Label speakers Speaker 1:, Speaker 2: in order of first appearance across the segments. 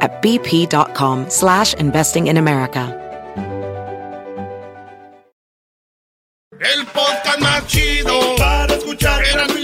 Speaker 1: at bp.com slash investing in America.
Speaker 2: El podcast más chido para escuchar. Era mi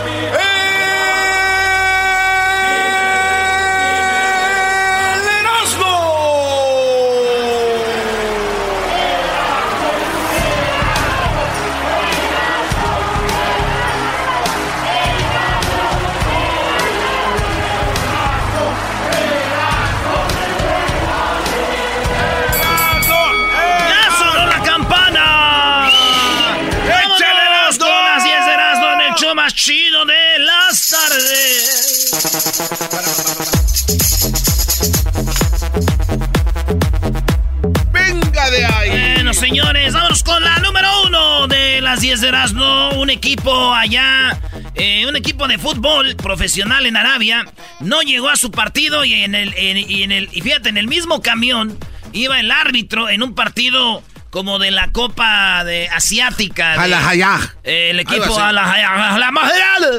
Speaker 3: Más chido de las tardes!
Speaker 2: Venga de ahí.
Speaker 3: Bueno, señores, vámonos con la número uno de las 10 de Erasmo. Un equipo allá, eh, un equipo de fútbol profesional en Arabia, no llegó a su partido y en el, en- y en el, y fíjate, en el mismo camión iba el árbitro en un partido como de la Copa de Asiática. de-. Eh, el equipo a la, a la.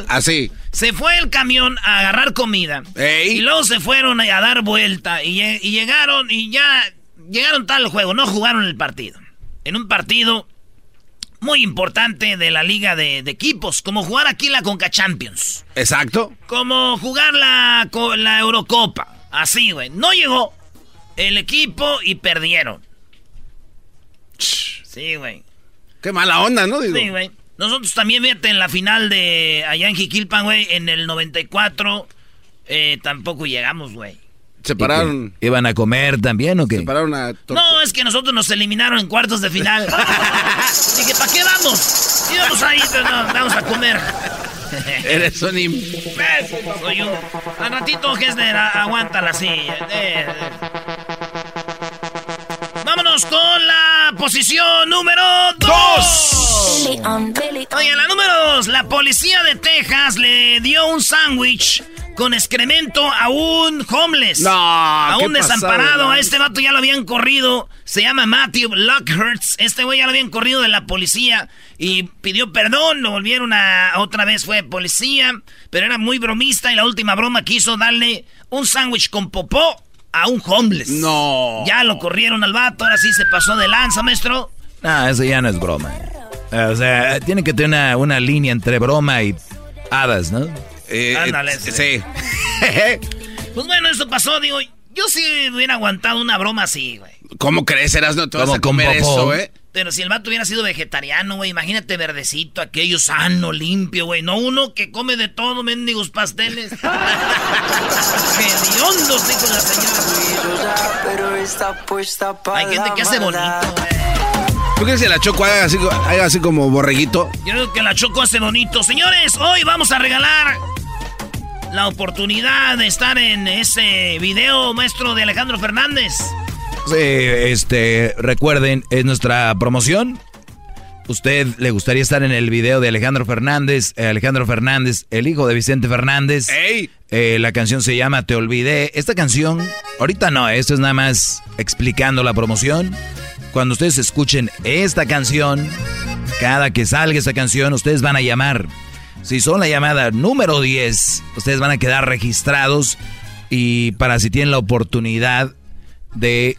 Speaker 4: Así.
Speaker 3: Se fue el camión a agarrar comida.
Speaker 4: Ey.
Speaker 3: Y luego se fueron a, dar vuelta. Y, lle- y llegaron y ya llegaron tal juego. No jugaron el partido. En un partido muy importante de la liga de, de equipos. Como jugar aquí la Conca Champions.
Speaker 4: Exacto.
Speaker 3: Como jugar la Eurocopa. Así, güey. No llegó el equipo y perdieron. Sí, güey.
Speaker 4: Qué mala onda, ¿no? Digo.
Speaker 3: Sí, güey. Nosotros también, fíjate, en la final de allá en Jiquilpan, güey, en el 94, eh, tampoco llegamos, güey.
Speaker 4: Se pararon.
Speaker 5: ¿Iban a comer también o qué?
Speaker 4: Se pararon a.
Speaker 3: No, es que nosotros nos eliminaron en cuartos de final. Dije, ¿para qué vamos? Íbamos ahí, pero no, vamos a comer.
Speaker 4: Eres un. im-
Speaker 3: ¿Ves? Soy un... Al ratito, Gessner, a- aguanta la silla. Eh, eh. Con la posición número 2. Oye, la número 2. La policía de Texas le dio un sándwich con excremento a un homeless.
Speaker 4: No,
Speaker 3: A un desamparado.
Speaker 4: pasado,
Speaker 3: A este vato ya lo habían corrido. Se llama Matthew Lockhurst. Este güey ya lo habían corrido de la policía y pidió perdón. Lo volvieron a. Otra vez fue policía. Pero era muy bromista y la última broma quiso darle un sándwich con popó a un homeless.
Speaker 4: No.
Speaker 3: Ya lo corrieron al vato. Ahora sí se pasó de lanza, maestro.
Speaker 5: No, eso ya no es broma. O sea, tiene que tener una, una línea entre broma y hadas, ¿no?
Speaker 4: Eh,
Speaker 3: Ándale,
Speaker 4: eh,
Speaker 3: sí. Pues bueno, eso pasó, digo. Yo sí hubiera aguantado una broma así, güey.
Speaker 4: ¿Cómo crees, Eras? No te vas
Speaker 5: ¿Cómo
Speaker 4: a comer eso, ¿eh?
Speaker 3: Pero si el vato hubiera sido vegetariano, güey, imagínate verdecito, aquello sano, limpio, güey. No uno que come de todo, mendigos pasteles. Hediondos, dijo la señora. Hay gente que hace bonito, güey.
Speaker 4: ¿Tú crees que la Choco haga así, haga así como borreguito?
Speaker 3: Yo creo que la Choco hace bonito. Señores, hoy vamos a regalar la oportunidad de estar en ese video maestro de Alejandro Fernández.
Speaker 5: Sí, este, recuerden, es nuestra promoción. ¿Usted le gustaría estar en el video de Alejandro Fernández? Eh, Alejandro Fernández, el hijo de Vicente Fernández. Eh, la canción se llama Te Olvidé. Esta canción, ahorita no, esto es nada más explicando la promoción. Cuando ustedes escuchen esta canción, cada que salga esta canción, ustedes van a llamar. Si son la llamada número 10, ustedes van a quedar registrados y para si tienen la oportunidad de,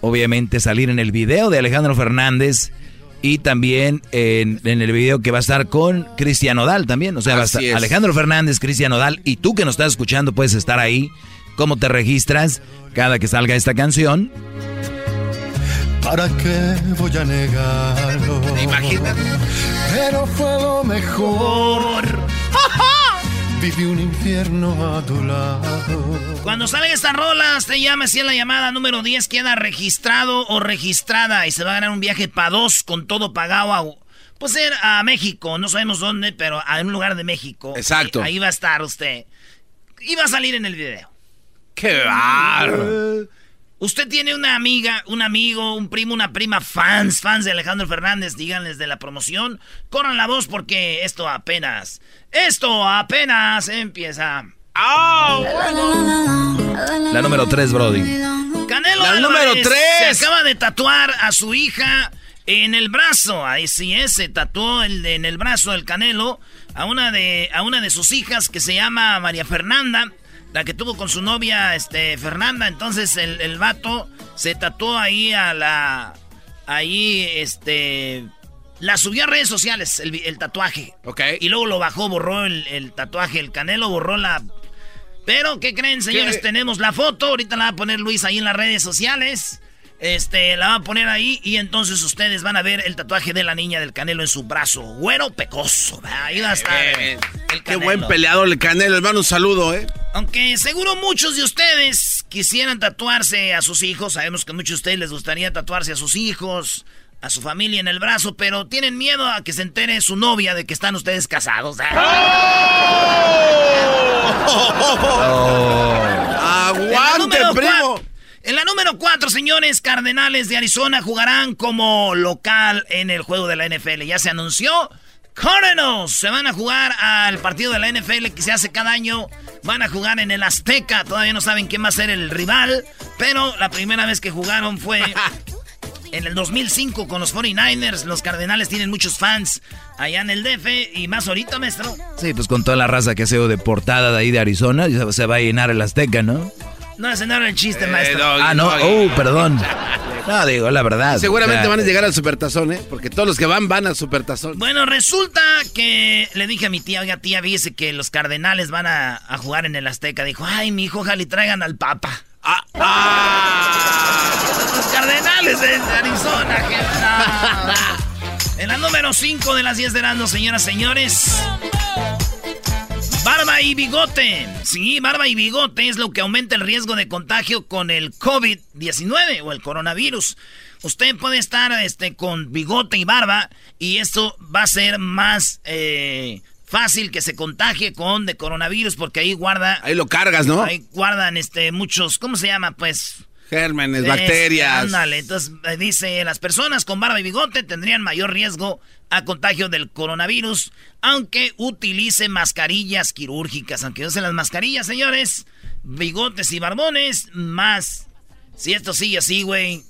Speaker 5: obviamente, salir en el video de Alejandro Fernández y también en, el video que va a estar con Cristian Odal también. O sea, va a estar Alejandro Fernández, Cristian Odal y tú que nos estás escuchando puedes estar ahí. ¿Cómo te registras cada que salga esta canción?
Speaker 6: ¿Para qué voy a negarlo?
Speaker 2: Imagínate.
Speaker 6: Pero fue lo mejor. Viví un infierno a tu lado.
Speaker 3: Cuando salen estas rolas, te llama si en la llamada número 10 queda registrado o registrada y se va a ganar un viaje para dos con todo pagado a, pues a México, no sabemos dónde, pero a un lugar de México.
Speaker 4: Exacto.
Speaker 3: Ahí, va a estar usted. Y va a salir en el video.
Speaker 4: ¡Qué bárbaro!
Speaker 3: Usted tiene una amiga, un amigo, un primo, una prima, fans, fans de Alejandro Fernández, díganles de la promoción. Corran la voz porque esto apenas, esto apenas empieza.
Speaker 5: La número 3, Brody.
Speaker 3: Canelo
Speaker 4: La número 3.
Speaker 3: se acaba de tatuar a su hija en el brazo. Ahí sí es, se tatuó el, en el brazo el Canelo a una de a una de sus hijas que se llama María Fernanda la que tuvo con su novia, este, Fernanda. Entonces el, el vato se tatuó ahí a la. Ahí, este. La subió a redes sociales, el, tatuaje.
Speaker 4: Ok.
Speaker 3: Y luego lo bajó, borró el, tatuaje. El Canelo borró la. Pero, ¿qué creen, señores? Tenemos la foto. Ahorita la va a poner Luis ahí en las redes sociales. Este, la va a poner ahí y entonces ustedes van a ver el tatuaje de la niña del Canelo en su brazo. Güero pecoso. Ahí va a estar el
Speaker 4: Qué buen peleador el Canelo, hermano. Un saludo, ¿eh?
Speaker 3: Aunque seguro muchos de ustedes quisieran tatuarse a sus hijos. Sabemos que a muchos de ustedes les gustaría tatuarse a sus hijos, a su familia en el brazo, pero tienen miedo a que se entere su novia de que están ustedes casados.
Speaker 4: ¡Aguante, primo!
Speaker 3: En la número 4, señores, Cardenales de Arizona jugarán como local en el juego de la NFL. Ya se anunció. Cardinals se van a jugar al partido de la NFL que se hace cada año. Van a jugar en el Azteca. Todavía no saben quién va a ser el rival. Pero la primera vez que jugaron fue en el 2005 con los 49ers. Los Cardenales tienen muchos fans allá en el DF. Y más ahorita, maestro.
Speaker 5: Sí, pues con toda la raza que ha sido deportada de ahí de Arizona, se va a llenar el Azteca, ¿no?
Speaker 3: No hacen el chiste, eh, maestro.
Speaker 5: ah, no, oh, perdón. No, digo, la verdad.
Speaker 4: Seguramente van a llegar al supertazón, ¿eh? Porque todos los que van, van al supertazón.
Speaker 3: Bueno, resulta que le dije a mi tía, oiga, tía, dice que los cardenales van a, jugar en el Azteca. Dijo, ay, mi hijo, ojalá y traigan al Papa.
Speaker 4: Ah, ah.
Speaker 3: Los cardenales de Arizona, En la número 5 de las 10 de Erasmo, señoras y señores. Barba y bigote. Sí, barba y bigote es lo que aumenta el riesgo de contagio con el COVID-19 o el coronavirus. Usted puede estar este, con bigote y barba y esto va a ser más eh, fácil que se contagie con de coronavirus porque ahí guarda...
Speaker 4: Ahí lo cargas, ¿no?
Speaker 3: Ahí guardan este, muchos, ¿cómo se llama? Pues...
Speaker 4: Gérmenes, bacterias.
Speaker 3: Ándale, entonces eh, dice, las personas con barba y bigote tendrían mayor riesgo a contagio del coronavirus, aunque utilice mascarillas quirúrgicas. Aunque usen las mascarillas, señores, bigotes y barbones, más. Si esto sigue así, güey,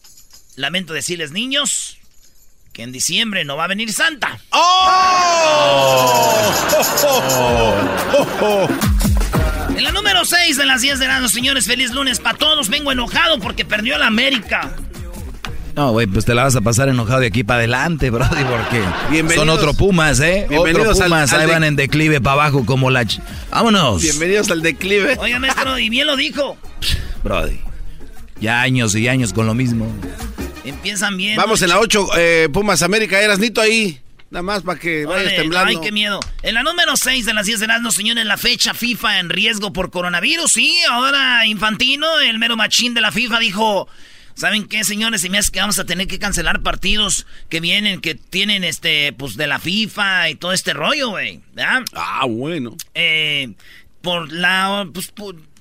Speaker 3: lamento decirles, niños, que en diciembre no va a venir Santa.
Speaker 4: ¡Oh!
Speaker 3: En la número 6 de las 10 de la señores, feliz lunes para todos. Vengo enojado porque perdió la América.
Speaker 5: No, güey, pues te la vas a pasar enojado de aquí para adelante, brody, porque son otro Pumas, ¿eh? Bienvenidos otro Pumas, ahí van en declive para abajo como la... ¡Vámonos!
Speaker 4: Bienvenidos al declive.
Speaker 3: Oiga, maestro, y bien lo dijo.
Speaker 5: Brody, ya años y años con lo mismo.
Speaker 3: Empiezan bien.
Speaker 4: Vamos en la 8, eh, Pumas América, eras Nito ahí. Nada más para que vayas temblando.
Speaker 3: Ay, qué miedo. En la número 6 de las 10 de las señores, la fecha FIFA en riesgo por coronavirus. Sí, ahora Infantino, el mero machín de la FIFA, dijo... ¿Saben qué, señores? Se me hace que vamos a tener que cancelar partidos que vienen, que tienen, este, pues, de la FIFA y todo este rollo, güey.
Speaker 4: Ah, bueno.
Speaker 3: Eh, por la pues,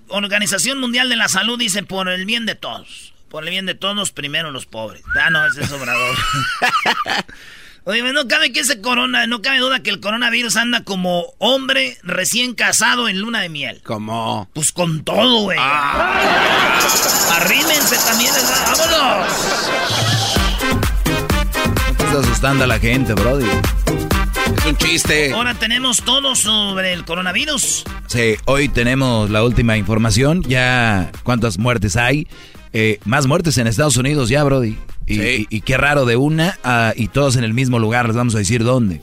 Speaker 3: Organización Mundial de la Salud dice por el bien de todos. Por el bien de todos, primero los pobres. Ah, no, ese es obrador. Oye, no cabe que ese corona, no cabe duda que el coronavirus anda como hombre recién casado en luna de miel.
Speaker 4: ¿Cómo?
Speaker 3: Pues con todo, güey. Ah. Arrímense también, vámonos.
Speaker 5: Estás asustando a la gente, Brody.
Speaker 4: Es un chiste.
Speaker 3: Ahora tenemos todo sobre el coronavirus.
Speaker 5: Sí, hoy tenemos la última información. Ya cuántas muertes hay. Eh, más muertes en Estados Unidos ya, Brody. Y, qué raro de una y todos en el mismo lugar. Les vamos a decir dónde.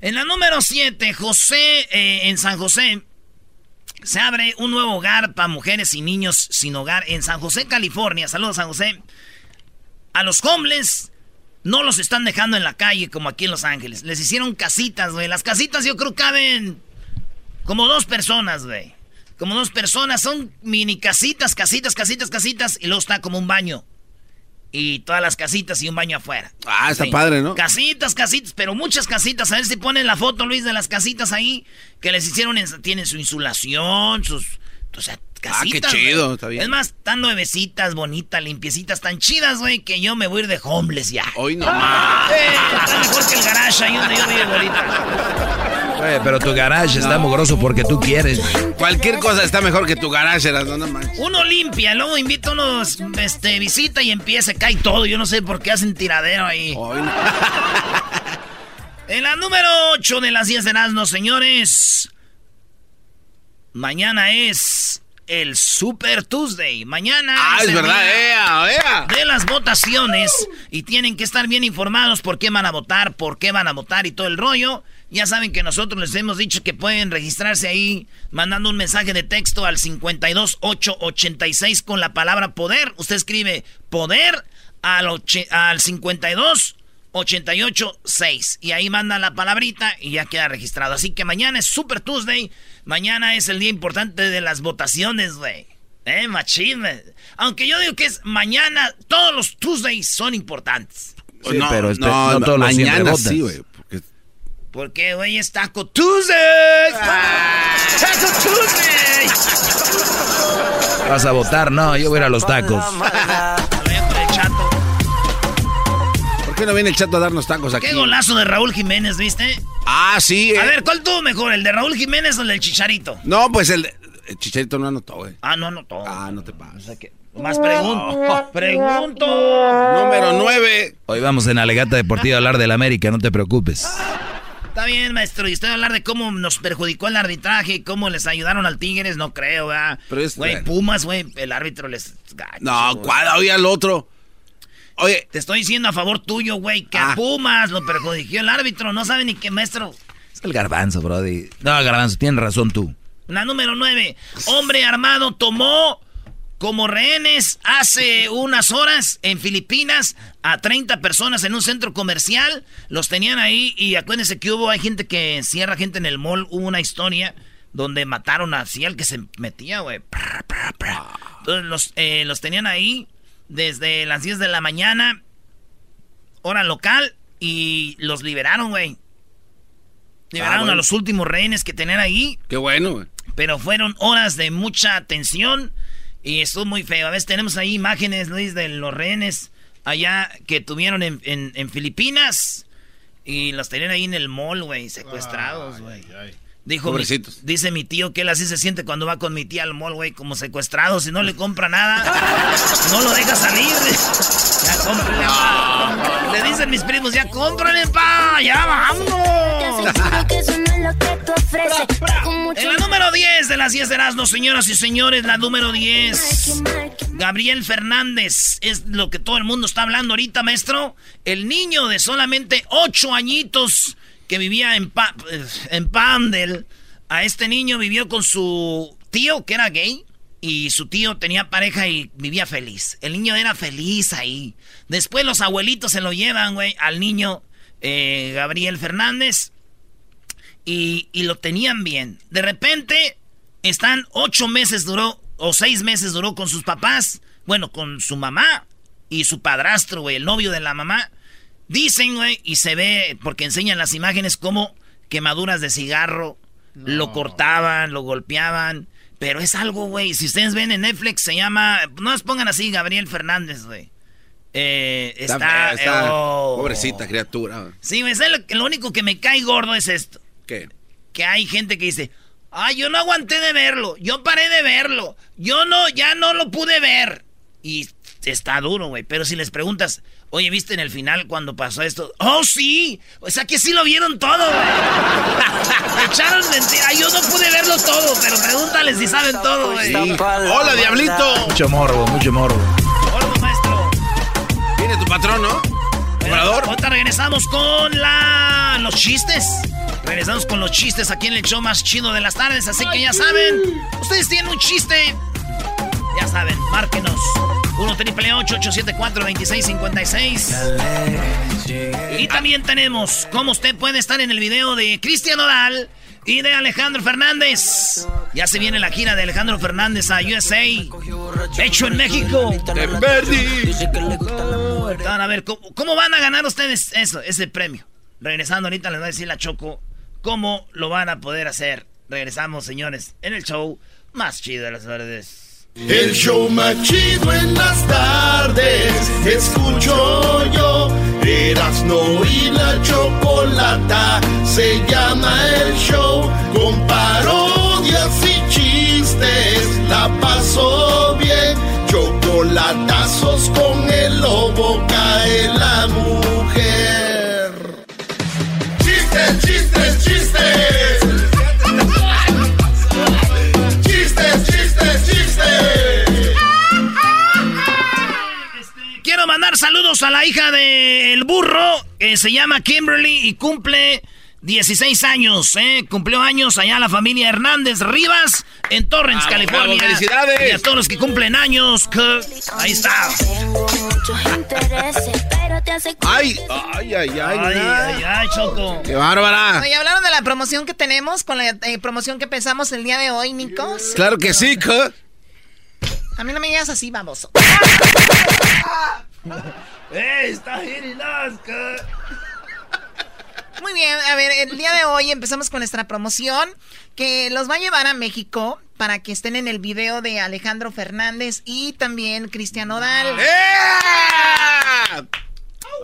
Speaker 3: En la número 7, José, eh, en San José, se abre un nuevo hogar para mujeres y niños sin hogar en San José, California. Saludos, San José. A los homeless no los están dejando en la calle como aquí en Los Ángeles. Les hicieron casitas, güey. Las casitas yo creo caben como dos personas, güey como dos personas, son mini casitas, casitas, casitas, casitas, y luego está como un baño. Y todas las casitas y un baño afuera.
Speaker 4: Ah, está padre, ¿no?
Speaker 3: Casitas, casitas, pero muchas casitas. A ver si ponen la foto, Luis, de las casitas ahí, que les hicieron, tienen su insulación, sus... O sea, casitas.
Speaker 4: Ah, qué chido, está bien.
Speaker 3: Es más, están nuevecitas, bonitas, limpiecitas, tan chidas, güey, que yo me voy a ir de homeless ya.
Speaker 4: Hoy no más.
Speaker 3: Eh, está mejor que el garage ahí donde yo vivo ahorita
Speaker 5: pero tu garage está mugroso porque tú quieres.
Speaker 4: Cualquier cosa está mejor que tu garage, no, no manches.
Speaker 3: Uno limpia, luego invita a unos, este, visita y empieza, cae todo. Yo no sé por qué hacen tiradero ahí. en la número 8 de las 10 de no señores. Mañana es el Super Tuesday. Mañana.
Speaker 4: Ah, es, verdad,
Speaker 3: De las votaciones. Y tienen que estar bien informados por qué van a votar, por qué van a votar y todo el rollo. Ya saben que nosotros les hemos dicho que pueden registrarse ahí mandando un mensaje de texto al 52886 con la palabra poder. Usted escribe poder al, al 52886 y ahí manda la palabrita y ya queda registrado. Así que mañana es Super Tuesday. Mañana es el día importante de las votaciones, güey. Eh, machín. Aunque yo digo que es mañana, todos los Tuesdays son importantes.
Speaker 5: Sí, pero este, no, no, todos los mañana sí, güey.
Speaker 3: Porque hoy es Taco Tuesday. Ah. Taco Tuesday.
Speaker 5: Vas a votar, no, yo voy a ir a los tacos.
Speaker 4: ¿Por qué no viene el chato a darnos tacos aquí?
Speaker 3: Qué golazo de Raúl Jiménez, ¿viste?
Speaker 4: Ah, sí.
Speaker 3: A eh. ver, ¿cuál tuvo mejor, el de Raúl Jiménez o el del Chicharito?
Speaker 4: No, pues el, el Chicharito no anotó, güey.
Speaker 3: Ah, no anotó.
Speaker 4: Ah, no te pases. O sea
Speaker 3: más pregunto. Pregunto.
Speaker 4: Número 9.
Speaker 5: Hoy vamos en Alegata Deportiva a hablar del América, no te preocupes.
Speaker 3: Está bien, maestro. Y estoy a hablar de cómo nos perjudicó el arbitraje, cómo les ayudaron al Tigres, no creo, ¿verdad? Pero es. Güey, Pumas, güey, el árbitro les.
Speaker 4: no, ¿cuál? Oye, al otro. Oye.
Speaker 3: Te estoy diciendo a favor tuyo, güey, que a ah. Pumas lo perjudicó el árbitro. No sabe ni qué, maestro.
Speaker 5: Es el garbanzo, brody. No, garbanzo, tienes razón tú.
Speaker 3: La número nueve. Hombre armado tomó como rehenes hace unas horas en Filipinas a 30 personas en un centro comercial. Los tenían ahí y acuérdense que hubo, hay gente que encierra gente en el mall. Hubo una historia donde mataron así al que se metía, güey. Entonces los, eh, los tenían ahí desde las 10 de la mañana, hora local, y los liberaron, güey. Liberaron ah, a los últimos rehenes que tenían ahí.
Speaker 4: Qué bueno, güey.
Speaker 3: Pero fueron horas de mucha tensión y estuvo muy feo. A veces tenemos ahí imágenes, Luis, de los rehenes allá que tuvieron en, Filipinas. Y los tenían ahí en el mall, güey, secuestrados, güey. Dijo, dice mi tío que él así se siente cuando va con mi tía al mall, güey, como secuestrado. Si no le compra nada, no lo deja salir. Ya cómprale, Le dicen mis primos, ya cómprale, pa, ya vamos. En la número 10 de las 10 de Erasmo, señoras y señores, la número 10. Gabriel Fernández, es lo que todo el mundo está hablando ahorita, maestro. El niño de solamente 8 añitos que vivía en, en Pandel. A este niño vivió con su tío, que era gay, y su tío tenía pareja y vivía feliz. El niño era feliz ahí. Después los abuelitos se lo llevan, güey, al niño eh, Gabriel Fernández. Y, y, lo tenían bien. De repente, están ocho meses duró, o seis meses duró con sus papás. Bueno, con su mamá y su padrastro, güey, el novio de la mamá. Dicen, güey, y se ve, porque enseñan las imágenes, como quemaduras de cigarro, lo cortaban, lo golpeaban. Pero es algo, güey. Si ustedes ven en Netflix, se llama. No les pongan así, Gabriel Fernández, güey. Eh, está... oh.
Speaker 4: Pobrecita criatura.
Speaker 3: Sí, me lo, lo único que me cae gordo es esto.
Speaker 4: ¿Qué?
Speaker 3: Que hay gente que dice, ay, yo no aguanté de verlo, yo paré de verlo, yo no, ya no lo pude ver. Y está duro, güey. Pero si les preguntas, oye, ¿viste en el final cuando pasó esto? ¡Oh, sí! O sea que sí lo vieron todo, güey. echaron mentira. Yo no pude verlo todo, pero pregúntales si saben todo, güey.
Speaker 4: ¡Hola, diablito!
Speaker 5: Mucho morbo, mucho morbo.
Speaker 3: Morbo, maestro.
Speaker 4: Viene tu patrón, ¿no?
Speaker 3: Bueno, ahorita regresamos con la... los chistes. Regresamos con los chistes aquí en el show más chido de las tardes. Así que ya saben, ustedes tienen un chiste. Ya saben, márquenos. 1 triple 874 2656 Y también tenemos cómo usted puede estar en el video de Cristian Odal y de Alejandro Fernández. Ya se viene la gira de Alejandro Fernández a USA. Hecho en México. A ver, ¿cómo, van a ganar ustedes eso, ese premio? Regresando ahorita les voy a decir la Choco cómo lo van a poder hacer. Regresamos, señores, en el show más chido de las tardes.
Speaker 2: El show más chido en las tardes, escucho yo. no y la chocolata se llama el show. Con parodias y chistes, la pasó bien. Chocolatazos con el lobo cae la mujer. Chistes, chistes, chistes.
Speaker 3: Quiero mandar saludos a la hija del burro, que se llama Kimberly y cumple 16 años, ¿eh? Cumplió años allá la familia Hernández Rivas en Torrance, California.
Speaker 4: ¡Felicidades!
Speaker 3: Y a todos los que cumplen años, ahí está.
Speaker 4: Ay, ay, ay, ay.
Speaker 3: Ay, ay, Choco.
Speaker 4: ¡Qué bárbara!
Speaker 7: Oye, hablaron de la promoción que tenemos, con la eh, promoción que empezamos el día de hoy, Nicos.
Speaker 4: Claro que sí, ¿qué?
Speaker 7: A mí no me digas así, baboso.
Speaker 3: ¡Ey, está
Speaker 7: Muy bien, a ver, el día de hoy empezamos con nuestra promoción que los va a llevar a México para que estén en el video de Alejandro Fernández y también Cristian Odal. ¡Eh!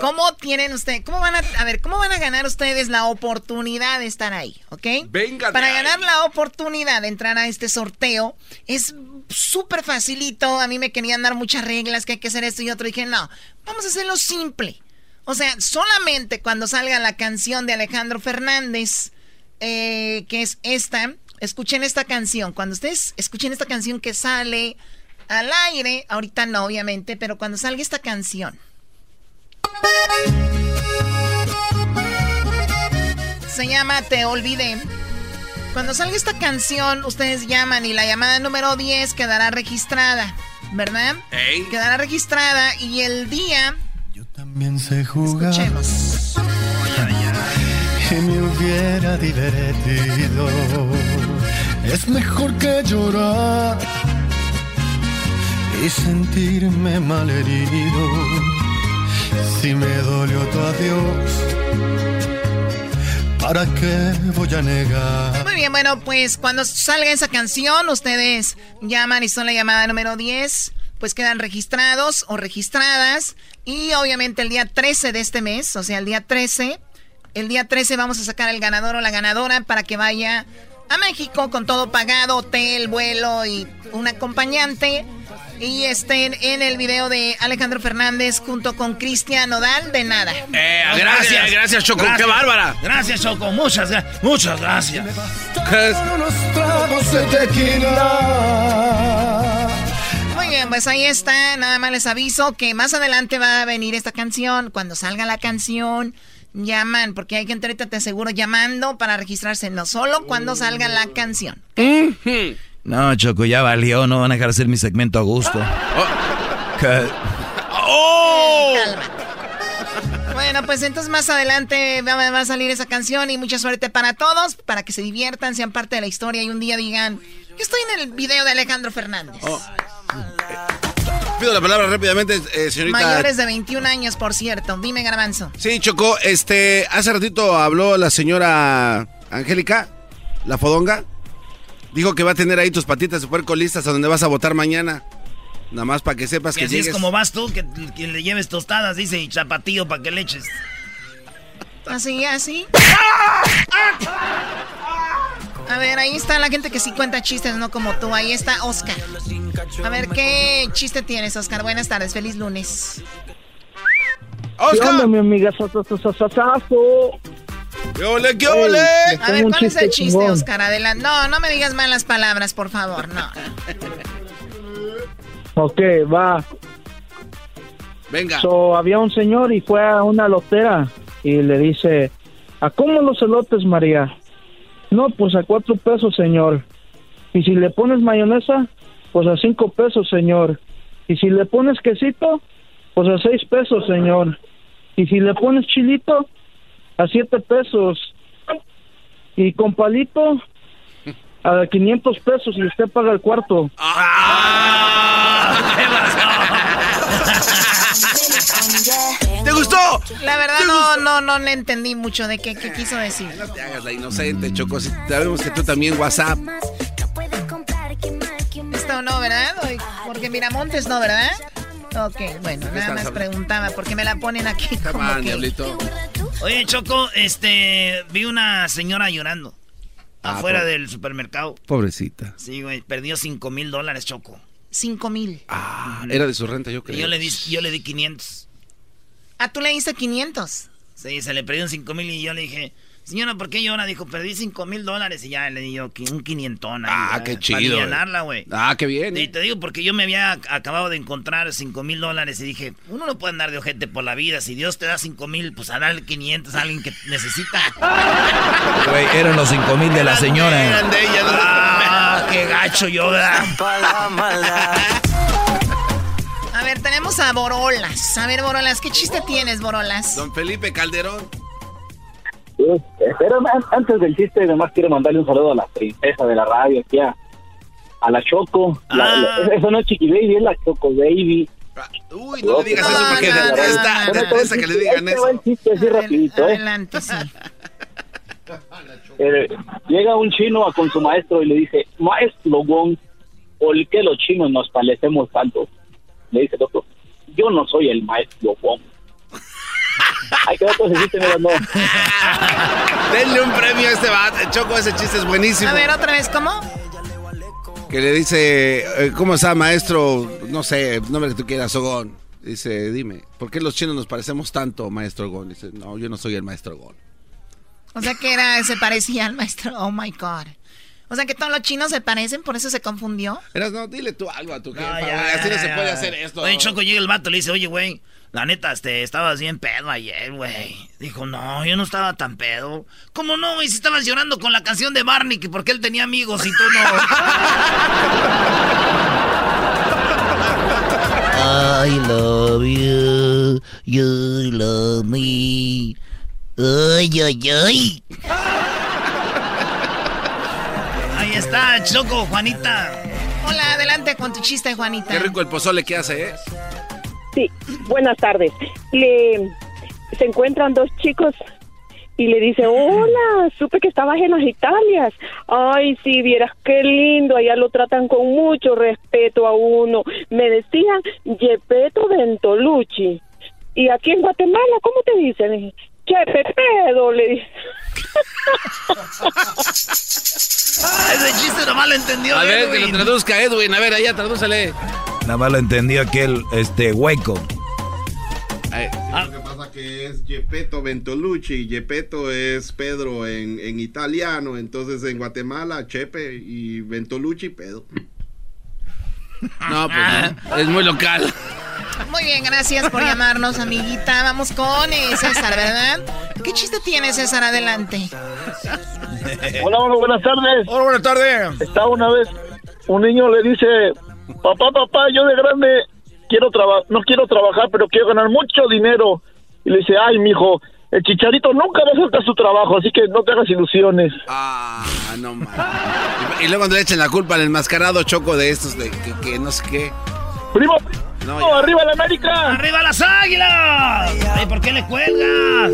Speaker 7: ¿Cómo tienen ustedes, cómo van a, a ver, cómo van a ganar ustedes la oportunidad de estar ahí, ok?
Speaker 4: Venga.
Speaker 7: Para ganar la oportunidad de entrar a este sorteo es súper facilito. A mí me querían dar muchas reglas, que hay que hacer esto y otro. dije, no, vamos a hacerlo simple. O sea, solamente cuando salga la canción de Alejandro Fernández, eh, que es esta, escuchen esta canción. Cuando ustedes escuchen esta canción que sale al aire, ahorita no, obviamente, pero cuando salga esta canción se llama Te Olvidé. Cuando salga esta canción, ustedes llaman y la llamada número 10 quedará registrada, ¿verdad? Quedará registrada y el día...
Speaker 6: Yo también sé jugar.
Speaker 7: Escuchemos.
Speaker 6: Y me hubiera divertido. Es mejor que llorar y sentirme malherido si me dolió tu adiós, ¿para qué voy a negar?
Speaker 7: Muy bien, bueno, pues cuando salga esa canción, ustedes llaman y son la llamada número 10 pues quedan registrados o registradas. Y obviamente el día 13 de este mes, o sea, el día 13, el día 13 vamos a sacar el ganador o la ganadora para que vaya a México con todo pagado, hotel, vuelo y un acompañante y estén en el video de Alejandro Fernández junto con Cristian Nodal de nada.
Speaker 4: Eh, gracias, gracias, Choco, qué bárbara.
Speaker 3: Gracias Choco, muchas, muchas gracias.
Speaker 7: Muy bien, pues ahí está, nada más les aviso que más adelante va a venir esta canción, cuando salga la canción llaman, porque hay gente ahorita te aseguro llamando para registrarse, no solo cuando salga la canción.
Speaker 5: No, Choco, ya valió, no van a dejar hacer mi segmento a gusto.
Speaker 7: Oh. Bueno, pues entonces más adelante va, a salir esa canción y mucha suerte para todos, para que se diviertan, sean parte de la historia y un día digan, yo estoy en el video de Alejandro Fernández. Oh.
Speaker 4: Pido la palabra rápidamente, eh, señorita.
Speaker 7: Mayores de 21 años, por cierto. Dime, Garbanzo.
Speaker 4: Sí, Choco, este, hace ratito habló la señora Angélica, la fodonga. Dijo que va a tener ahí tus patitas de puerco listas a donde vas a votar mañana. Nada más para que sepas
Speaker 3: Y
Speaker 4: que
Speaker 3: así
Speaker 4: llegues.
Speaker 3: es como vas tú, que, que le lleves tostadas, dice, y chapatillo para que le eches.
Speaker 7: Así, así. A ver, ahí está la gente que sí cuenta chistes, no como tú. Ahí está Oscar. A ver, ¿qué chiste tienes, Oscar? Buenas tardes, feliz lunes.
Speaker 8: ¿Qué onda, mi amiga?
Speaker 4: ¡Qué ole, qué ole!
Speaker 7: A ver, ¿cuál es el chiste,
Speaker 8: chingón.
Speaker 7: Oscar? Adelante. No, no me digas malas palabras, por favor, no.
Speaker 8: Ok, va.
Speaker 4: Venga.
Speaker 8: So, había un señor y fue a una lotera y le dice, ¿a cómo los elotes, María? No, pues a cuatro pesos, señor. Y si le pones mayonesa, pues a cinco pesos, señor. Y si le pones quesito, pues a seis pesos, señor. Y si le pones chilito, a siete pesos. Y con palito, a 500 pesos y usted paga el cuarto.
Speaker 4: ¿Te gustó?
Speaker 7: La verdad no, no, no le entendí mucho de qué, qué quiso decir.
Speaker 4: No te hagas la inocente, Choco. Si sabemos que tú también WhatsApp.
Speaker 7: Esto no, ¿verdad? Porque Miramontes no, ¿verdad? Ok, bueno, nada más preguntaba porque me la ponen aquí como que...
Speaker 3: Oye, Choco, este, vi una señora llorando
Speaker 4: Ah,
Speaker 3: afuera del supermercado.
Speaker 4: Pobrecita.
Speaker 3: Sí, güey, perdió 5 mil dólares, Choco.
Speaker 7: Cinco mil.
Speaker 4: Ah, era de su renta, yo
Speaker 3: Y
Speaker 4: creo.
Speaker 3: yo le di, yo le di 500.
Speaker 7: Ah, tú le diste 500.
Speaker 3: Sí, se le perdieron 5 mil y yo le dije, señora, ¿por qué llora? Dijo, perdí 5 mil dólares y ya le di yo un quinientón. ahí,
Speaker 4: Ah,
Speaker 3: ya,
Speaker 4: qué
Speaker 3: Para
Speaker 4: chido,
Speaker 3: alivianarla, güey.
Speaker 4: Ah, qué bien.
Speaker 3: Y
Speaker 4: ¿eh?
Speaker 3: te digo porque yo me había ac- acabado de encontrar 5 mil dólares y dije, uno no puede andar de ojete por la vida. Si Dios te da 5 mil, pues a darle 500 a alguien que necesita.
Speaker 5: Güey, eran los cinco mil de la señora.
Speaker 4: Eran de ella, ¿no?
Speaker 3: Ah, qué gacho yo, ¿verdad?
Speaker 7: Ver, tenemos a Borolas. A ver, Borolas, ¿qué chiste tienes, Borolas?
Speaker 4: Don Felipe Calderón.
Speaker 8: Eh, Pero an- antes del chiste, además quiero mandarle un saludo a la princesa de la radio, aquí a, a la Choco. La-
Speaker 3: Ah.
Speaker 8: la- eso no es Chiqui Baby, es la Choco Baby.
Speaker 4: Ah, Uy, no le digas
Speaker 7: No,
Speaker 4: eso porque
Speaker 7: no, no,
Speaker 4: está,
Speaker 7: no, no.
Speaker 4: detesta que le digan
Speaker 8: el
Speaker 4: eso.
Speaker 8: chiste así
Speaker 7: Adel-
Speaker 8: rapidito, ¿eh?
Speaker 7: Adelante, sí.
Speaker 8: Eh, Llega un chino a con su maestro y le dice, maestro Wong, ¿por qué los chinos nos parecemos tanto? Le dice el otro, yo no soy el maestro Wong. Ahí quedó todo ese chiste, mira, no.
Speaker 4: Denle un premio a este vato. Choco, ese chiste es buenísimo.
Speaker 7: A ver, otra vez, ¿cómo?
Speaker 4: Que le dice, eh, ¿cómo está, maestro? No sé, nombre que tú quieras, Ogón. Dice, dime, ¿por qué los chinos nos parecemos tanto, maestro Ogón? Dice, no, yo no soy el maestro Ogón.
Speaker 7: O sea que era, se parecía al maestro. Oh my God. O sea que todos los chinos se parecen, por eso se confundió.
Speaker 4: Eras, no, dile tú algo a tu jefa,
Speaker 3: No, ya,
Speaker 4: güey, Así no
Speaker 3: ya,
Speaker 4: se
Speaker 3: ya.
Speaker 4: puede hacer esto.
Speaker 3: Oye, Choco, llega el vato, le dice, oye, güey, la neta, este, estabas bien pedo ayer, güey. Dijo, no, yo no estaba tan pedo. ¿Cómo no, güey? Si estabas llorando con la canción de Barney, que porque él tenía amigos y tú no. I love you, you love me. Ay, ay, ay. Está, Choco, Juanita.
Speaker 7: Hola, adelante con tu chiste, Juanita.
Speaker 4: Qué rico el pozole que hace, ¿eh?
Speaker 9: Sí, buenas tardes. Le, se encuentran dos chicos y le dice, hola, supe que estabas en las Italias. Ay, si vieras qué lindo, allá lo tratan con mucho respeto a uno. Me decían Gepetto Ventolucci. Y aquí en Guatemala, ¿cómo te dicen? Le dije, Chepe Pedo, le dije.
Speaker 3: Ah, ese chiste nomás lo entendió
Speaker 4: A ver, que
Speaker 3: Edwin.
Speaker 4: lo traduzca, Edwin. A ver, allá, tradúcele.
Speaker 5: Nada más lo entendió aquel, este, hueco.
Speaker 2: Lo que pasa que es Gepetto Ventolucci Gepetto es Pedro en, en italiano, entonces en Guatemala Chepe y Ventolucci Pedro.
Speaker 4: No, pues no, es muy local.
Speaker 7: Muy bien, gracias por llamarnos, amiguita. Vamos con eh, César, ¿verdad? ¿Qué chiste tiene César? Adelante.
Speaker 8: Hola, hola, buenas tardes.
Speaker 4: Hola, buenas tardes.
Speaker 8: Está una vez, un niño le dice, papá, papá, yo de grande quiero trabajar, no quiero trabajar, pero quiero ganar mucho dinero. Y le dice, ay, mijo, el chicharito nunca va a soltar su trabajo, así que no te hagas ilusiones.
Speaker 4: Ah, no mames. Y luego cuando le echan la culpa al enmascarado choco de estos, de que, que no sé qué.
Speaker 8: Primo,
Speaker 4: No,
Speaker 8: no, arriba la América.
Speaker 3: ¡Arriba las águilas! Ay, ¿por qué le cuelgas?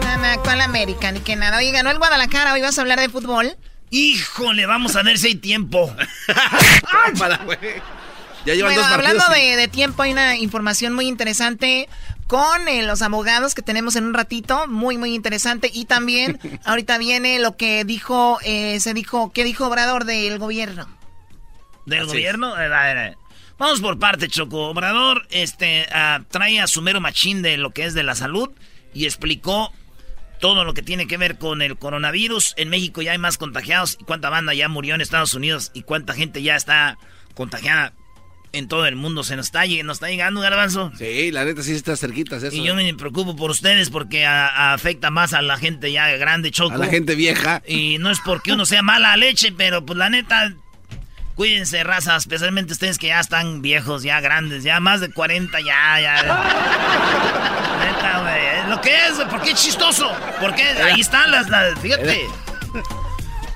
Speaker 7: Nada, ¿cuál América? Ni que nada. Oye, ganó el Guadalajara. Hoy vas a hablar de fútbol.
Speaker 3: Híjole, vamos a ver si hay tiempo.
Speaker 4: Para, güey. Ya llevan
Speaker 7: bueno,
Speaker 4: dos partidos.
Speaker 7: hablando de, de tiempo, hay una información muy interesante con eh, los abogados que tenemos en un ratito, muy, muy interesante. Y también ahorita viene lo que dijo, eh, se dijo, ¿qué dijo Obrador del gobierno?
Speaker 3: ¿Del gobierno? A ver, a ver. Vamos por parte, Choco. Obrador este, ah, trae a su mero machín de lo que es de la salud y explicó todo lo que tiene que ver con el coronavirus. En México ya hay más contagiados y cuánta banda ya murió en Estados Unidos y cuánta gente ya está contagiada en todo el mundo. Se nos está, lleg- nos está llegando, Garbanzo.
Speaker 4: Sí, la neta sí está cerquita. Eso.
Speaker 3: Y yo me preocupo por ustedes porque a- afecta más a la gente ya grande, Choco.
Speaker 4: A la gente vieja.
Speaker 3: Y no es porque uno sea mala leche, pero pues la neta, cuídense, raza, especialmente ustedes que ya están viejos, ya grandes, ya más de 40, ya, ya. neta, güey. Lo que es, güey, ¿por qué es chistoso? Porque ahí están las, las fíjate.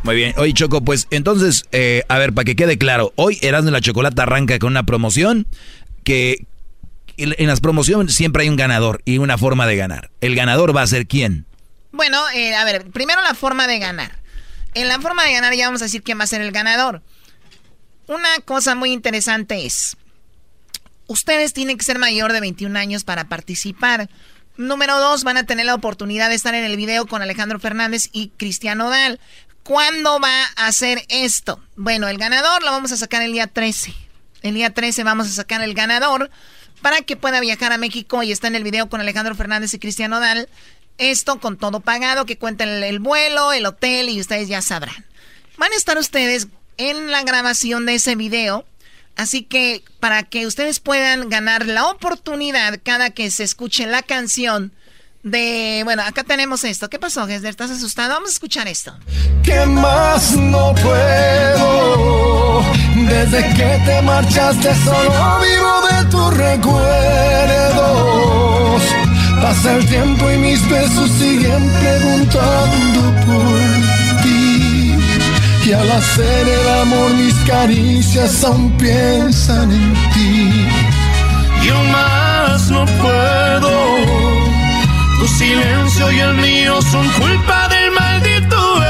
Speaker 5: Muy bien. Oye, Choco, pues entonces, eh, a ver, para que quede claro, hoy Erasmo y la Chocolata arranca con una promoción que en en las promociones siempre hay un ganador y una forma de ganar. ¿El ganador va a ser quién?
Speaker 7: Bueno, eh, a ver, primero la forma de ganar. En la forma de ganar ya vamos a decir quién va a ser el ganador. Una cosa muy interesante es, ustedes tienen que ser mayor de 21 años para participar. Número dos, van a tener la oportunidad de estar en el video con Alejandro Fernández y Cristiano Dal. ¿Cuándo va a hacer esto? Bueno, el ganador lo vamos a sacar el día 13. El día 13 vamos a sacar el ganador para que pueda viajar a México y está en el video con Alejandro Fernández y Cristiano Dal. Esto con todo pagado, que cuenten el, el vuelo, el hotel y ustedes ya sabrán. Van a estar ustedes en la grabación de ese video. Así que para que ustedes puedan ganar la oportunidad cada que se escuche la canción de... Bueno, acá tenemos esto. ¿Qué pasó, Gesder? ¿Estás asustado? Vamos a escuchar esto.
Speaker 6: ¿Qué más no puedo? Desde que te marchaste solo vivo de tus recuerdos. Pasa el tiempo y mis besos siguen preguntando por ti. Y al hacer el amor mis caricias aún piensan en ti. Yo más no puedo. Tu silencio y el mío son culpa del maldito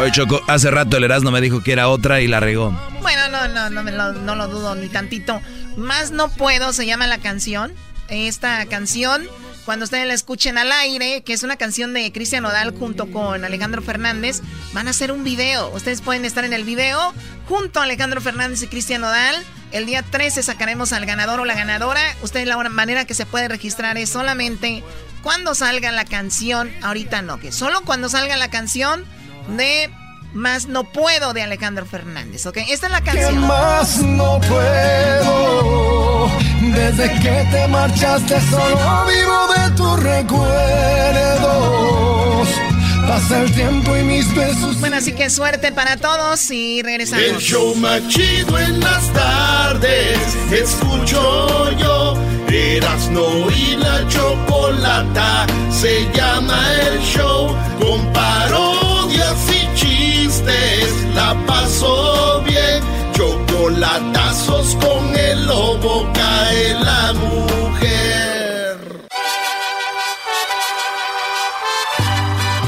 Speaker 5: Oye, Choco, hace rato el Erasmo me dijo que era otra y la regó.
Speaker 7: Bueno, no, no, no, me lo, no lo dudo ni tantito. Más no puedo, se llama la canción. Esta canción, cuando ustedes la escuchen al aire, que es una canción de Cristian Odal junto con Alejandro Fernández, van a hacer un video. Ustedes pueden estar en el video junto a Alejandro Fernández y Cristian Odal. El día 13 sacaremos al ganador o la ganadora. Ustedes la manera que se puede registrar es solamente cuando salga la canción. Ahorita no, que solo cuando salga la canción de Más No Puedo de Alejandro Fernández, ¿ok? Esta es la
Speaker 6: ¿Qué
Speaker 7: canción.
Speaker 6: más no puedo? Desde que te marchaste solo vivo de tus recuerdos. Pasa el tiempo y mis besos.
Speaker 7: Bueno, así que suerte para todos y regresamos.
Speaker 2: El show más chido en las tardes. Escucho yo. Erasno y la chocolata. Se llama el show. Con parodias y chistes. La paso bien. Chocolatazos con el lobo. Cae la mujer.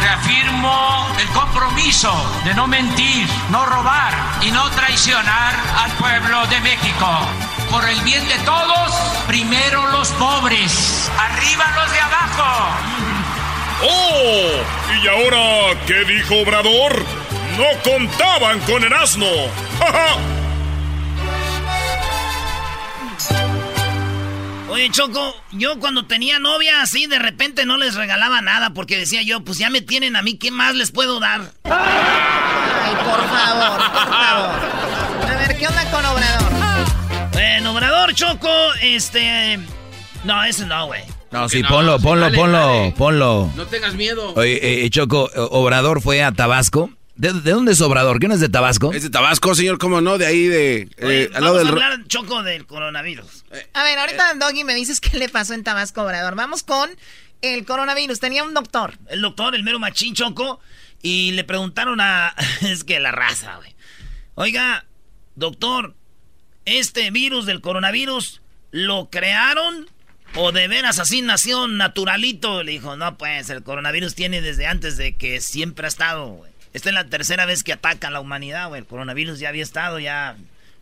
Speaker 10: Reafirmo el compromiso de no mentir, no robar y no traicionar al pueblo de México. Por el bien de todos, primero los pobres, arriba los de abajo.
Speaker 11: ¡Oh! ¿Y ahora qué dijo Obrador? No contaban con el asno. ¡Ja, ja!
Speaker 3: Oye, Choco, yo cuando tenía novia así, de repente no les regalaba nada porque decía yo, pues ya me tienen a mí, ¿qué más les puedo dar?
Speaker 7: Ay, por favor, por favor. A ver, ¿qué onda con Obrador?
Speaker 3: Bueno, Obrador, Choco, este... No, ese no, güey.
Speaker 5: No, sí,
Speaker 3: no?
Speaker 5: ponlo, ponlo,
Speaker 3: dale,
Speaker 5: ponlo,
Speaker 3: dale.
Speaker 5: ponlo.
Speaker 12: No tengas miedo.
Speaker 5: Oye, eh, Choco, eh, Obrador fue a Tabasco. ¿De, de dónde es Obrador? ¿Qué no es de Tabasco?
Speaker 4: Es de Tabasco, señor, ¿cómo no? De ahí, de... eh, al lado
Speaker 3: Vamos
Speaker 4: del...
Speaker 3: a hablar, Choco, del coronavirus.
Speaker 7: A ver, ahorita, Doggy, me dices qué le pasó en Tabasco, Obrador. Vamos con el coronavirus. Tenía un doctor.
Speaker 3: El doctor, el mero machín Choco, y le preguntaron a... es que la raza, güey. Oiga, doctor, ¿este virus del coronavirus lo crearon o de veras así nació naturalito? Le dijo, no, pues el coronavirus tiene desde antes de que siempre ha estado. Esta es la tercera vez que ataca a la humanidad, güey. El coronavirus ya había estado, ya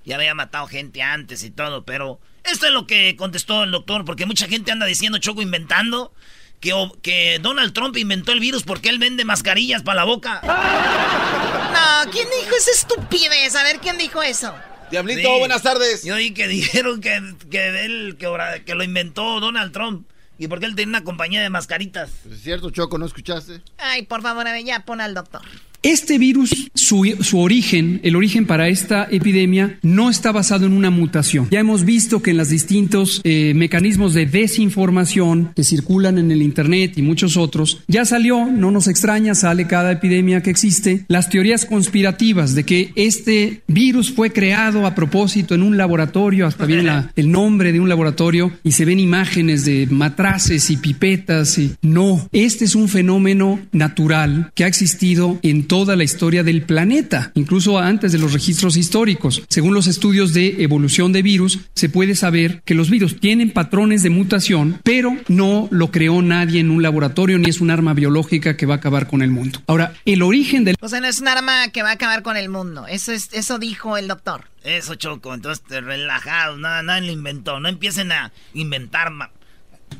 Speaker 3: Ya había matado gente antes y todo, pero esto es lo que contestó el doctor, porque mucha gente anda diciendo, Choco, inventando que, que Donald Trump inventó el virus porque él vende mascarillas para la boca.
Speaker 7: No, ¿quién dijo esa estupidez? A ver, ¿quién dijo eso?
Speaker 4: Diablito, buenas tardes.
Speaker 3: Yo oí que dijeron que, que él, que, que lo inventó Donald Trump. ¿Y porque él tiene una compañía de mascaritas?
Speaker 12: Es cierto, Choco, ¿no escuchaste?
Speaker 7: Ay, por favor, a ver, ya pon al doctor.
Speaker 13: Este virus, su, origen, el origen para esta epidemia, no está basado en una mutación. Ya hemos visto que en los distintos eh, mecanismos de desinformación que circulan en el Internet y muchos otros, ya salió, no nos extraña, sale cada epidemia que existe, las teorías conspirativas de que este virus fue creado a propósito en un laboratorio, hasta viene el nombre de un laboratorio y se ven imágenes de matraces y pipetas. Y... No, este es un fenómeno natural que ha existido en toda la historia del planeta, incluso antes de los registros históricos. Según los estudios de evolución de virus, se puede saber que los virus tienen patrones de mutación, pero no lo creó nadie en un laboratorio ni es un arma biológica que va a acabar con el mundo. Ahora, el origen del...
Speaker 7: O sea, no es un arma que va a acabar con el mundo. Eso, es, eso dijo el doctor.
Speaker 3: Eso, Choco. Entonces, relajado, nada, nada lo inventó. No empiecen a inventar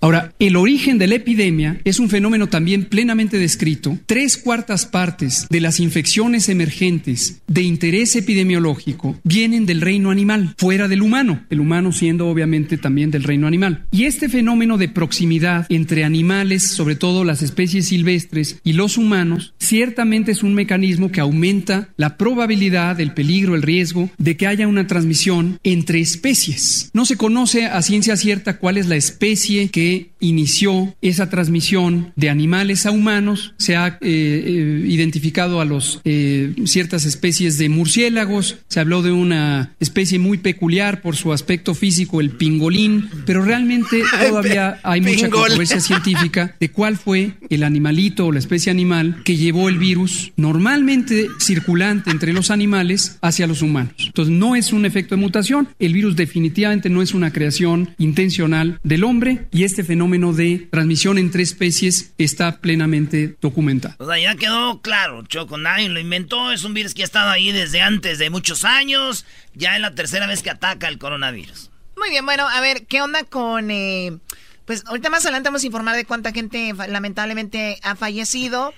Speaker 13: Ahora, el origen de la epidemia es un fenómeno también plenamente descrito. Tres cuartas partes de las infecciones emergentes de interés epidemiológico vienen del reino animal, fuera del humano, el humano siendo obviamente también del reino animal. Y este fenómeno de proximidad entre animales, sobre todo las especies silvestres, y los humanos, ciertamente es un mecanismo que aumenta la probabilidad, el peligro, el riesgo de que haya una transmisión entre especies. No se conoce a ciencia cierta cuál es la especie que inició esa transmisión de animales a humanos. Se ha eh, eh, identificado a los eh, ciertas especies de murciélagos. Se habló de una especie muy peculiar por su aspecto físico, el pingolín, pero realmente todavía hay mucha controversia científica de cuál fue el animalito o la especie animal que llevó el virus normalmente circulante entre los animales hacia los humanos. Entonces no es un efecto de mutación. El virus definitivamente no es una creación intencional del hombre y este fenómeno de transmisión entre especies está plenamente documentado.
Speaker 3: O sea, ya quedó claro, Choco, nadie lo inventó, es un virus que ha estado ahí desde antes de muchos años, ya es la tercera vez que ataca el coronavirus.
Speaker 7: Muy bien, bueno, a ver, ¿qué onda con... Eh, pues ahorita más adelante vamos a informar de cuánta gente lamentablemente ha fallecido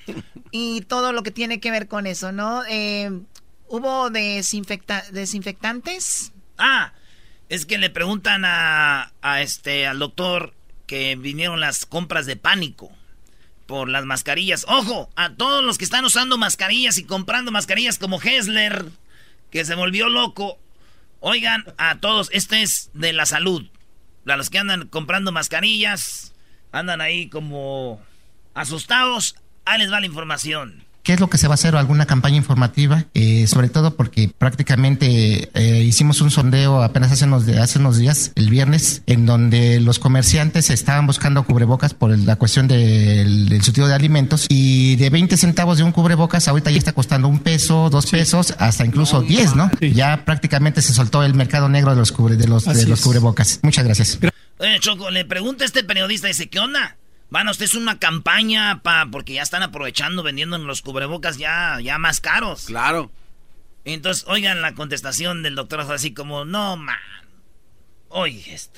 Speaker 7: y todo lo que tiene que ver con eso, ¿no? Eh, ¿Hubo desinfectantes?
Speaker 3: Ah, es que le preguntan a, a este al doctor que vinieron las compras de pánico por las mascarillas. Ojo, a todos los que están usando mascarillas y comprando mascarillas como Hessler, que se volvió loco. Oigan, a todos, este es de la salud. A los que andan comprando mascarillas, andan ahí como asustados, ahí les va la información
Speaker 14: qué es lo que se va a hacer o alguna campaña informativa, eh, sobre todo porque prácticamente eh, hicimos un sondeo apenas hace unos, hace unos días, el viernes, en donde los comerciantes estaban buscando cubrebocas por la cuestión del, del surtido de alimentos y de 20 centavos de un cubrebocas ahorita ya está costando un peso, dos pesos, hasta incluso 10, ¿no? Ya prácticamente se soltó el mercado negro de los, cubre, de los, de los cubrebocas. Muchas gracias.
Speaker 3: Choco, le pregunta este periodista, dice, ¿qué onda? Van, usted es una campaña pa, porque ya están aprovechando vendiendo los cubrebocas ya, ya más caros.
Speaker 4: Claro.
Speaker 3: Entonces, oigan la contestación del doctor así como, no,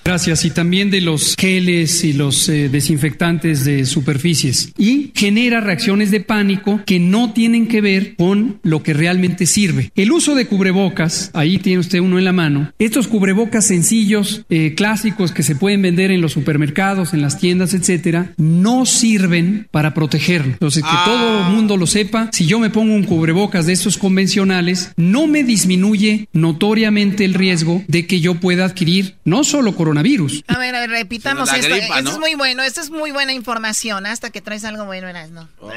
Speaker 13: Gracias. Y también de los geles y los eh, desinfectantes de superficies. Y genera reacciones de pánico que no tienen que ver con lo que realmente sirve. El uso de cubrebocas, ahí tiene usted uno en la mano. Estos cubrebocas sencillos, eh, clásicos que se pueden vender en los supermercados, en las tiendas, etcétera, no sirven para protegerlo. Entonces, que todo el ah. mundo lo sepa, si yo me pongo un cubrebocas de estos convencionales, no me disminuye notoriamente el riesgo de que yo pueda adquirir no solo coronavirus.
Speaker 7: A ver, a ver, repitamos esto. esto es muy bueno, esto es muy buena información. Hasta que traes algo bueno, ¿no? Oh.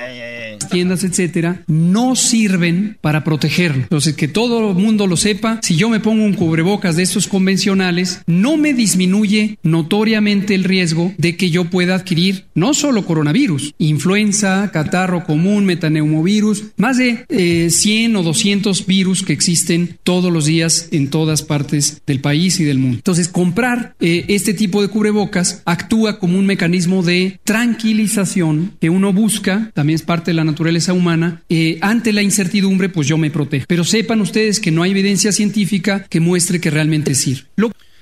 Speaker 13: Tiendas, etcétera, no sirven para protegerlo. Entonces, que todo el mundo lo sepa, si yo me pongo un cubrebocas de estos convencionales, no me disminuye notoriamente el riesgo de que yo pueda adquirir no solo coronavirus, influenza, catarro común, metaneumovirus, más de 100 eh, o 200 virus que existen todos los días en todas partes del país y del mundo. Entonces, comprar eh, este tipo de cubrebocas actúa como un mecanismo de tranquilización que uno busca, también es parte de la naturaleza humana, eh, ante la incertidumbre, pues yo me protejo. Pero sepan ustedes que no hay evidencia científica que muestre que realmente sirve.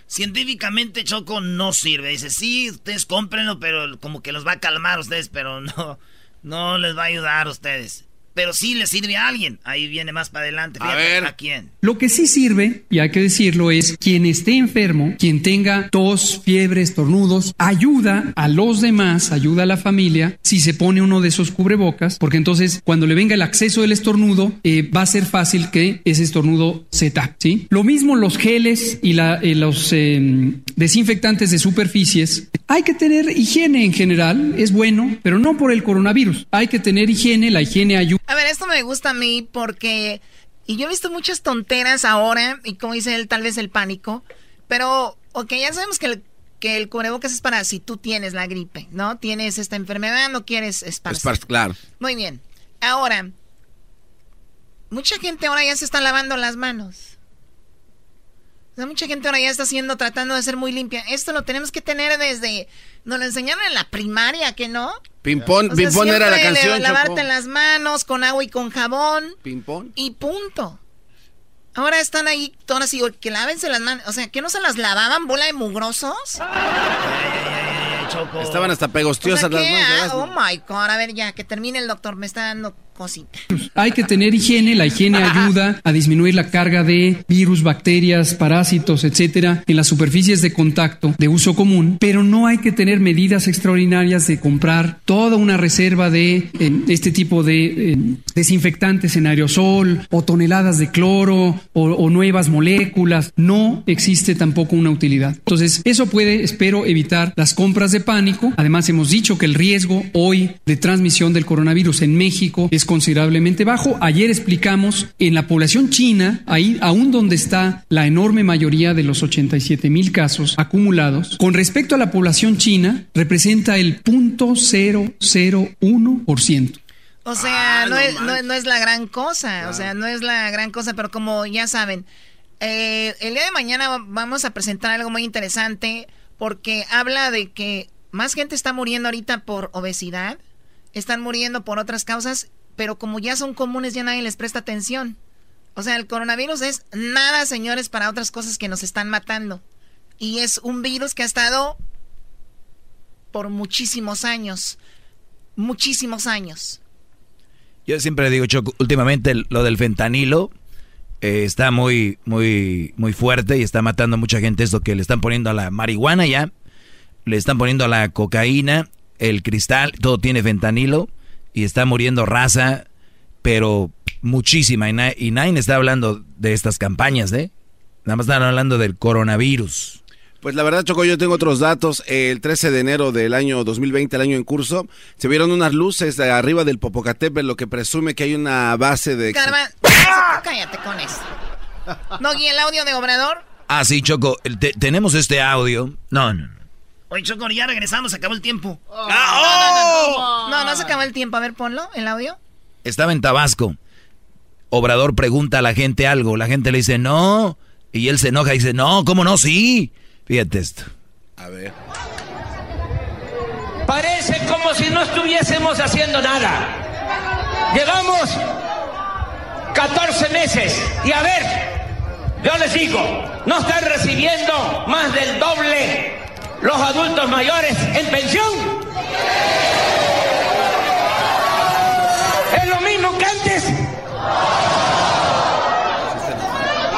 Speaker 3: Científicamente Choco no sirve. Dice, sí, ustedes cómprenlo, pero como que los va a calmar ustedes, pero no, no les va a ayudar a ustedes pero sí le sirve a alguien. Ahí viene más para adelante. a ver. ¿A quién?
Speaker 13: Lo que sí sirve, y hay que decirlo, es quien esté enfermo, quien tenga tos, fiebre, estornudos, ayuda a los demás, ayuda a la familia si se pone uno de esos cubrebocas, porque entonces cuando le venga el acceso del estornudo, eh, va a ser fácil que ese estornudo se tape. ¿sí? Lo mismo los geles y la, eh, los em, desinfectantes de superficies. Hay que tener higiene en general, es bueno, pero no por el coronavirus. Hay que tener higiene, la higiene ayuda
Speaker 7: a ver, esto me gusta a mí porque... Y yo he visto muchas tonteras ahora, y como dice él, tal vez el pánico. Pero, ok, ya sabemos que el, que el cubrebocas es para si tú tienes la gripe, ¿no? Tienes esta enfermedad, no quieres esparcir.
Speaker 4: claro.
Speaker 7: Muy bien. Ahora, mucha gente ahora ya se está lavando las manos. Mucha gente ahora ya está haciendo, tratando de ser muy limpia. Esto lo tenemos que tener desde nos lo enseñaron en la primaria, ¿que no?
Speaker 4: Pimpón, pimpón era la canción.
Speaker 7: lavarte las manos con agua y con jabón.
Speaker 4: Pimpón.
Speaker 7: Y punto. Ahora están ahí todas así, que lávense las manos. O sea, ¿que no se las lavaban bola de mugrosos?
Speaker 4: Estaban hasta pegostiosas las manos.
Speaker 7: Ah, oh my god, a ver ya, que termine el doctor, me está dando
Speaker 13: hay que tener higiene, la higiene ayuda a disminuir la carga de virus, bacterias, parásitos, etcétera, en las superficies de contacto de uso común, pero no hay que tener medidas extraordinarias de comprar toda una reserva de este tipo de desinfectantes en aerosol o toneladas de cloro o, o nuevas moléculas. No existe tampoco una utilidad. Entonces, eso puede, espero, evitar las compras de pánico. Además, hemos dicho que el riesgo hoy de transmisión del coronavirus en México es considerablemente bajo. Ayer explicamos en la población china, ahí aún donde está la enorme mayoría de los 87 mil casos acumulados, con respecto a la población china, representa el 0.001%.
Speaker 7: O sea, ah, no, es, no, es, la gran cosa, o sea, no es la gran cosa, pero como ya saben, eh, el día de mañana vamos a presentar algo muy interesante porque habla de que más gente está muriendo ahorita por obesidad, están muriendo por otras causas pero como ya son comunes, ya nadie les presta atención. O sea, el coronavirus es nada, señores, para otras cosas que nos están matando. Y es un virus que ha estado por muchísimos años. Muchísimos años.
Speaker 5: Yo siempre digo, Choco, últimamente lo del fentanilo eh, está muy, muy, muy fuerte y está matando a mucha gente. Esto que le están poniendo a la marihuana ya, le están poniendo a la cocaína, el cristal, todo tiene fentanilo y está muriendo raza, pero muchísima. Y, nadie está hablando de estas campañas, ¿eh? Nada más están hablando del coronavirus.
Speaker 4: Pues la verdad, Choco, yo tengo otros datos. El 13 de enero del año 2020, el año en curso, se vieron unas luces de arriba del Popocatépetl, lo que presume que hay una base de...
Speaker 7: cállate con eso. ¿No guía el audio de Obrador?
Speaker 5: Ah, sí, Choco, tenemos este audio. No, no, no.
Speaker 3: Oye, Choco, ya regresamos, se acabó el tiempo.
Speaker 7: Oh. Ah, no, no, se acabó el tiempo. A ver, ponlo, el audio.
Speaker 5: Estaba en Tabasco. Obrador pregunta a la gente algo. La gente le dice, no. Y él se enoja y dice, no, ¿cómo no? Sí. Fíjate esto.
Speaker 4: A ver.
Speaker 15: Parece como si no estuviésemos haciendo nada. Llevamos 14 meses. Y a ver, yo les digo, no están recibiendo más del doble los adultos mayores en pensión. Es lo mismo que antes.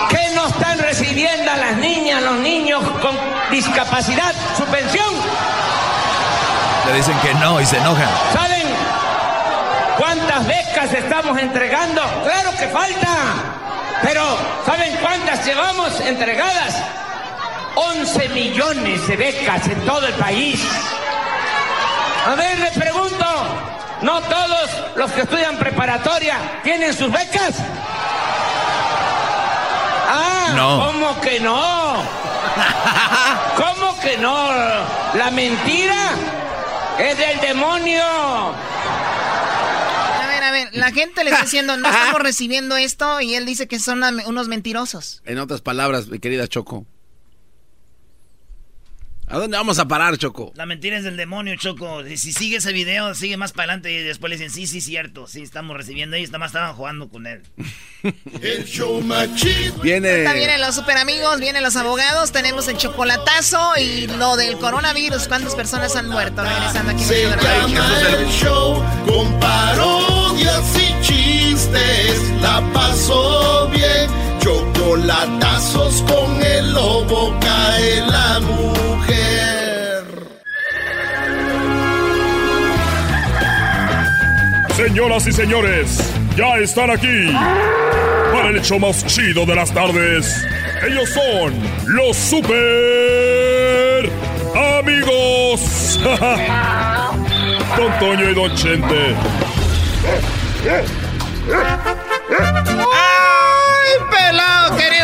Speaker 15: Que no están recibiendo a las niñas, los niños con discapacidad su pensión.
Speaker 5: Le dicen que no y se enojan.
Speaker 15: ¿Saben cuántas becas estamos entregando? Claro que falta. Pero ¿saben cuántas llevamos entregadas? 11 millones de becas en todo el país. A ver, les pregunto, ¿no todos los que estudian preparatoria tienen sus becas? Ah, no. ¿cómo que no? ¿Cómo que no? La mentira es del demonio.
Speaker 7: A ver, a ver, la gente le está diciendo, no estamos recibiendo esto y él dice que son unos mentirosos.
Speaker 4: En otras palabras, mi querida Choco, ¿A dónde vamos a parar, Choco?
Speaker 3: La mentira es del demonio, Choco. Si sigue ese video, sigue más para adelante y después le dicen, sí, sí, cierto. Sí, estamos recibiendo ellos, nada más estaban jugando con él.
Speaker 2: el show más chido.
Speaker 4: Viene...
Speaker 7: vienen los super amigos, vienen los abogados, tenemos el chocolatazo y lo del coronavirus. ¿Cuántas personas han muerto regresando aquí?
Speaker 2: Se llama el show con parodias y chistes. La pasó bien. Chocolatazos con el lobo cae la mujer.
Speaker 11: Señoras y señores, ya están aquí para el hecho más chido de las tardes. Ellos son los super amigos. Don Toño y Don Chente.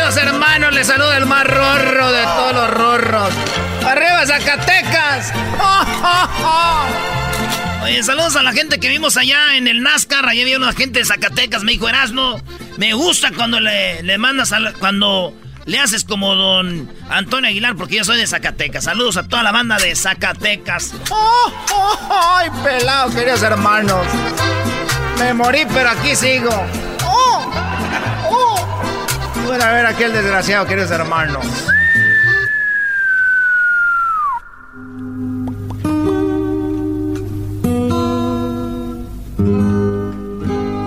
Speaker 3: ¡Ay, pelado, queridos hermanos! Les saluda el más rorro de todos los rorros. ¡Arriba, Zacatecas! Oye, saludos a la gente que vimos allá en el NASCAR. Allá había una gente de Zacatecas. Me dijo Erasmo, me gusta cuando le, le mandas, cuando le haces como don Antonio Aguilar, porque yo soy de Zacatecas. Saludos a toda la banda de Zacatecas. ¡Ay, pelado, queridos hermanos! Me morí, pero aquí sigo. Bueno, a ver aquel desgraciado, queridos hermanos.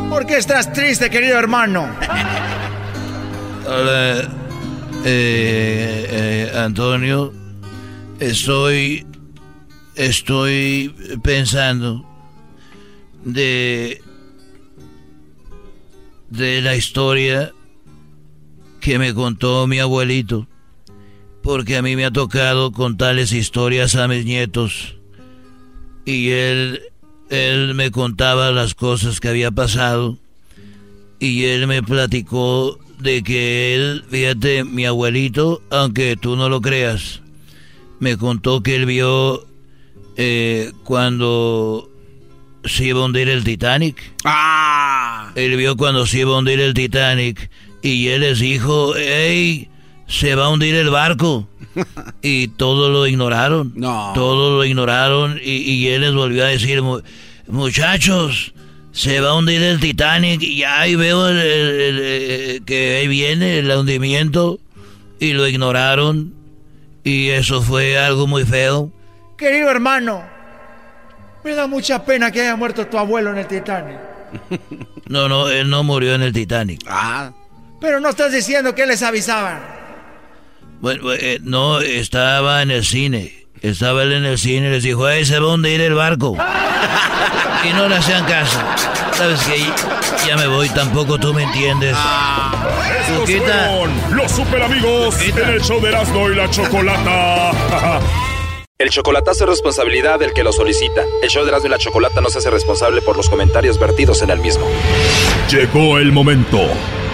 Speaker 3: ¿Por qué estás triste, querido hermano?
Speaker 5: Hola, eh, eh, Antonio. Estoy. Estoy pensando de. de la historia que me contó mi abuelito. Porque a mí me ha tocado contarles historias a mis nietos. Y él él me contaba las cosas que había pasado y él me platicó de que él, fíjate, mi abuelito, aunque tú no lo creas, me contó que él vio eh, cuando se iba a hundir el Titanic.
Speaker 4: ¡Ah!
Speaker 5: Él vio cuando se iba a hundir el Titanic y él les dijo, hey, se va a hundir el barco. y todos lo ignoraron.
Speaker 4: No.
Speaker 5: Todos lo ignoraron y, y él les volvió a decir, muchachos, se va a hundir el Titanic y ahí veo el, el, el, que ahí viene el hundimiento y lo ignoraron y eso fue algo muy feo.
Speaker 3: Querido hermano, me da mucha pena que haya muerto tu abuelo en el Titanic.
Speaker 5: No, no, él no murió en el Titanic.
Speaker 4: Ah.
Speaker 3: Pero no estás diciendo que les avisaban.
Speaker 5: Bueno, eh, no, estaba en el cine. Estaba él en el cine y les dijo, ¡ay, se va a hundir el barco! y no le hacían caso. ¿Sabes qué? Ya me voy, tampoco tú me entiendes.
Speaker 11: Estos fueron los super amigos en el show de Erasmo y la Chocolata.
Speaker 10: El chocolatazo es responsabilidad del que lo solicita. El show de Erasmo y la Chocolata no se hace responsable por los comentarios vertidos en el mismo.
Speaker 11: Llegó el momento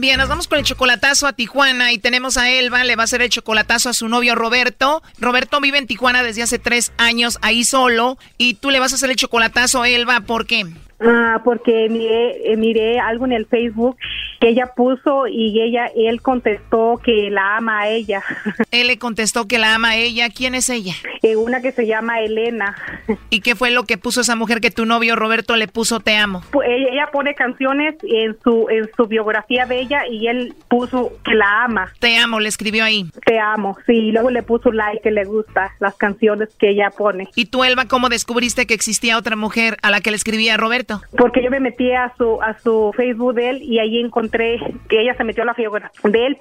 Speaker 7: Bien, nos vamos con el chocolatazo a Tijuana y tenemos a Elba, le va a hacer el chocolatazo a su novio Roberto. Roberto vive en Tijuana desde hace tres años ahí solo y tú le vas a hacer el chocolatazo a Elba, ¿por qué?
Speaker 16: Ah, porque miré, eh, miré algo en el Facebook que ella puso y ella, él contestó que la ama a ella.
Speaker 7: Él le contestó que la ama a ella. ¿Quién es ella?
Speaker 16: Eh, una que se llama Elena.
Speaker 7: ¿Y qué fue lo que puso esa mujer que tu novio Roberto le puso te amo?
Speaker 16: Ella, ella pone canciones en su en su biografía de ella y él puso que la ama.
Speaker 7: Te amo, le escribió ahí.
Speaker 16: Te amo, sí. Y luego le puso like que le gusta las canciones que ella pone.
Speaker 7: ¿Y tú, Elba, cómo descubriste que existía otra mujer a la que le escribía Roberto?
Speaker 16: Porque yo me metí a su a su Facebook de él y ahí encontré que ella se metió a la biografía de él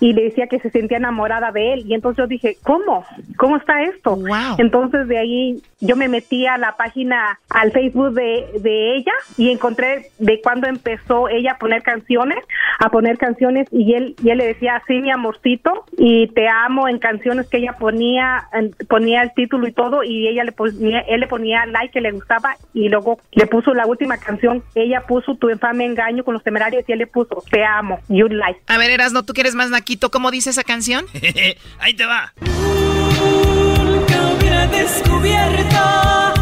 Speaker 16: y le decía que se sentía enamorada de él y entonces yo dije, ¿cómo? ¿Cómo está esto? Entonces de ahí yo me metí a la página, al Facebook de, de ella y encontré de cuando empezó ella a poner canciones, a poner canciones y él, y él le decía, sí, mi amorcito, y te amo en canciones que ella ponía, ponía el título y todo y ella le ponía, él le ponía like que le gustaba y luego le puso la última canción, ella puso tu infame engaño con los temerarios y él le puso puso, te amo, you like.
Speaker 7: A ver, Erasno, tú quieres más naquito, ¿cómo dice esa canción?
Speaker 3: Ahí te va.
Speaker 6: Nunca hubiera descubierto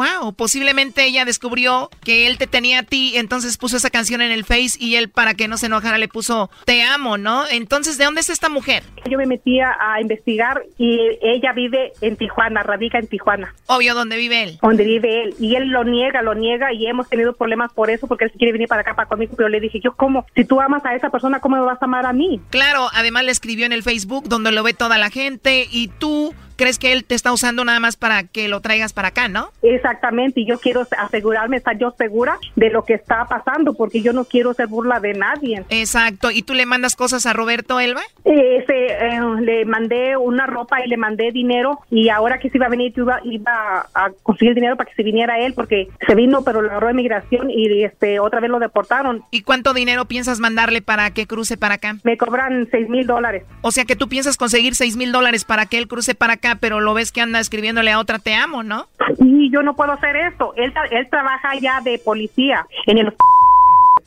Speaker 7: Wow, posiblemente ella descubrió que él te tenía a ti, entonces puso esa canción en el Face y él para que no se enojara le puso te amo, ¿no? Entonces, ¿de dónde es esta mujer?
Speaker 16: Yo me metía a investigar y ella vive en Tijuana, radica en Tijuana.
Speaker 7: Obvio, ¿dónde vive él?
Speaker 16: Donde vive él. Y él lo niega, lo niega y hemos tenido problemas por eso porque él quiere venir para acá para conmigo, pero le dije, yo cómo, si tú amas a esa persona, ¿cómo me vas a amar a mí?
Speaker 7: Claro, además le escribió en el Facebook donde lo ve toda la gente y tú crees que él te está usando nada más para que lo traigas para acá, ¿no?
Speaker 16: Exactamente, y yo quiero asegurarme, estar yo segura de lo que está pasando, porque yo no quiero ser burla de nadie.
Speaker 7: Exacto, ¿y tú le mandas cosas a Roberto Elba?
Speaker 16: Eh, eh, le mandé una ropa y le mandé dinero, y ahora que se iba a venir, iba, iba a conseguir dinero para que se viniera él, porque se vino, pero lo agarró de migración y este otra vez lo deportaron.
Speaker 7: ¿Y cuánto dinero piensas mandarle para que cruce para acá?
Speaker 16: Me cobran seis mil dólares.
Speaker 7: O sea que tú piensas conseguir seis mil dólares para que él cruce para acá, pero lo ves que anda escribiéndole a otra te amo, ¿no?
Speaker 16: Y yo no puedo hacer esto. Él, él trabaja ya de policía en el...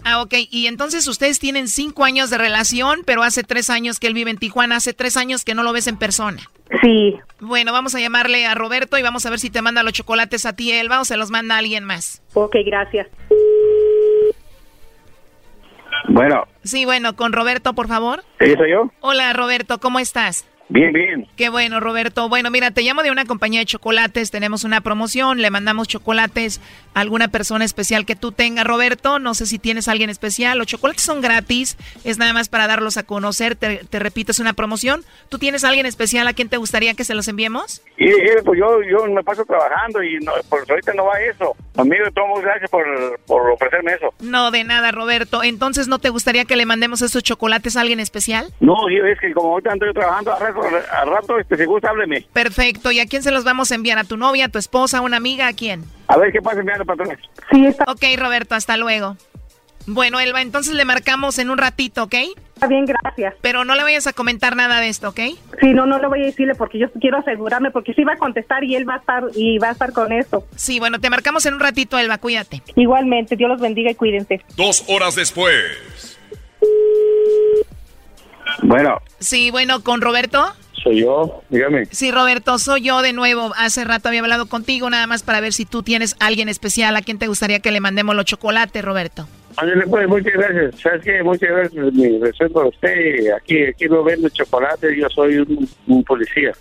Speaker 7: Ah, ok. Y entonces ustedes tienen cinco años de relación, pero hace tres años que él vive en Tijuana, hace tres años que no lo ves en persona.
Speaker 16: Sí.
Speaker 7: Bueno, vamos a llamarle a Roberto y vamos a ver si te manda los chocolates a ti, Elba, o se los manda a alguien más.
Speaker 16: Ok, gracias.
Speaker 17: Bueno.
Speaker 7: Sí, bueno, con Roberto, por favor.
Speaker 17: Sí, soy yo.
Speaker 7: Hola, Roberto, ¿cómo estás?
Speaker 17: Bien, bien.
Speaker 7: Qué bueno, Roberto. Bueno, mira, te llamo de una compañía de chocolates. Tenemos una promoción. Le mandamos chocolates a alguna persona especial que tú tengas, Roberto. No sé si tienes a alguien especial. Los chocolates son gratis. Es nada más para darlos a conocer. Te, te repito, es una promoción. ¿Tú tienes a alguien especial a quien te gustaría que se los enviemos?
Speaker 17: Y, pues yo, yo me paso trabajando y no, pues ahorita no va eso. Amigo, tomo gracias por, por ofrecerme eso.
Speaker 7: No, de nada, Roberto. Entonces, ¿no te gustaría que le mandemos esos chocolates a alguien especial?
Speaker 17: No, es que como ahorita ando yo trabajando, rato, a rato este, si gusta, hábleme.
Speaker 7: Perfecto. ¿Y a quién se los vamos a enviar? ¿A tu novia, a tu esposa, a una amiga? ¿A quién?
Speaker 17: A ver qué pasa enviando patrones.
Speaker 16: Sí, está.
Speaker 7: Ok, Roberto, hasta luego. Bueno, Elba, entonces le marcamos en un ratito, ¿ok?
Speaker 16: Está bien, gracias.
Speaker 7: Pero no le vayas a comentar nada de esto, ¿ok?
Speaker 16: Sí, no, no le voy a decirle porque yo quiero asegurarme porque sí va a contestar y él va a estar y va a estar con esto.
Speaker 7: Sí, bueno, te marcamos en un ratito, Elba, cuídate.
Speaker 16: Igualmente, Dios los bendiga y cuídense.
Speaker 11: Dos horas después.
Speaker 17: Bueno.
Speaker 7: Sí, bueno, ¿con Roberto?
Speaker 17: Soy yo, dígame.
Speaker 7: Sí, Roberto, soy yo de nuevo. Hace rato había hablado contigo nada más para ver si tú tienes alguien especial a quien te gustaría que le mandemos los chocolates, Roberto.
Speaker 17: Ándale, pues, muchas gracias. ¿Sabes qué? Muchas gracias. Mi respeto a usted. Aquí, aquí no vendo chocolate. Yo soy un, un, policía.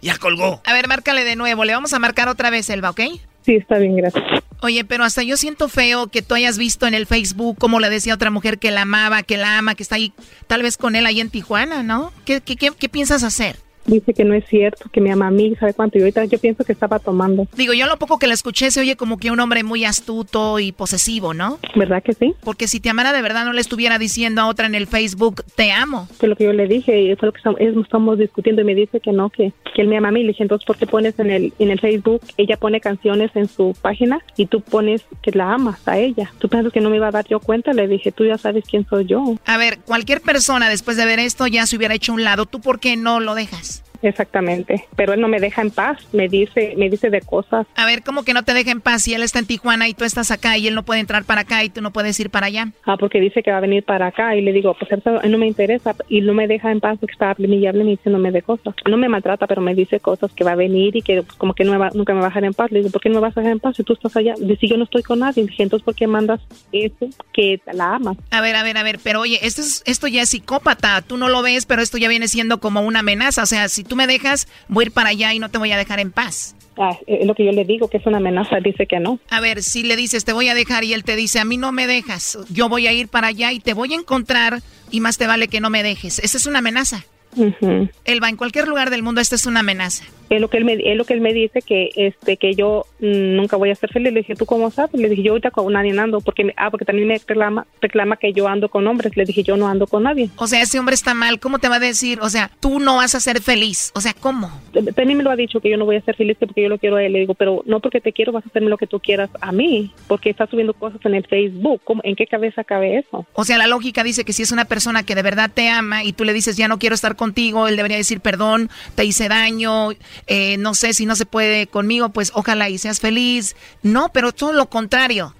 Speaker 3: Ya colgó.
Speaker 7: A ver, márcale de nuevo. Le vamos a marcar otra vez, Elba, ¿ok?
Speaker 16: Sí, está bien, gracias.
Speaker 7: Oye, pero hasta yo siento feo que tú hayas visto en el Facebook cómo le decía a otra mujer que la amaba, que la ama, que está ahí, tal vez con él ahí en Tijuana, ¿no? ¿Qué, qué, qué, qué piensas hacer?
Speaker 16: Dice que no es cierto, que me ama a mí, ¿sabe cuánto? Y ahorita yo pienso que estaba tomando.
Speaker 7: Digo, yo lo poco que la escuché se oye como que un hombre muy astuto y posesivo, ¿no?
Speaker 16: ¿Verdad que sí?
Speaker 7: Porque si te amara de verdad no le estuviera diciendo a otra en el Facebook, te amo.
Speaker 16: Fue lo que yo le dije y fue lo que estamos discutiendo y me dice que no, que, que él me ama a mí. Le dije, entonces, ¿por qué pones en el, en el Facebook? Ella pone canciones en su página y tú pones que la amas a ella. ¿Tú piensas que no me iba a dar yo cuenta? Le dije, tú ya sabes quién soy yo.
Speaker 7: A ver, cualquier persona después de ver esto ya se hubiera hecho un lado. ¿Tú por qué no lo dejas?
Speaker 16: Exactamente, pero él no me deja en paz, me dice, me dice de cosas.
Speaker 7: A ver, ¿cómo que no te deja en paz si él está en Tijuana y tú estás acá y él no puede entrar para acá y tú no puedes ir para allá?
Speaker 16: Ah, porque dice que va a venir para acá y le digo, pues eso no me interesa y no me deja en paz porque está hablando y hablando y diciéndome de cosas. No me maltrata, pero me dice cosas que va a venir y que pues, como que no me va, nunca me va a dejar en paz. Le digo, ¿por qué no me vas a dejar en paz si tú estás allá? Dice, yo no estoy con nadie. Dije, entonces, ¿por qué mandas eso que la amas?
Speaker 7: A ver, a ver, a ver, pero oye, esto, es, esto ya es psicópata. Tú no lo ves, pero esto ya viene siendo como una amenaza. O sea, si tú me dejas, voy a ir para allá y no te voy a dejar en paz.
Speaker 16: Ah, es lo que yo le digo, que es una amenaza, dice que no.
Speaker 7: A ver, si le dices, te voy a dejar y él te dice, a mí no me dejas, yo voy a ir para allá y te voy a encontrar y más te vale que no me dejes. Esa es una amenaza.
Speaker 16: Uh
Speaker 7: Él va en cualquier lugar del mundo, esta es una amenaza.
Speaker 16: Es lo que él me, es lo que él me dice que este que yo mm, nunca voy a ser feliz. Le dije, ¿tú cómo sabes? Le dije, yo ahorita con nadie ando, porque me, ah, porque también me reclama, reclama que yo ando con hombres. Le dije, yo no ando con nadie.
Speaker 7: O sea, ese hombre está mal, ¿cómo te va a decir? O sea, tú no vas a ser feliz. O sea, ¿cómo?
Speaker 16: También me lo ha dicho que yo no voy a ser feliz porque yo lo quiero a él. Le digo, pero no porque te quiero vas a hacerme lo que tú quieras a mí, porque estás subiendo cosas en el Facebook. ¿Cómo, ¿En qué cabeza cabe eso?
Speaker 7: O sea, la lógica dice que si es una persona que de verdad te ama y tú le dices, ya no quiero estar contigo, él debería decir, perdón, te hice daño, eh, no sé si no se puede conmigo, pues ojalá y seas feliz. No, pero todo lo contrario.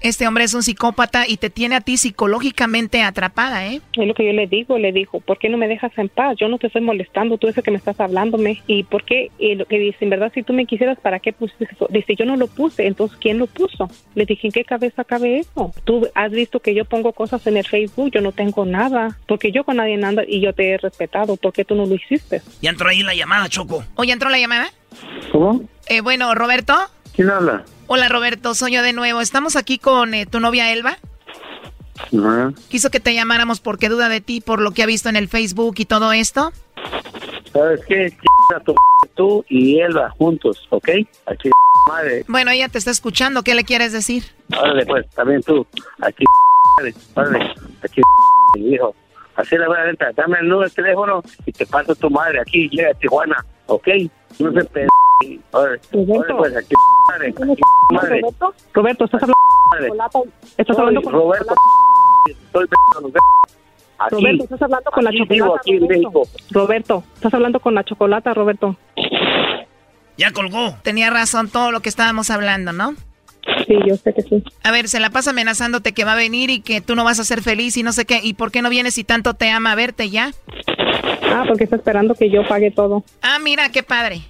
Speaker 7: Este hombre es un psicópata y te tiene a ti psicológicamente atrapada, ¿eh?
Speaker 16: Es lo que yo le digo, le dijo, ¿por qué no me dejas en paz? Yo no te estoy molestando, tú eres que me estás hablándome. ¿Y por qué? Y lo que dice, en verdad, si tú me quisieras, ¿para qué pusiste eso? Dice, yo no lo puse, entonces, ¿quién lo puso? Le dije, ¿en qué cabeza cabe eso? Tú has visto que yo pongo cosas en el Facebook, yo no tengo nada, porque yo con nadie ando y yo te he respetado, ¿por qué tú no lo hiciste?
Speaker 3: Ya entró ahí la llamada, Choco.
Speaker 7: ¿O entró la llamada?
Speaker 17: ¿Cómo?
Speaker 7: Eh, bueno, Roberto.
Speaker 17: ¿Quién habla?
Speaker 7: Hola Roberto, soy yo de nuevo. Estamos aquí con eh, tu novia Elba. Quiso que te llamáramos porque duda de ti por lo que ha visto en el Facebook y todo esto.
Speaker 17: ¿Sabes qué? tú y Elba juntos, ¿ok? Aquí madre.
Speaker 7: Bueno, ella te está escuchando. ¿Qué le quieres decir?
Speaker 17: Órale, pues, también tú. Aquí madre. Órale, aquí hijo. Así la voy a venta. Dame el número de teléfono y te paso tu madre aquí. Llega a Tijuana, ¿ok? No se pe... Roberto. Pues, aquí, madre,
Speaker 16: madre. Roberto, Roberto, estás hablando Estás hablando con
Speaker 17: Roberto.
Speaker 16: Aquí, Roberto, estás hablando con la chocolata. Aquí en México. Roberto, estás hablando con la chocolata, Roberto.
Speaker 3: Ya colgó.
Speaker 7: Tenía razón todo lo que estábamos hablando, ¿no?
Speaker 16: Sí, yo sé que sí.
Speaker 7: A ver, se la pasa amenazándote que va a venir y que tú no vas a ser feliz y no sé qué. ¿Y por qué no vienes si tanto te ama a verte ya?
Speaker 16: Ah, porque está esperando que yo pague todo.
Speaker 7: Ah, mira, qué padre.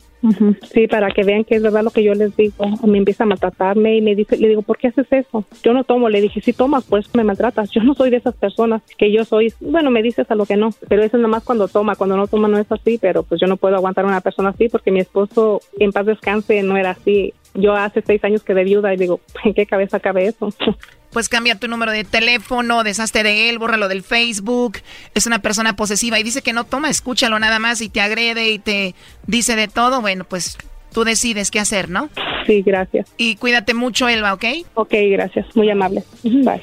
Speaker 16: Sí, para que vean que es verdad lo que yo les digo. Me empieza a maltratarme y me dice, le digo, ¿por qué haces eso? Yo no tomo. Le dije, si tomas, pues me maltratas. Yo no soy de esas personas que yo soy. Bueno, me dices a lo que no, pero eso es nada más cuando toma. Cuando no toma no es así, pero pues yo no puedo aguantar a una persona así porque mi esposo en paz descanse no era así. Yo hace seis años quedé viuda y digo, ¿en qué cabeza cabe eso?
Speaker 7: pues cambia tu número de teléfono, deshazte de él, bórralo del Facebook. Es una persona posesiva y dice que no toma, escúchalo nada más y te agrede y te dice de todo. Bueno, pues tú decides qué hacer, ¿no?
Speaker 16: Sí, gracias.
Speaker 7: Y cuídate mucho, Elba, ¿ok?
Speaker 16: Ok, gracias. Muy amable. Bye.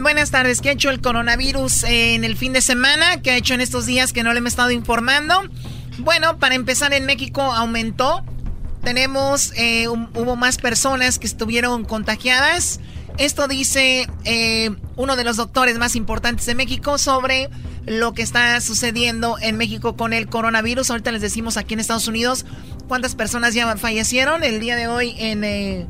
Speaker 7: buenas tardes. ¿Qué ha hecho el coronavirus en el fin de semana? ¿Qué ha hecho en estos días que no le hemos estado informando? Bueno, para empezar, en México aumentó. Tenemos, eh, hubo más personas que estuvieron contagiadas. Esto dice eh, uno de los doctores más importantes de México sobre lo que está sucediendo en México con el coronavirus. Ahorita les decimos aquí en Estados Unidos cuántas personas ya fallecieron el día de hoy en eh,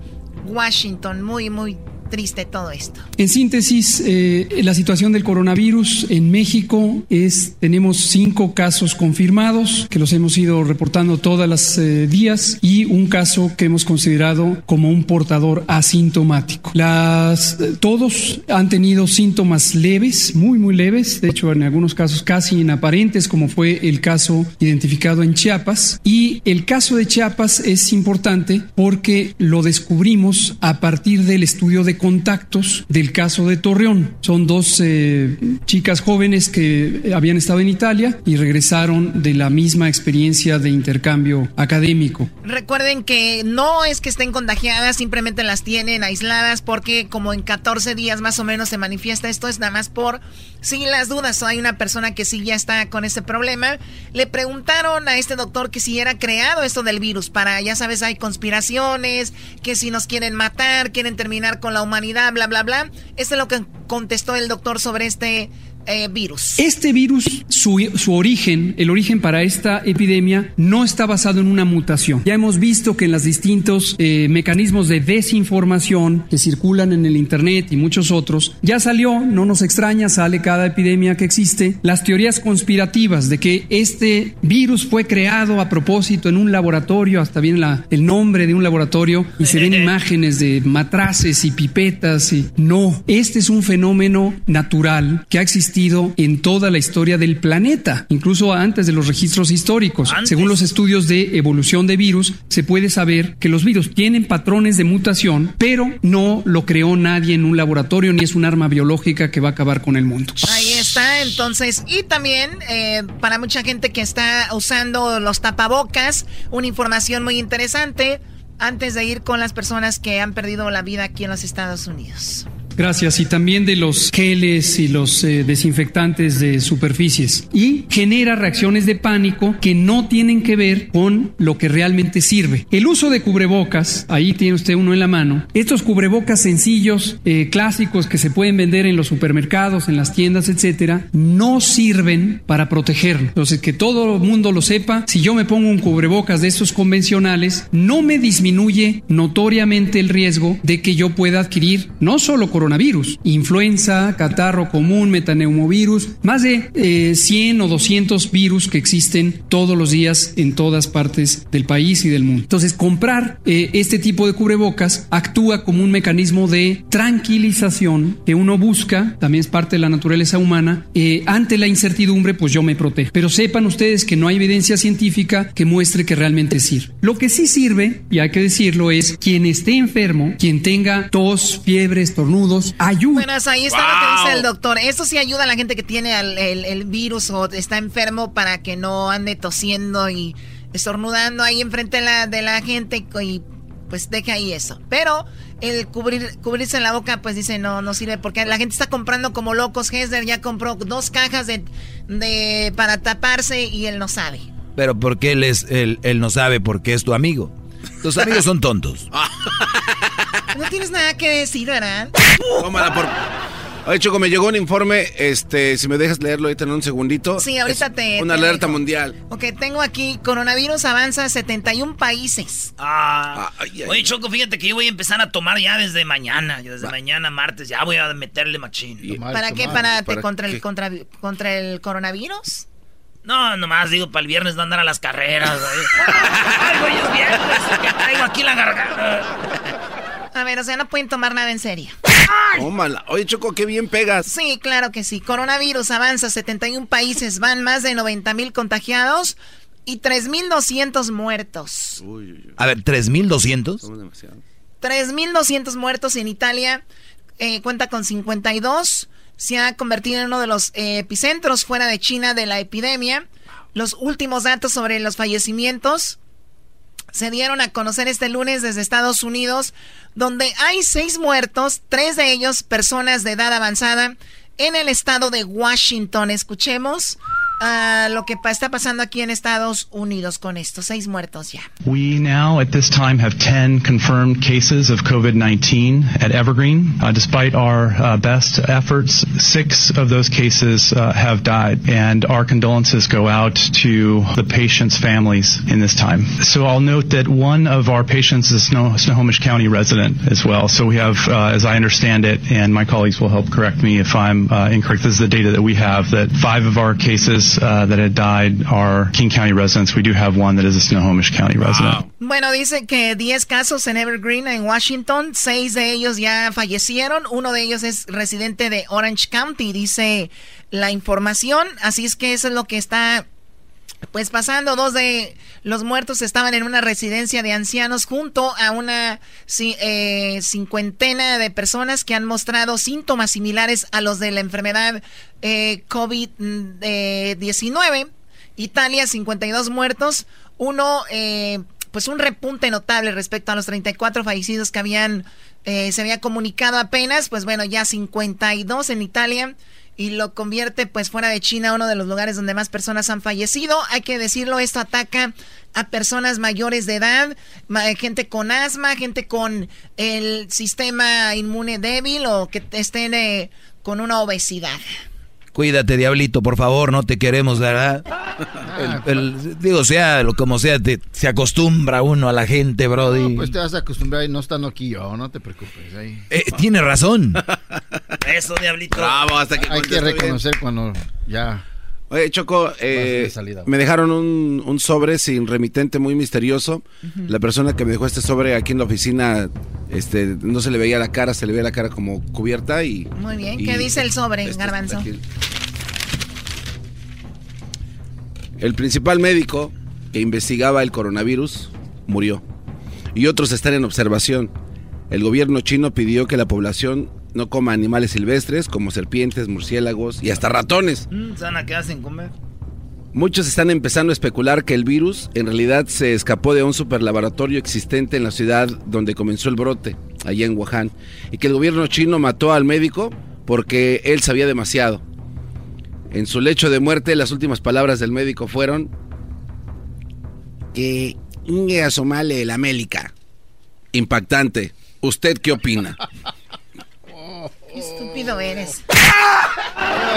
Speaker 7: Washington. Muy, muy triste todo esto.
Speaker 13: En síntesis, eh, la situación del coronavirus en México es, tenemos cinco casos confirmados, que los hemos ido reportando todas las eh, días, y un caso que hemos considerado como un portador asintomático. Las, eh, todos han tenido síntomas leves, muy, muy leves, de hecho en algunos casos casi inaparentes, como fue el caso identificado en Chiapas. Y el caso de Chiapas es importante porque lo descubrimos a partir del estudio de contactos del caso de Torreón. Son dos eh, chicas jóvenes que habían estado en Italia y regresaron de la misma experiencia de intercambio académico.
Speaker 7: Recuerden que no es que estén contagiadas, simplemente las tienen aisladas porque como en 14 días más o menos se manifiesta esto, es nada más por sin las dudas. Hay una persona que sí ya está con ese problema. Le preguntaron a este doctor que si era creado esto del virus para, ya sabes, hay conspiraciones, que si nos quieren matar, quieren terminar con la humanidad humanidad, bla, bla, bla. Esto es lo que contestó el doctor sobre este eh, virus.
Speaker 13: Este virus, su, origen, el origen para esta epidemia, no está basado en una mutación. Ya hemos visto que en los distintos eh, mecanismos de desinformación que circulan en el Internet y muchos otros, ya salió, no nos extraña, sale cada epidemia que existe, las teorías conspirativas de que este virus fue creado a propósito en un laboratorio, hasta bien la, el nombre de un laboratorio, y se ven imágenes de matraces y pipetas. Y... No, este es un fenómeno natural que ha existido en toda la historia del planeta, incluso antes de los registros históricos. Según los estudios de evolución de virus, se puede saber que los virus tienen patrones de mutación, pero no lo creó nadie en un laboratorio ni es un arma biológica que va a acabar con el mundo.
Speaker 7: Ahí está, entonces, y también eh, para mucha gente que está usando los tapabocas, una información muy interesante antes de ir con las personas que han perdido la vida aquí en los Estados Unidos.
Speaker 13: Gracias. Y también de los geles y los eh, desinfectantes de superficies. Y genera reacciones de pánico que no tienen que ver con lo que realmente sirve. El uso de cubrebocas, ahí tiene usted uno en la mano. Estos cubrebocas sencillos, eh, clásicos que se pueden vender en los supermercados, en las tiendas, etcétera, no sirven para protegerlo. Entonces, que todo el mundo lo sepa, si yo me pongo un cubrebocas de estos convencionales, no me disminuye notoriamente el riesgo de que yo pueda adquirir no solo coronavirus, influenza, catarro común, metaneumovirus, más de 100 eh, o 200 virus que existen todos los días en todas partes del país y del mundo. Entonces, comprar eh, este tipo de cubrebocas actúa como un mecanismo de tranquilización que uno busca, también es parte de la naturaleza humana, eh, ante la incertidumbre, pues yo me protejo. Pero sepan ustedes que no hay evidencia científica que muestre que realmente sirve. Lo que sí sirve, y hay que decirlo, es quien esté enfermo, quien tenga tos, fiebre, estornudo, ayuda.
Speaker 7: Bueno, ahí está lo que dice el doctor. Esto sí ayuda a la gente que tiene el, virus o está enfermo para que no ande tosiendo y estornudando ahí enfrente de la, de la gente y pues deje ahí eso. Pero el cubrir, cubrirse la boca, pues dice, no, no sirve porque la gente está comprando como locos. Hesler ya compró dos cajas de, de para taparse y él no sabe.
Speaker 5: Pero porque él, es, él, él no sabe porque es tu amigo. Tus amigos son tontos.
Speaker 7: No tienes nada que decir, ¿verdad?
Speaker 4: Tómala por... Oye, Choco, me llegó un informe, este, si me dejas leerlo ahorita en un segundito.
Speaker 7: Sí, ahorita te...
Speaker 4: Una alerta mundial.
Speaker 7: Ok, tengo aquí, coronavirus avanza a 71 países.
Speaker 3: Ah, oye, Choco, fíjate que yo voy a empezar a tomar ya desde mañana, desde mañana, martes, ya voy a meterle machín.
Speaker 7: ¿Para qué? ¿Para, contra, El, contra, contra el coronavirus?
Speaker 3: No, nomás digo para el viernes no andar a las carreras. Ay, hoy es viernes, que traigo aquí la garganta.
Speaker 7: A ver, o sea, no pueden tomar nada en serio.
Speaker 4: Tómala. Oye, Choco, qué bien pegas.
Speaker 7: Sí, claro que sí. Coronavirus avanza, 71 países, van más de 90 mil contagiados y 3.200 muertos.
Speaker 5: A ver, ¿3.200?
Speaker 4: Somos demasiados.
Speaker 7: 3.200 muertos en Italia. Eh, cuenta con 52. Se ha convertido en uno de los eh, epicentros fuera de China de la epidemia. Los últimos datos sobre los fallecimientos se dieron a conocer este lunes desde Estados Unidos, donde hay seis muertos, tres de ellos personas de edad avanzada, en el estado de Washington. Escuchemos uh, lo que está pasando aquí en Estados Unidos con esto. Seis muertos ya.
Speaker 18: We now at this time have 10 confirmed cases of COVID-19 at Evergreen. Uh, despite our uh, best efforts, six of those cases uh, have died, and our condolences go out to the patients' families in this time. So I'll note that one of our patients is a Snow- Snohomish County resident as well. So we have, uh, as I understand it, and my colleagues will help correct me if I'm uh, incorrect. This is the data that we have that five of our cases that had died are King County residents. We do have one that is a Snohomish County resident.
Speaker 7: Bueno, dice que 10 casos en Evergreen, en Washington. Seis de ellos ya fallecieron. Uno de ellos es residente de Orange County, dice la información. Así es que eso es lo que está pues pasando, dos de los muertos estaban en una residencia de ancianos junto a una eh, cincuentena de personas que han mostrado síntomas similares a los de la enfermedad eh, COVID-19. Italia, 52 muertos, uno, eh, pues un repunte notable respecto a los 34 fallecidos que habían, se había comunicado apenas, pues bueno, ya 52 en Italia y lo convierte pues fuera de China uno de los lugares donde más personas han fallecido. Hay que decirlo, esto ataca a personas mayores de edad, gente con asma, gente con el sistema inmune débil o que estén eh, con una obesidad.
Speaker 5: Cuídate, diablito, por favor, no te queremos, ¿verdad? digo, sea lo como sea, se acostumbra uno a la gente, Brody.
Speaker 12: pues te vas a acostumbrar y no estando aquí yo, no te preocupes.
Speaker 5: Eh, tiene razón.
Speaker 3: Eso, diablito.
Speaker 4: Bravo, hasta que
Speaker 12: Hay que reconocer cuando ya
Speaker 4: Oye, Choco, eh, me dejaron un, sobre sin remitente muy misterioso. La persona que me dejó este sobre aquí en la oficina, este, no se le veía la cara, se le veía la cara como cubierta y...
Speaker 7: Muy bien, ¿qué dice el sobre, este Garbanzo?
Speaker 4: El principal médico que investigaba el coronavirus murió y otros están en observación. El gobierno chino pidió que la población no coma animales silvestres como serpientes, murciélagos y hasta ratones.
Speaker 3: Mm, ¿Sana qué hacen comer?
Speaker 4: Muchos están empezando a especular que el virus en realidad se escapó de un superlaboratorio existente en la ciudad donde comenzó el brote, allá en Wuhan, y que el gobierno chino mató al médico porque él sabía demasiado. En su lecho de muerte, las últimas palabras del médico fueron que Inge asomale la América. Impactante. ¿Usted qué opina?
Speaker 7: Qué estúpido eres.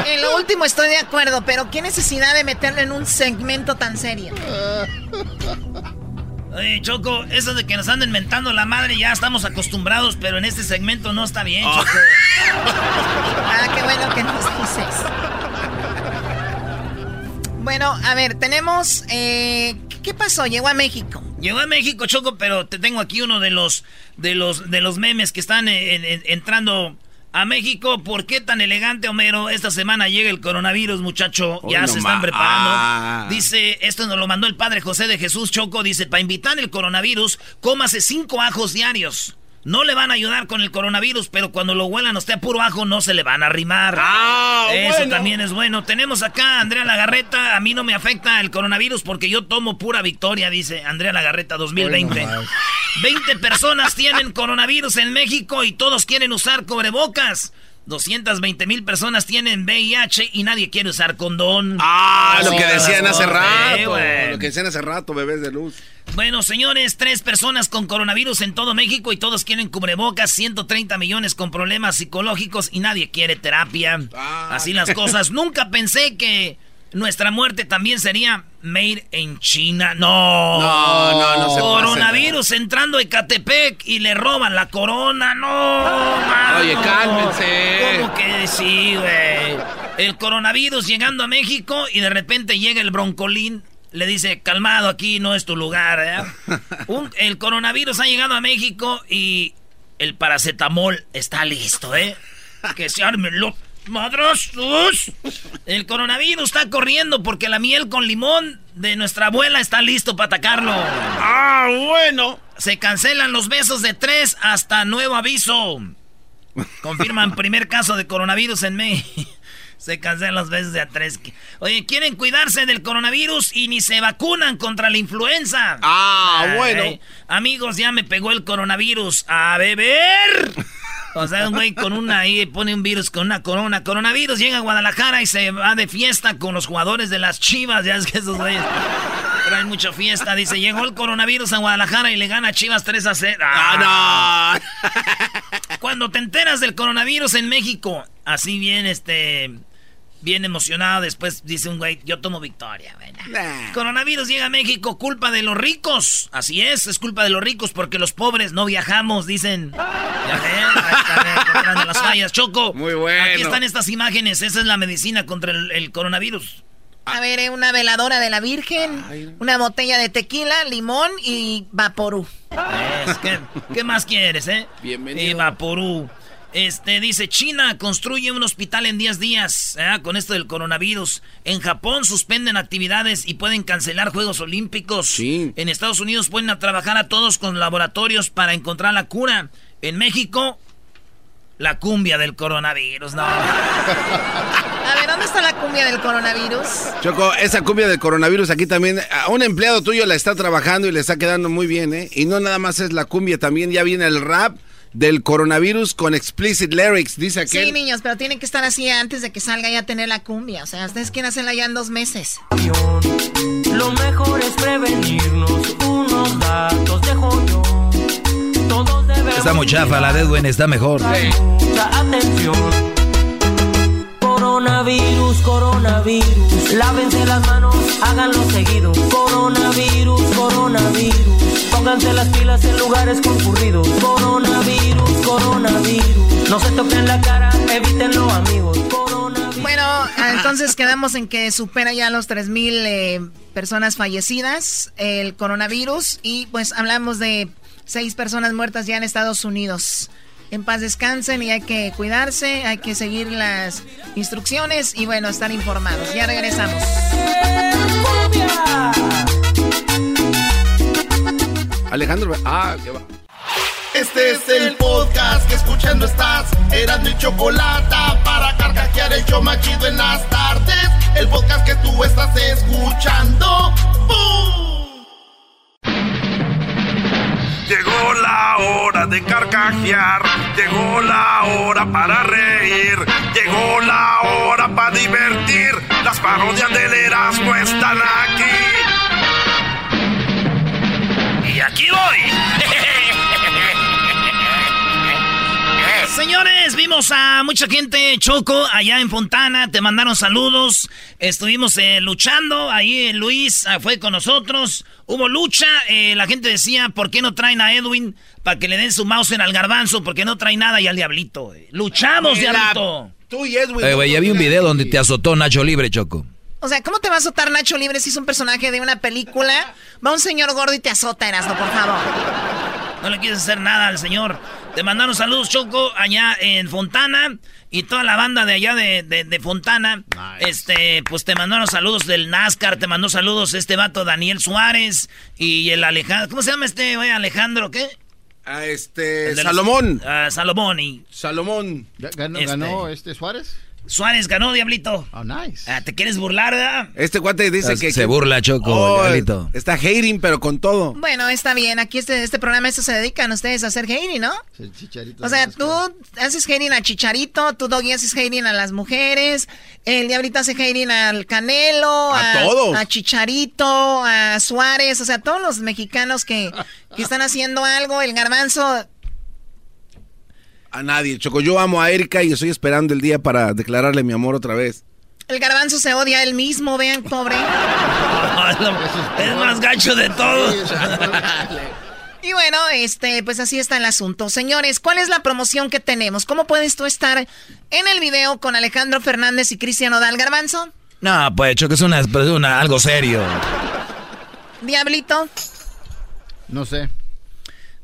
Speaker 7: En lo último estoy de acuerdo, pero qué necesidad de meterlo en un segmento tan serio.
Speaker 3: Oye, Choco, eso de que nos anden mentando la madre ya estamos acostumbrados, pero en este segmento no está bien, Choco.
Speaker 7: ah, qué bueno que nos dices. Bueno, a ver, tenemos... Eh, ¿Qué pasó? Llegó a México.
Speaker 3: Llegó a México, Choco, pero te tengo aquí uno de los de los de los memes que están entrando a México. ¿Por qué tan elegante, Homero? Esta semana llega el coronavirus, muchacho. ya se están preparando. Ah. Dice, esto nos lo mandó el padre José de Jesús Choco. Dice, para invitar el coronavirus, cómase cinco ajos diarios. No le van a ayudar con el coronavirus, pero cuando lo huelan usted a puro ajo no se le van a arrimar.
Speaker 2: Ah,
Speaker 3: Eso también es bueno. Tenemos acá a Andrea Lagarreta. A mí no me afecta el coronavirus porque yo tomo pura victoria, dice Andrea Lagarreta 2020. 20 personas tienen coronavirus en México y todos quieren usar cubrebocas. 220 mil personas tienen VIH y nadie quiere usar condón.
Speaker 4: Ah, lo que decían hace rato. Lo que decían hace rato, bebés de luz.
Speaker 3: Bueno, señores, tres personas con coronavirus en todo México y todos quieren cubrebocas, 130 millones con problemas psicológicos y nadie quiere terapia. Ah. Así las cosas. Nunca pensé que nuestra muerte también sería made in China. No.
Speaker 4: No, no, no se
Speaker 3: Coronavirus entrando a Ecatepec y le roban la corona. No.
Speaker 4: Oye, cálmense.
Speaker 3: ¿Cómo que sí, güey? El coronavirus llegando a México y de repente llega el broncolín. Le dice, calmado, aquí no es tu lugar. ¿eh? el coronavirus ha llegado a México y el paracetamol está listo, ¿eh? Que se armen los ¡Madrosos! El coronavirus está corriendo porque la miel con limón de nuestra abuela está listo para atacarlo.
Speaker 2: ¡Ah, bueno!
Speaker 3: Se cancelan los besos de tres hasta nuevo aviso. Confirman primer caso de coronavirus en México. Se cancelan los besos de a tres. Oye, quieren cuidarse del coronavirus y ni se vacunan contra la influenza.
Speaker 4: Ah, bueno.
Speaker 3: amigos, ya me pegó el coronavirus. A beber. O sea, un güey con una ahí pone un virus con una corona, coronavirus, llega a Guadalajara y se va de fiesta con los jugadores de las Chivas. Ya es que esos güeyes traen mucha fiesta. Dice, llegó el coronavirus a Guadalajara y le gana a Chivas 3 a 0.
Speaker 4: ¡Ah,
Speaker 3: no! Cuando te enteras del coronavirus en México, así bien, este bien emocionado. Después dice un güey, yo tomo victoria. Coronavirus llega a México, culpa de los ricos. Así es, es culpa de los ricos porque los pobres no viajamos, dicen. Ya las fallas. Choco.
Speaker 4: Muy bueno.
Speaker 3: Aquí están estas imágenes. Esa es la medicina contra el, coronavirus.
Speaker 7: A ver, eh, una veladora de la Virgen, una botella de tequila, limón y vaporú.
Speaker 3: ¿qué, más quieres, eh?
Speaker 4: Bienvenido.
Speaker 3: Y vaporú. Este dice, China construye un hospital en 10 días ¿eh? con esto del coronavirus. En Japón suspenden actividades y pueden cancelar Juegos Olímpicos.
Speaker 4: Sí.
Speaker 3: En Estados Unidos pueden a trabajar a todos con laboratorios para encontrar la cura. En México, la cumbia del coronavirus. No.
Speaker 7: A ver, ¿dónde está la cumbia del coronavirus?
Speaker 4: Choco, esa cumbia del coronavirus aquí también, a un empleado tuyo la está trabajando y le está quedando muy bien, ¿eh? Y no nada más es la cumbia, también ya viene el rap del coronavirus con explicit lyrics, dice aquel.
Speaker 7: Sí, niños, pero tienen que estar así antes de que salga ya a tener la cumbia. O sea, ustedes quieren hacerla ya en dos meses.
Speaker 19: Lo mejor es prevenirnos, unos datos dejo yo. Todos debemos
Speaker 5: está muy chafa, la de Edwin está mejor.
Speaker 19: Mucha atención. Coronavirus, coronavirus. Lávense las manos, háganlo seguido. Coronavirus, coronavirus. Pónganse las pilas en lugares concurridos. Coronavirus, coronavirus. No se toquen la cara, evítenlo, amigos. Coronavirus.
Speaker 7: Bueno, entonces quedamos en que supera ya los 3000 eh, personas fallecidas el coronavirus. Y pues hablamos de seis personas muertas ya en Estados Unidos. En paz descansen y hay que cuidarse, hay que seguir las instrucciones y bueno, estar informados. Ya regresamos.
Speaker 4: Alejandro, ah, qué va.
Speaker 2: Este es el podcast que escuchando estás. Eran mi chocolate para carcajear el yo machido en las tardes. El podcast que tú estás escuchando. ¡Bum!
Speaker 11: Llegó la hora de carcajear, llegó la hora para reír, llegó la hora para divertir. Las parodias del Erasmo están aquí.
Speaker 3: Y aquí voy. Señores, vimos a mucha gente, Choco, allá en Fontana, te mandaron saludos, estuvimos eh, luchando, ahí Luis ah, fue con nosotros, hubo lucha, eh, la gente decía, ¿por qué no traen a Edwin para que le den su mouse en al garbanzo? Porque no trae nada y al diablito. eh. Luchamos,
Speaker 4: Mira,
Speaker 3: diablito.
Speaker 4: Tú y Edwin.
Speaker 5: Eh, ya vi un video donde te azotó Nacho Libre, Choco.
Speaker 7: O sea, ¿cómo te va a azotar Nacho Libre si es un personaje de una película? Va un señor gordo y te azota, Erasmo, por favor.
Speaker 3: No le quieres hacer nada al señor. Te mandaron saludos, Choco, allá en Fontana. Y toda la banda de allá de, de- de Fontana. Este, pues te mandaron saludos del NASCAR, te mandó saludos este vato Daniel Suárez y el Alejandro. ¿Cómo se llama este güey? Alejandro, ¿qué?
Speaker 4: A este.
Speaker 3: Los-
Speaker 4: Salomón.
Speaker 3: Ah, Salomón y.
Speaker 4: Salomón.
Speaker 12: ¿Ganó,
Speaker 3: Este.
Speaker 12: ganó este Suárez?
Speaker 3: Suárez ganó, Diablito.
Speaker 12: Oh, nice.
Speaker 3: Ah, ¿Te quieres burlar, verdad?
Speaker 4: Este cuate dice
Speaker 5: Ah,
Speaker 4: que.
Speaker 5: se
Speaker 4: que-
Speaker 5: burla, Choco,
Speaker 4: Oh,
Speaker 5: Diablito.
Speaker 4: Está hating, pero con todo.
Speaker 7: Bueno, está bien. Aquí este, este programa, esto se dedican ustedes a hacer hating, ¿no?
Speaker 12: El chicharito.
Speaker 7: O sea, tú haces hating a Chicharito, tú Doggy haces hating a las mujeres, el Diablito hace hating al Canelo,
Speaker 4: A todos.
Speaker 7: a Chicharito, a Suárez, o sea, todos los mexicanos que, que están haciendo algo, el garbanzo,
Speaker 4: A nadie. Choco, yo amo a Erika y estoy esperando el día para declararle mi amor otra vez.
Speaker 7: el garbanzo se odia a él mismo, vean, pobre.
Speaker 3: es más gacho de todos.
Speaker 7: Y bueno, este, pues así está el asunto. Señores, ¿cuál es la promoción que tenemos? ¿Cómo puedes tú estar en el video con Alejandro Fernández y Cristian Odal Garbanzo?
Speaker 5: No, pues, Choco, es una, es una- algo serio.
Speaker 7: Diablito.
Speaker 12: No sé.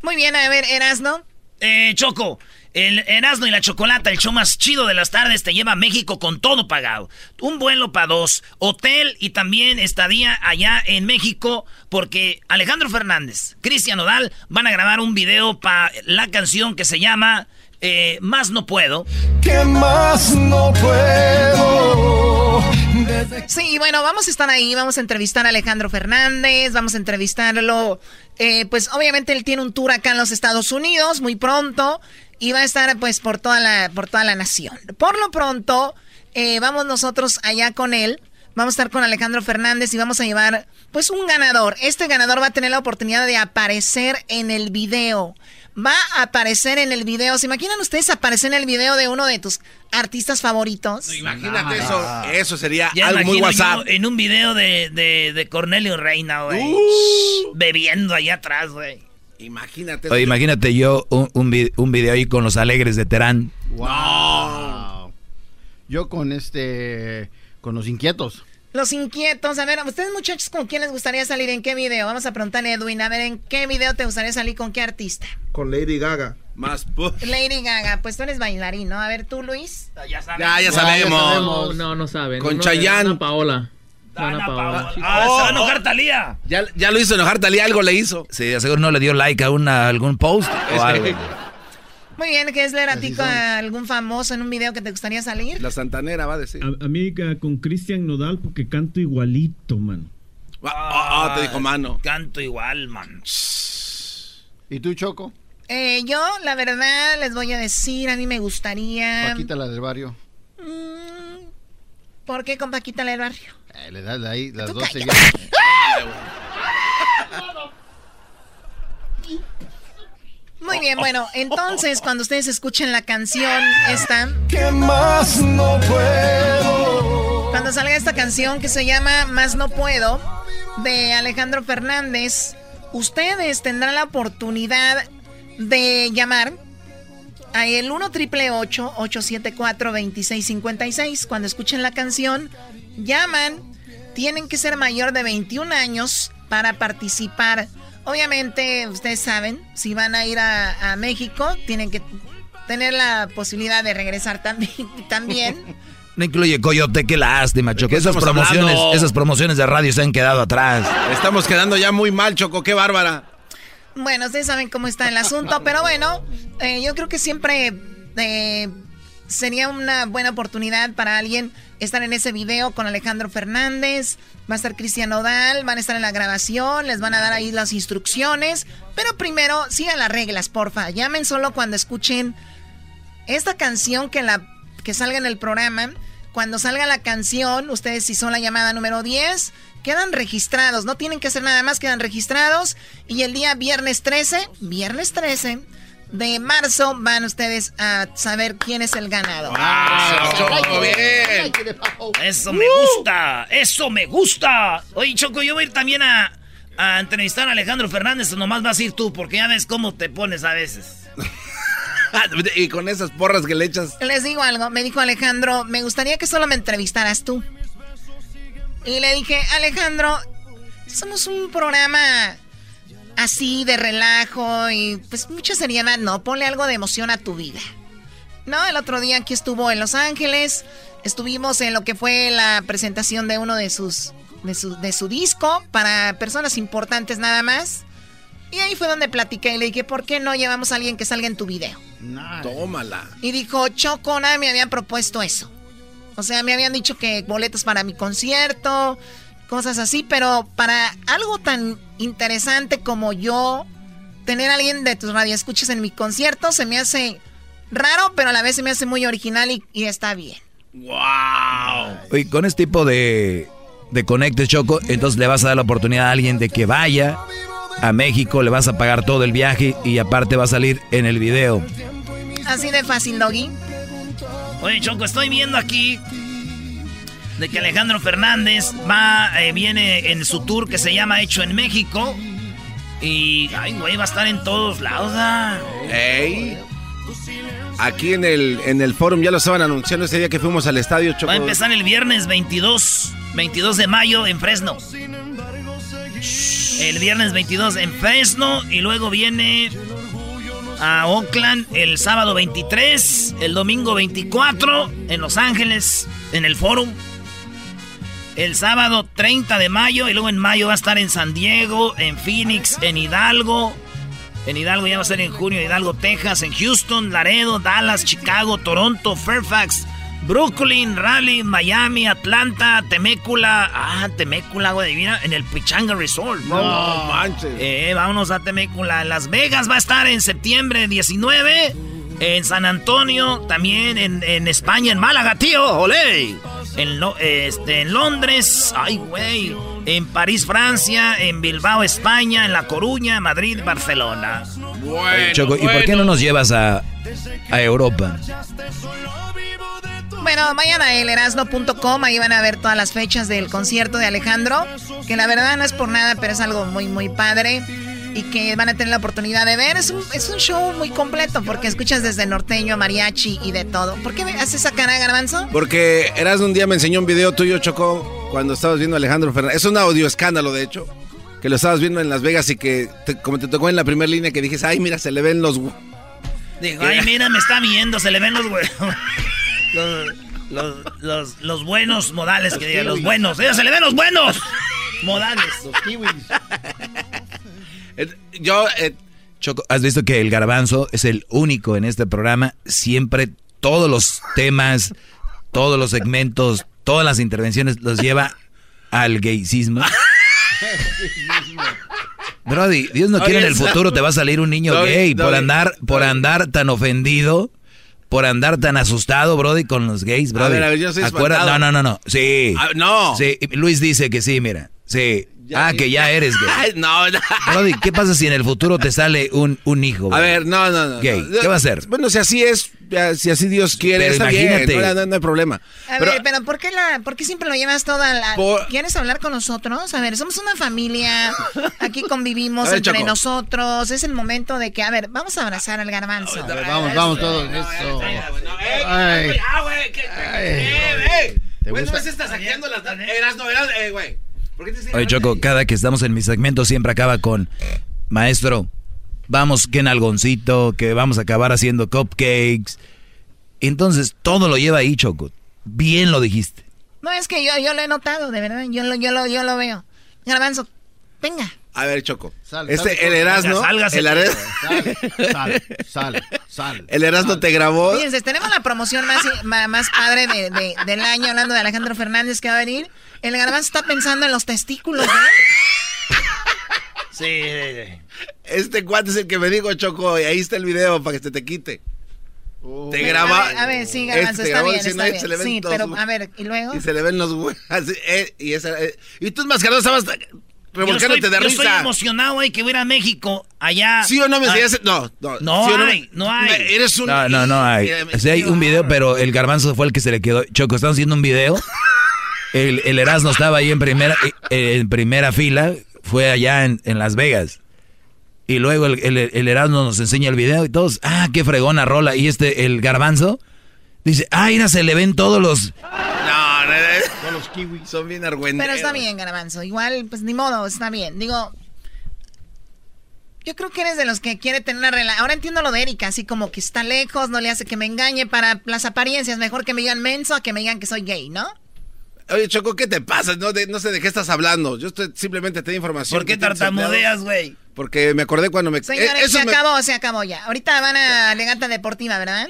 Speaker 7: Muy bien, a ver, Erasno.
Speaker 3: Eh, Choco, el Erasmo y la Chocolata, el show más chido de las tardes, te lleva a México con todo pagado. Un vuelo para dos, hotel y también estadía allá en México, porque Alejandro Fernández, Cristian Odal van a grabar un video para la canción que se llama eh, Más No Puedo.
Speaker 6: ¿Qué más no puedo? Desde
Speaker 7: Sí, bueno, vamos a estar ahí, vamos a entrevistar a Alejandro Fernández, vamos a entrevistarlo, eh, pues obviamente él tiene un tour acá en los Estados Unidos muy pronto y va a estar pues por toda la, por toda la nación. Por lo pronto, eh, vamos nosotros allá con él, vamos a estar con Alejandro Fernández y vamos a llevar pues un ganador. Este ganador va a tener la oportunidad de aparecer en el video. Va a aparecer en el video. ¿Se imaginan ustedes aparecer en el video de uno de tus artistas favoritos?
Speaker 4: Imagínate eso. Eso sería
Speaker 3: Ya
Speaker 4: algo muy WhatsApp.
Speaker 3: yo en un video de, de, de Cornelio Reina, güey.
Speaker 4: Uh.
Speaker 3: Bebiendo allá atrás, güey.
Speaker 4: Imagínate.
Speaker 5: Oye, imagínate yo un, un, vi- un video ahí con los alegres de Terán.
Speaker 12: Wow. Yo con este. Con los inquietos.
Speaker 7: Los inquietos, a ver, ustedes muchachos, ¿con quién les gustaría salir? ¿En qué video? Vamos a preguntarle a Edwin, a ver, ¿en qué video te gustaría salir con qué artista?
Speaker 4: Con Lady Gaga. Más.
Speaker 7: Lady Gaga, pues tú eres bailarín, ¿no? A ver, tú, Luis.
Speaker 3: Ya sabes.
Speaker 4: Ya, ya sabemos.
Speaker 20: No, no saben.
Speaker 4: Con
Speaker 20: No,
Speaker 4: Chayanne.
Speaker 20: Paola. Ana
Speaker 3: Ana
Speaker 20: Paola.
Speaker 3: Paola. Ah, se va a enojar Talía.
Speaker 4: Ya, ya lo hizo enojar, Talía algo le hizo.
Speaker 5: Sí, seguro no le dio like a una, algún post o algo.
Speaker 7: Muy bien, ¿qué es leer a ti con algún famoso en un video que te gustaría salir?
Speaker 4: La Santanera va a decir.
Speaker 21: A, a mí con Cristian Nodal porque canto igualito, man.
Speaker 4: Ah, ah, te dijo mano.
Speaker 3: Canto igual, man.
Speaker 12: ¿Y tú, Choco?
Speaker 7: Eh, yo, la verdad, les voy a decir, a mí me gustaría...
Speaker 12: Paquita, la del barrio.
Speaker 7: Mm, ¿Por qué con Paquita la del barrio?
Speaker 12: Eh, le das de ahí las dos seguidas.
Speaker 7: Muy bien, bueno, entonces cuando ustedes escuchen la canción esta,
Speaker 6: ¿Qué más no puedo?
Speaker 7: cuando salga esta canción que se llama Más no puedo de Alejandro Fernández, ustedes tendrán la oportunidad de llamar el 1 triple 874 2656. Cuando escuchen la canción, llaman. Tienen que ser mayor de 21 años para participar. Obviamente, ustedes saben, si van a ir a, a México, tienen que tener la posibilidad de regresar también. también.
Speaker 5: No incluye coyote, qué lástima, Choco. Esas promociones,
Speaker 4: hablando?
Speaker 5: esas promociones de radio se han quedado atrás.
Speaker 4: Estamos quedando ya muy mal, Choco. Qué bárbara.
Speaker 7: Bueno, ustedes saben cómo está el asunto, pero bueno, eh, yo creo que siempre eh, sería una buena oportunidad para alguien estar en ese video con Alejandro Fernández, va a estar Cristian Odal, van a estar en la grabación, les van a dar ahí las instrucciones, pero primero sigan las reglas, porfa, llamen solo cuando escuchen esta canción que la que salga en el programa, cuando salga la canción, ustedes si son la llamada número 10, quedan registrados, no tienen que hacer nada más, quedan registrados y el día viernes 13, viernes 13 de marzo van ustedes a saber quién es el ganador.
Speaker 3: Eso me gusta, eso me gusta. Oye, Choco, yo voy a ir también a, a entrevistar a Alejandro Fernández, nomás vas a ir tú, porque ya ves cómo te pones a veces.
Speaker 4: y con esas porras que le echas.
Speaker 7: Les digo algo, me dijo Alejandro, me gustaría que solo me entrevistaras tú. Y le dije, Alejandro, somos un programa así de relajo y pues mucha seriedad, no, ponle algo de emoción a tu vida. No, el otro día aquí estuvo en Los Ángeles, estuvimos en lo que fue la presentación de uno de sus de su, de su disco para personas importantes nada más. Y ahí fue donde platiqué y le dije, ¿por qué no llevamos a alguien que salga en tu video?
Speaker 4: Tómala.
Speaker 7: Y dijo, Choco, nada me habían propuesto eso. O sea, me habían dicho que boletos para mi concierto, cosas así, pero para algo tan interesante como yo, tener a alguien de tus radioescuchas en mi concierto se me hace raro, pero a la vez se me hace muy original y, está bien.
Speaker 5: ¡Wow! Y con este tipo de, de conectes, Choco, entonces le vas a dar la oportunidad a alguien de que vaya a México, le vas a pagar todo el viaje y aparte va a salir en el video.
Speaker 7: Así de fácil, Doggy.
Speaker 3: Oye, Choco, estoy viendo aquí de que Alejandro Fernández va, eh, viene en su tour que se llama Hecho en México. Y, ay, güey, va a estar en todos lados. Ah.
Speaker 4: Ey. Aquí en el, en el forum ya lo estaban anunciando ese día que fuimos al estadio
Speaker 3: Va a empezar el viernes 22, 22 de mayo en Fresno. El viernes 22 en Fresno y luego viene a Oakland el sábado 23, el domingo 24 en Los Ángeles, en el Forum. El sábado 30 de mayo y luego en mayo va a estar en San Diego, en Phoenix, en Hidalgo. En Hidalgo ya va a ser en junio, Hidalgo, Texas, en Houston, Laredo, Dallas, Chicago, Toronto, Fairfax, Brooklyn, Raleigh, Miami, Atlanta, Temécula. Ah, Temécula, güey, mira, en el Pichanga Resort.
Speaker 4: No manches.
Speaker 3: Eh, vámonos a Temécula. Las Vegas va a estar en septiembre 19. En San Antonio, también en, en España, en Málaga, tío, olé. En, este, en Londres, ay, güey. En París, Francia. En Bilbao, España. En La Coruña, Madrid, Barcelona.
Speaker 5: Bueno, Choco, ¿y por qué no nos llevas a, a Europa?
Speaker 7: Bueno, vayan a elerasno.com, ahí van a ver todas las fechas del concierto de Alejandro, que la verdad no es por nada, pero es algo muy, muy padre y que van a tener la oportunidad de ver. Es un, es un show muy completo porque escuchas desde norteño, mariachi y de todo. ¿Por qué me haces esa cara, Garbanzo?
Speaker 4: Porque eras un día me enseñó un video tuyo, Chocó, cuando estabas viendo a Alejandro Fernández. Es un audio escándalo, de hecho, que lo estabas viendo en Las Vegas y que, como te tocó en la primera línea, que dijiste, ay, mira, se le ven los...
Speaker 3: Digo, ay, mira, me está viendo, se le ven los huevos. Los, los, buenos modales, que digan, los buenos. ¡Ella se le ven los buenos! Modales. Los kiwis.
Speaker 4: Yo, eh,
Speaker 5: Choco, has visto que el garbanzo es el único en este programa. Siempre todos los temas, todos los segmentos, todas las intervenciones los lleva al gaycismo. Brody, Dios no quiere en el futuro te va a salir un niño gay por andar, por andar tan ofendido por andar tan asustado, Brody, con los gays, Brody. A ver, a ver, yo soy No, no, no, no. Sí.
Speaker 4: Ah, no.
Speaker 5: Sí, Luis dice que sí, mira. Sí. Ah, que ya eres gay.
Speaker 4: no, no.
Speaker 5: Brody, ¿qué pasa si en el futuro te sale un, un hijo?
Speaker 4: A ver, no, no, no.
Speaker 5: Gay. ¿Qué va a hacer?
Speaker 4: Bueno, si así es, si así Dios quiere, pero está imagínate. bien. No, hay problema.
Speaker 7: A ver, pero ¿por qué, la, ¿por qué siempre lo llevas toda la... ¿Quieres hablar con nosotros? A ver, somos una familia, aquí convivimos entre nosotros, es el momento de que, a ver, vamos a abrazar al garbanzo.
Speaker 12: vamos, vamos todos, eso.
Speaker 2: Ay, güey. no estás saqueando las... Eras, no, eras, eh, güey.
Speaker 5: Oye, Choco, cada que estamos en mi segmento siempre acaba con, maestro, vamos que en algoncito, que vamos a acabar haciendo cupcakes. Entonces, todo lo lleva ahí, Choco. Bien lo dijiste.
Speaker 7: No, es que yo, yo lo he notado, de verdad. Yo lo, yo lo, yo lo veo. Garbanzo, venga.
Speaker 4: A ver, Choco.
Speaker 12: Sal,
Speaker 4: este,
Speaker 12: sal,
Speaker 4: el Erasmo. El Erasmo.
Speaker 12: Sal, sal, sal.
Speaker 4: El Erasmo te grabó.
Speaker 7: Fíjense, tenemos la promoción más, padre de- de- del año, hablando de Alejandro Fernández que va a venir. El garbanzo está pensando en los testículos de él.
Speaker 3: Sí.
Speaker 4: Este cuate es el que me dijo, Choco, y ahí está el video para que se te quite. te graba.
Speaker 7: A ver, a ver, sí,
Speaker 4: Este
Speaker 7: garbanzo,
Speaker 4: te
Speaker 7: está bien,
Speaker 4: diciendo,
Speaker 7: está
Speaker 4: "Ay, se le
Speaker 7: bien.
Speaker 4: ven
Speaker 7: Sí, pero
Speaker 4: los-
Speaker 7: a ver, ¿y luego?
Speaker 4: Y se le ven los huevos. eh, y, esa, eh, y tú, mascarado, estabas revolcándote
Speaker 3: estoy,
Speaker 4: de
Speaker 3: yo estoy
Speaker 4: risa.
Speaker 3: emocionado, güey, que voy a ir a México, allá.
Speaker 4: ¿Sí o no me enseñaste? No, no.
Speaker 3: No
Speaker 4: ¿sí
Speaker 3: hay, no hay.
Speaker 4: Me- Eres un.
Speaker 5: No, no, no hay. O sea, hay un video, pero el garbanzo fue el que se le quedó. Choco, estamos haciendo un video. El, el Erasmo estaba ahí en primera, eh, en primera fila. Fue allá en, en Las Vegas. Y luego el, el, el Erasmo nos enseña el video y todos, ah, qué fregona rola. Y este, el garbanzo, dice, ah, mira, se le ven todos los...
Speaker 4: No, no, los kiwis. Son bien argüenderos.
Speaker 7: Pero está bien, garbanzo. Igual, pues ni modo, está bien. Digo, yo creo que eres de los que quiere tener una relación. Ahora entiendo lo de Erika, así como que está lejos, no le hace que me engañe para las apariencias. Mejor que me digan menso a que me digan que soy gay, ¿no?
Speaker 4: Oye, Choco, ¿qué te pasa? No, de- no sé de qué estás hablando. Yo estoy, simplemente te doy información.
Speaker 3: ¿Por qué tartamudeas, güey?
Speaker 4: Porque me acordé cuando me...
Speaker 7: Señores,
Speaker 4: eh, eso
Speaker 7: se
Speaker 4: me-
Speaker 7: acabó, se acabó ya. Ahorita van a Legata Deportiva, ¿verdad?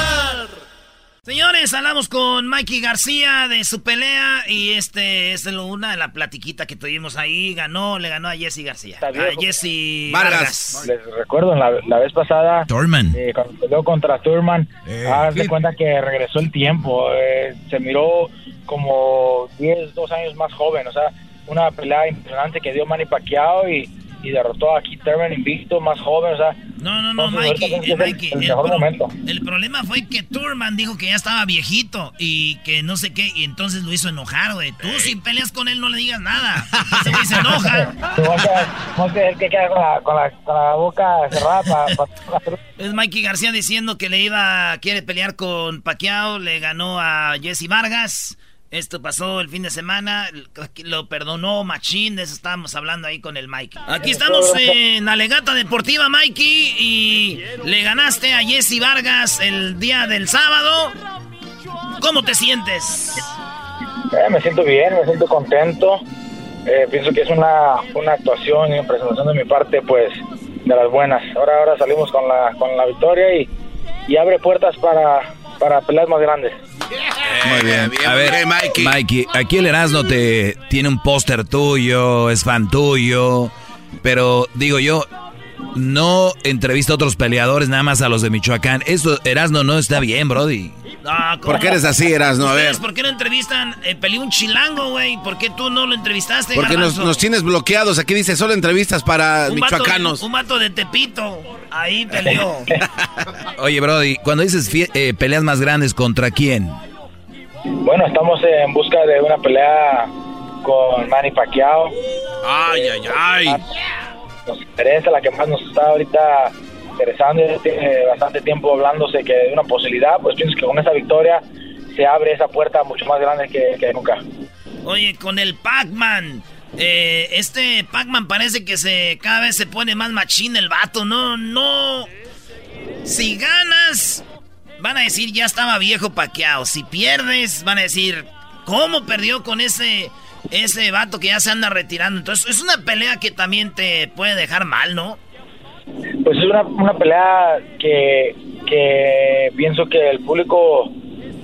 Speaker 3: Señores, hablamos con Mikey García de su pelea y este es lo- una de la platiquita que tuvimos ahí. Ganó, le ganó a Jesse García. A Jesse Vargas.
Speaker 20: Les recuerdo, la, la vez pasada,
Speaker 5: Thurman.
Speaker 20: eh, cuando peleó contra Thurman,
Speaker 5: Eh,
Speaker 20: haz de
Speaker 5: hit.
Speaker 20: cuenta que regresó el tiempo. eh, se miró como 10, 2 años más joven. O sea, una pelea impresionante que dio Manny Pacquiao y, y derrotó a Keith Thurman invicto, más joven. O sea,
Speaker 3: No, no, no, Mikey, eh,
Speaker 20: es el-
Speaker 3: Mikey,
Speaker 20: el
Speaker 3: el,
Speaker 20: mejor
Speaker 3: pro-
Speaker 20: momento.
Speaker 3: el problema fue que Turman dijo que ya estaba viejito y que no sé qué, y entonces lo hizo enojar, güey. Tú si peleas con él no le digas nada. Ese güey se enoja.
Speaker 20: No sé, el que queda con la, con la, con la boca cerrada para...
Speaker 3: Es Mikey García diciendo que le iba, quiere pelear con Pacquiao, le ganó a Jesse Vargas. Esto pasó el fin de semana, lo perdonó Machín, de eso estábamos hablando ahí con el Mikey. Aquí estamos en Alegata Deportiva, Mikey, y le ganaste a Jesse Vargas el día del sábado. ¿Cómo te sientes?
Speaker 20: Eh, me siento bien, me siento contento. Eh, pienso que es una, una actuación y una presentación de mi parte, pues, de las buenas. Ahora, ahora salimos con la, con la victoria y, y abre puertas para, para peleas más grandes.
Speaker 5: Muy bien. A ver, Mikey. aquí el Erasmo te tiene un póster tuyo, es fan tuyo, pero digo yo, no entrevista a otros peleadores, nada más a los de Michoacán. Esto, Erasmo, no está bien, Brody.
Speaker 3: Ah, ¿cómo?
Speaker 4: ¿Por qué eres así, Erasmo? A ver.
Speaker 3: ¿Ustedes ¿Por qué no entrevistan? Eh, peleó un chilango, güey. ¿Por qué tú no lo entrevistaste,
Speaker 4: Porque nos, nos tienes bloqueados. Aquí dice solo entrevistas para
Speaker 3: un vato,
Speaker 4: michoacanos.
Speaker 3: un vato de Tepito. Ahí peleó.
Speaker 5: Oye, Brody, cuando dices eh, peleas más grandes, ¿contra quién?
Speaker 20: Bueno, estamos en busca de una pelea con Manny Pacquiao.
Speaker 4: Ay, ay, ay.
Speaker 20: Nos interesa, la que más nos está ahorita interesando, ya tiene bastante tiempo hablándose que de una posibilidad, pues pienso que con esa victoria se abre esa puerta mucho más grande que, que nunca.
Speaker 3: Oye, con el Pac-Man. eh, este Pac-Man parece que se cada vez se pone más machín el vato. No, no. Si ganas, van a decir ya estaba viejo paqueado. Si pierdes, van a decir cómo perdió con ese ese vato que ya se anda retirando. Entonces es una pelea que también te puede dejar mal, ¿no?
Speaker 20: Pues es una, una pelea que, que pienso que el público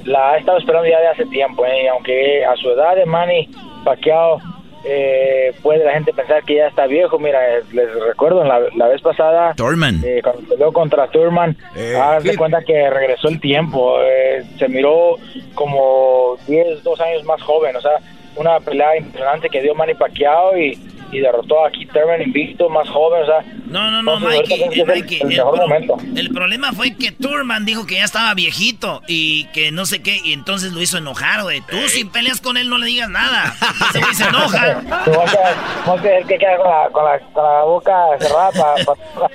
Speaker 20: la ha estado esperando ya de hace tiempo, ¿eh? y aunque a su edad de Manny Pacquiao eh, puede la gente pensar que ya está viejo, mira, eh, les recuerdo la, la vez pasada
Speaker 5: Thurman.
Speaker 20: eh, cuando peleó contra Thurman, haz de cuenta que regresó el tiempo, eh, se miró como 10, 2 años más joven, o sea, una pelea impresionante que dio Manny Pacquiao y, y derrotó a Keith Thurman invicto, más joven, o sea,
Speaker 3: No, no, no, Mikey, eh, Mikey,
Speaker 20: el,
Speaker 3: el,
Speaker 20: mejor momento.
Speaker 3: el problema fue que Turman dijo que ya estaba viejito y que no sé qué, y entonces lo hizo enojar, güey. Tú si peleas con él no le digas nada. Ese güey se enoja.
Speaker 20: No sé el que queda con la, con la, con la boca cerrada para...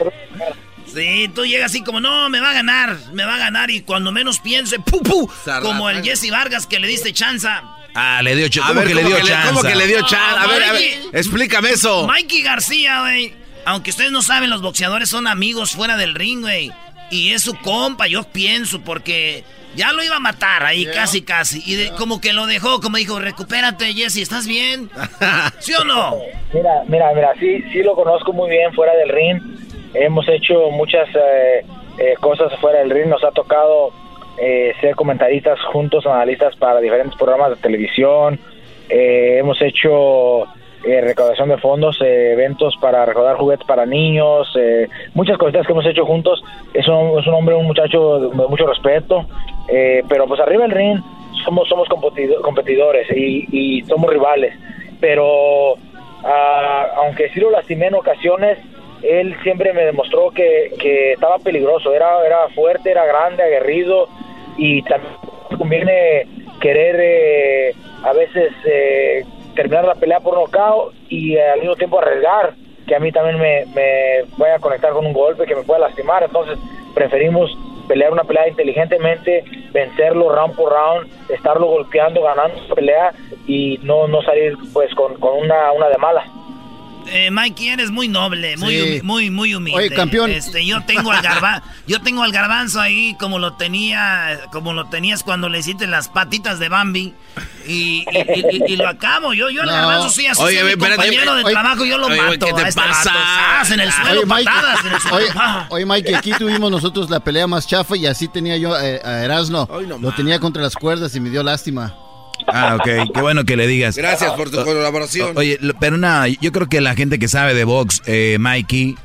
Speaker 3: Sí, tú llegas así como, no, me va a ganar, me va a ganar. Y cuando menos piense, ¡pu, pu! Como el Jesse Vargas que le diste chanza.
Speaker 5: Ah, le dio chance.
Speaker 4: ¿Cómo que le dio chance? ¿Cómo que le dio chance? A ver, a ver, explícame eso.
Speaker 3: Mikey García, güey. Aunque ustedes no saben, los boxeadores son amigos fuera del ring, güey. Y es su compa, yo pienso, porque ya lo iba a matar ahí, casi, casi. Y como que lo dejó, como dijo, recupérate, Jesse, ¿estás bien? ¿Sí o no?
Speaker 20: Mira, mira, mira, sí, sí lo conozco muy bien fuera del ring. Hemos hecho muchas eh, eh, cosas fuera del ring. Nos ha tocado eh, ser comentaristas juntos, analistas para diferentes programas de televisión. hemos hecho eh, recaudación de fondos, eh, eventos para recaudar juguetes para niños, eh, muchas cositas que hemos hecho juntos. Es un, es un hombre, un muchacho de mucho respeto, pero pues arriba del ring somos, somos competidores y, y somos rivales. Pero ah, aunque sí lo lastimé en ocasiones, él siempre me demostró que, que estaba peligroso, era, era fuerte, era grande, aguerrido y también conviene querer a veces terminar la pelea por nocaut y al mismo tiempo arriesgar que a mí también me, me vaya a conectar con un golpe que me pueda lastimar. Entonces preferimos pelear una pelea inteligentemente, vencerlo round por round, estarlo golpeando, ganando pelea y no, no salir pues con, con una, una de mala.
Speaker 3: Eh, Mikey, eres muy noble, muy, muy, muy humilde.
Speaker 12: Oye, campeón.
Speaker 3: Este, yo tengo al garbanzo, yo tengo al garbanzo ahí como lo tenía, como lo tenías cuando le hiciste las patitas de Bambi. Y, y, lo acabo, yo, yo el garbanzo sí, así oye, mi compañero de trabajo, yo lo mato.
Speaker 12: ¿Qué te
Speaker 3: este
Speaker 12: pasa?
Speaker 3: en el suelo, oye, patadas en el suelo.
Speaker 12: Oye, oye, Mikey, aquí tuvimos nosotros la pelea más chafa y así tenía yo eh, a Erasno. lo tenía contra las cuerdas y me dio lástima.
Speaker 5: Ah, ok. Qué bueno que le digas.
Speaker 4: Gracias por tu colaboración.
Speaker 5: Oye, pero nada, yo creo que la gente que sabe de box, eh, Mikey,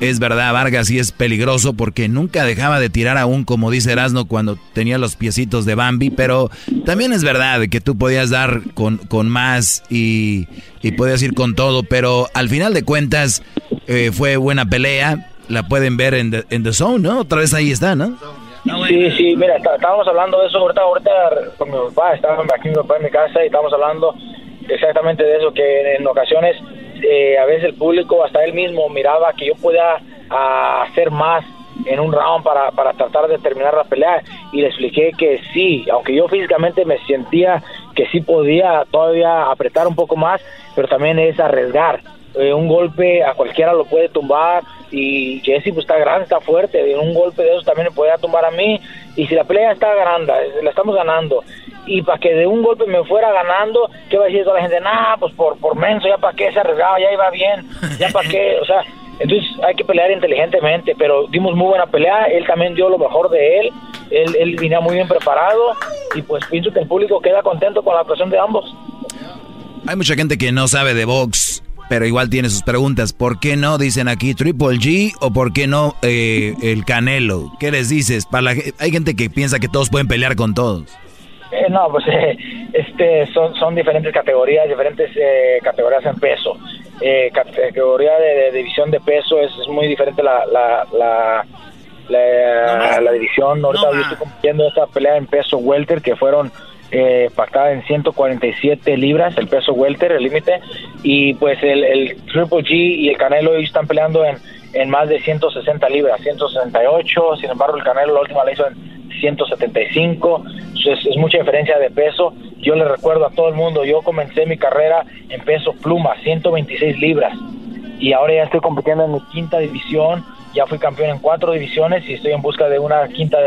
Speaker 5: es verdad, Vargas sí es peligroso porque nunca dejaba de tirar aún, como dice Erasno, cuando tenía los piecitos de Bambi, pero también es verdad que tú podías dar con, con más y, y podías ir con todo, pero al final de cuentas eh, fue buena pelea, la pueden ver en the, en the Zone, ¿no? Otra vez ahí está, ¿no?
Speaker 20: Sí, sí, mira, estábamos hablando de eso ahorita, ahorita con mi papá, estaba aquí mi papá en mi casa y estábamos hablando exactamente de eso, que en ocasiones eh, a veces el público, hasta él mismo, miraba que yo podía hacer más en un round para, para tratar de terminar la pelea y le expliqué que sí, aunque yo físicamente me sentía que sí podía todavía apretar un poco más, pero también es arriesgar. Eh, un golpe a cualquiera lo puede tumbar y Jesse pues está grande, está fuerte, un golpe de eso también me podía tumbar a mí y si la pelea está grande, la estamos ganando y para que de un golpe me fuera ganando, ¿qué va a decir toda la gente? Nah, pues por, por menso, ya para qué se arriesgaba, ya iba bien, ya para qué, o sea, entonces hay que pelear inteligentemente, pero dimos muy buena pelea, él también dio lo mejor de él, él, él venía muy bien preparado y pues pienso que el público queda contento con la actuación de ambos.
Speaker 5: Hay mucha gente que no sabe de box pero igual tiene sus preguntas. ¿Por qué no dicen aquí Triple G o por qué no eh, el Canelo? ¿Qué les dices? Para hay gente que piensa que todos pueden pelear con todos.
Speaker 20: Eh, no, pues eh, este son, son diferentes categorías, diferentes categorías en peso. categoría de, división de peso es, muy diferente la, la, la, la, división. Ahorita yo estoy compitiendo esta pelea en peso welter que fueron eh, pactada en 147 libras, el peso welter, el límite, y pues el, Triple G y el Canelo están peleando en, en más de 160 libras, 168, sin embargo el Canelo la última la hizo en 175, es, es mucha diferencia de peso. Yo le recuerdo a todo el mundo, yo comencé mi carrera en peso pluma, 126 libras, y ahora ya estoy compitiendo en mi quinta división, ya fui campeón en cuatro divisiones y estoy en busca de una quinta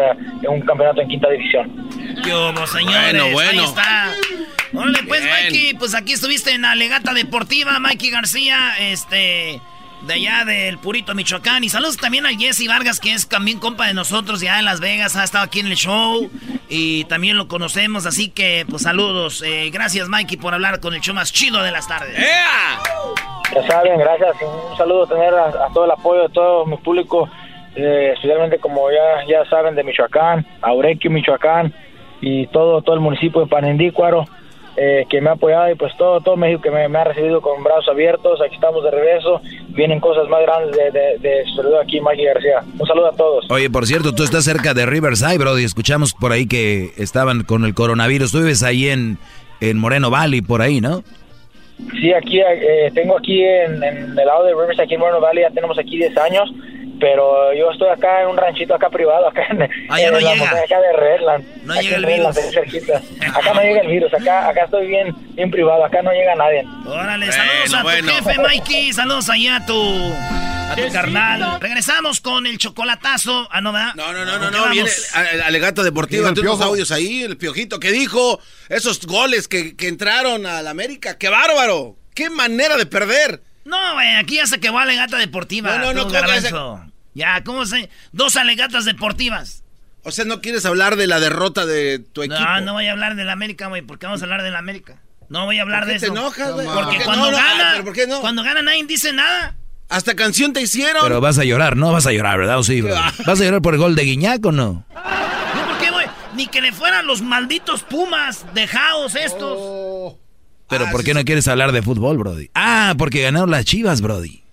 Speaker 20: de un campeonato en quinta división.
Speaker 3: ¿Qué señores? Bueno, bueno. Ahí está. Órale, pues, Mikey, pues aquí estuviste en Alegata Deportiva, Mikey García, este, de allá del Purito, Michoacán. Y saludos también a Jesse Vargas, que es también compa de nosotros, ya en Las Vegas, ha estado aquí en el show. Y también lo conocemos, así que, pues, saludos. Eh, gracias, Mikey, por hablar con el show más chido de las tardes.
Speaker 20: Ya saben, gracias. Un saludo tener a, todo el apoyo de todo mi público, eh, especialmente como ya, ya saben, de Michoacán, Aurequio, Michoacán y todo todo el municipio de Panendícuaro eh, que me ha apoyado y pues todo todo México que me, ha recibido con brazos abiertos. Aquí estamos de regreso. Vienen cosas más grandes de, de, saludo aquí Maggie García. Un saludo a todos.
Speaker 5: Oye por cierto tú estás cerca de Riverside bro y escuchamos por ahí que estaban con el coronavirus. Tú vives ahí en en Moreno Valley por ahí no
Speaker 20: Sí, aquí eh, tengo aquí en, el lado de Riverside, aquí en Moreno Valley, ya tenemos aquí 10 años pero yo estoy acá en un ranchito acá privado, acá en,
Speaker 3: Ah, ya
Speaker 20: en
Speaker 3: no
Speaker 20: la
Speaker 3: llega.
Speaker 20: montaña acá de Redland.
Speaker 3: No llega el
Speaker 20: Redland,
Speaker 3: virus.
Speaker 20: Acá no llega el virus, acá, acá estoy bien, bien privado, acá no llega nadie.
Speaker 3: Órale, saludos a tu jefe, Mikey. Saludos allá a tu, a tu carnal. Regresamos con el chocolatazo. Ah, no, ¿verdad?
Speaker 4: No, no, no, no,
Speaker 3: ¿Qué
Speaker 4: no, viene Alegato Deportivo, entre unos audios ahí, el piojito que dijo esos goles que, que entraron al América, qué bárbaro, qué manera de perder.
Speaker 3: No, güey, aquí ya se quedó alegata deportiva.
Speaker 4: No, no, no,
Speaker 3: tú,
Speaker 4: ¿cómo que
Speaker 3: garbanzo. Ya, ¿cómo se...? Dos alegatas deportivas.
Speaker 4: O sea, no quieres hablar de la derrota de tu equipo.
Speaker 3: No, no voy a hablar del América, güey, porque vamos a hablar del América. No voy a hablar
Speaker 4: ¿Por qué
Speaker 3: de
Speaker 4: te
Speaker 3: eso.
Speaker 4: enojas, güey?
Speaker 3: Porque
Speaker 4: ¿Por qué
Speaker 3: cuando
Speaker 4: no, no?
Speaker 3: gana,
Speaker 4: ¿pero por qué no?
Speaker 3: cuando gana nadie dice nada.
Speaker 4: Hasta canción te hicieron.
Speaker 5: Pero vas a llorar, no vas a llorar, ¿verdad? ¿O sí, bro? ¿Vas a llorar por el gol de Guiñac o no?
Speaker 3: No, ¿por qué, güey? Ni que le fueran los malditos Pumas, dejados estos.
Speaker 5: Pero
Speaker 4: Ah,
Speaker 5: ¿por qué no quieres hablar de fútbol, Brody? Ah, porque ganaron las chivas, Brody.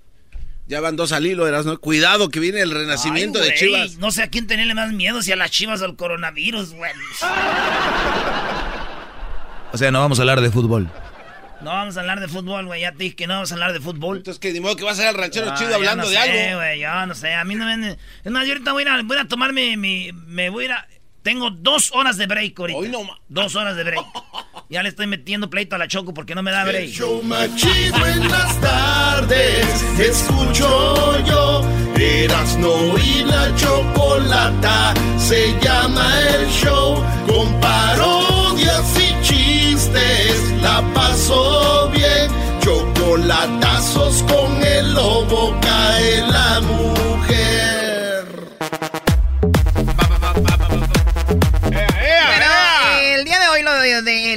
Speaker 4: Ya van dos al hilo, Erasmo. Cuidado que viene el renacimiento
Speaker 3: Ay,
Speaker 4: de Chivas.
Speaker 3: No sé a quién tenerle más miedo, si a las chivas o al coronavirus, güey.
Speaker 5: O sea, no vamos a hablar de fútbol.
Speaker 3: No vamos a hablar de fútbol, güey. Ya te dije que no vamos a hablar de fútbol.
Speaker 4: Entonces, que ni modo que vas a ser el ranchero
Speaker 3: Ah,
Speaker 4: chido hablando
Speaker 3: no
Speaker 4: de
Speaker 3: sé,
Speaker 4: algo.
Speaker 3: güey, yo no sé. A mí no me... Es más, yo ahorita voy a, voy a tomarme mi... Me voy a ir a... Tengo dos horas de break ahorita.
Speaker 2: Hoy no
Speaker 3: Dos horas de break. Ya le estoy metiendo pleito a la Choco porque no me da break.
Speaker 2: El show más chido en las tardes, escucho yo. Erasno y la chocolata, se llama el show. Con parodias y chistes, la paso bien. Chocolatazos con el lobo, cae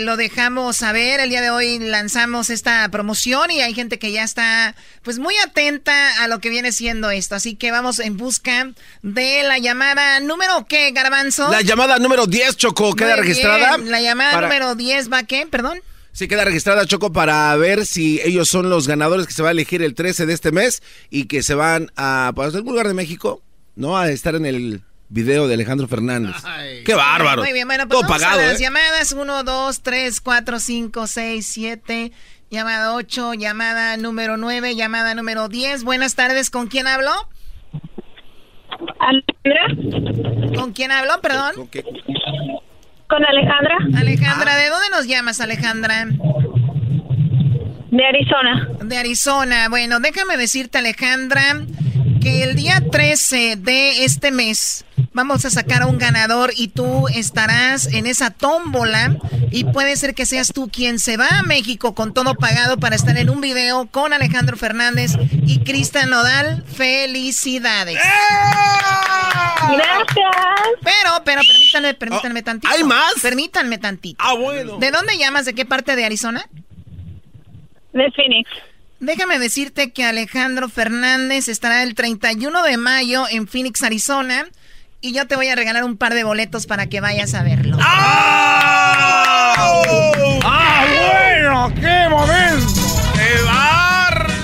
Speaker 7: lo dejamos saber, el día de hoy lanzamos esta promoción y hay gente que ya está pues muy atenta a lo que viene siendo esto, así que vamos en busca de la llamada número ¿qué, Garbanzo?
Speaker 4: La llamada número 10, Choco, queda
Speaker 7: Muy
Speaker 4: registrada.
Speaker 7: bien, La llamada
Speaker 4: para-
Speaker 7: número 10 va ¿qué? Perdón.
Speaker 4: Sí, queda registrada, Choco, para ver si ellos son los ganadores que se va a elegir el 13 de este mes y que se van a pues, algún lugar de México, ¿no? A estar en el video de Alejandro Fernández. ¡Qué bárbaro!
Speaker 7: Muy bien, bueno, pues
Speaker 4: Todo
Speaker 7: vamos
Speaker 4: pagado,
Speaker 7: a las
Speaker 4: ¿eh?
Speaker 7: llamadas 1, 2, 3, 4, 5, 6, 7, llamada 8, llamada número 9, llamada número 10. Buenas tardes, ¿con quién hablo?
Speaker 22: Alejandra.
Speaker 7: ¿Con quién hablo, perdón?
Speaker 22: Con Alejandra.
Speaker 7: Alejandra, ¿de dónde nos llamas, Alejandra?
Speaker 22: De Arizona.
Speaker 7: De Arizona. Bueno, déjame decirte, Alejandra, que el día 13 de este mes vamos a sacar a un ganador y tú estarás en esa tómbola y puede ser que seas tú quien se va a México con todo pagado para estar en un video con Alejandro Fernández y Cristian Nodal. ¡Felicidades!
Speaker 22: Gracias.
Speaker 7: Pero, pero permítanme, permítanme tantito.
Speaker 4: ¿hay más?
Speaker 7: Permítanme tantito.
Speaker 4: Ah, bueno.
Speaker 7: ¿De dónde llamas? ¿De qué parte de Arizona?
Speaker 22: De Phoenix.
Speaker 7: Déjame decirte que Alejandro Fernández estará el 31 de mayo en Phoenix, Arizona. Y yo te voy a regalar un par de boletos para que vayas a verlo.
Speaker 2: ¡Ah, bueno! ¡Qué momento! ¡Qué bárbaro!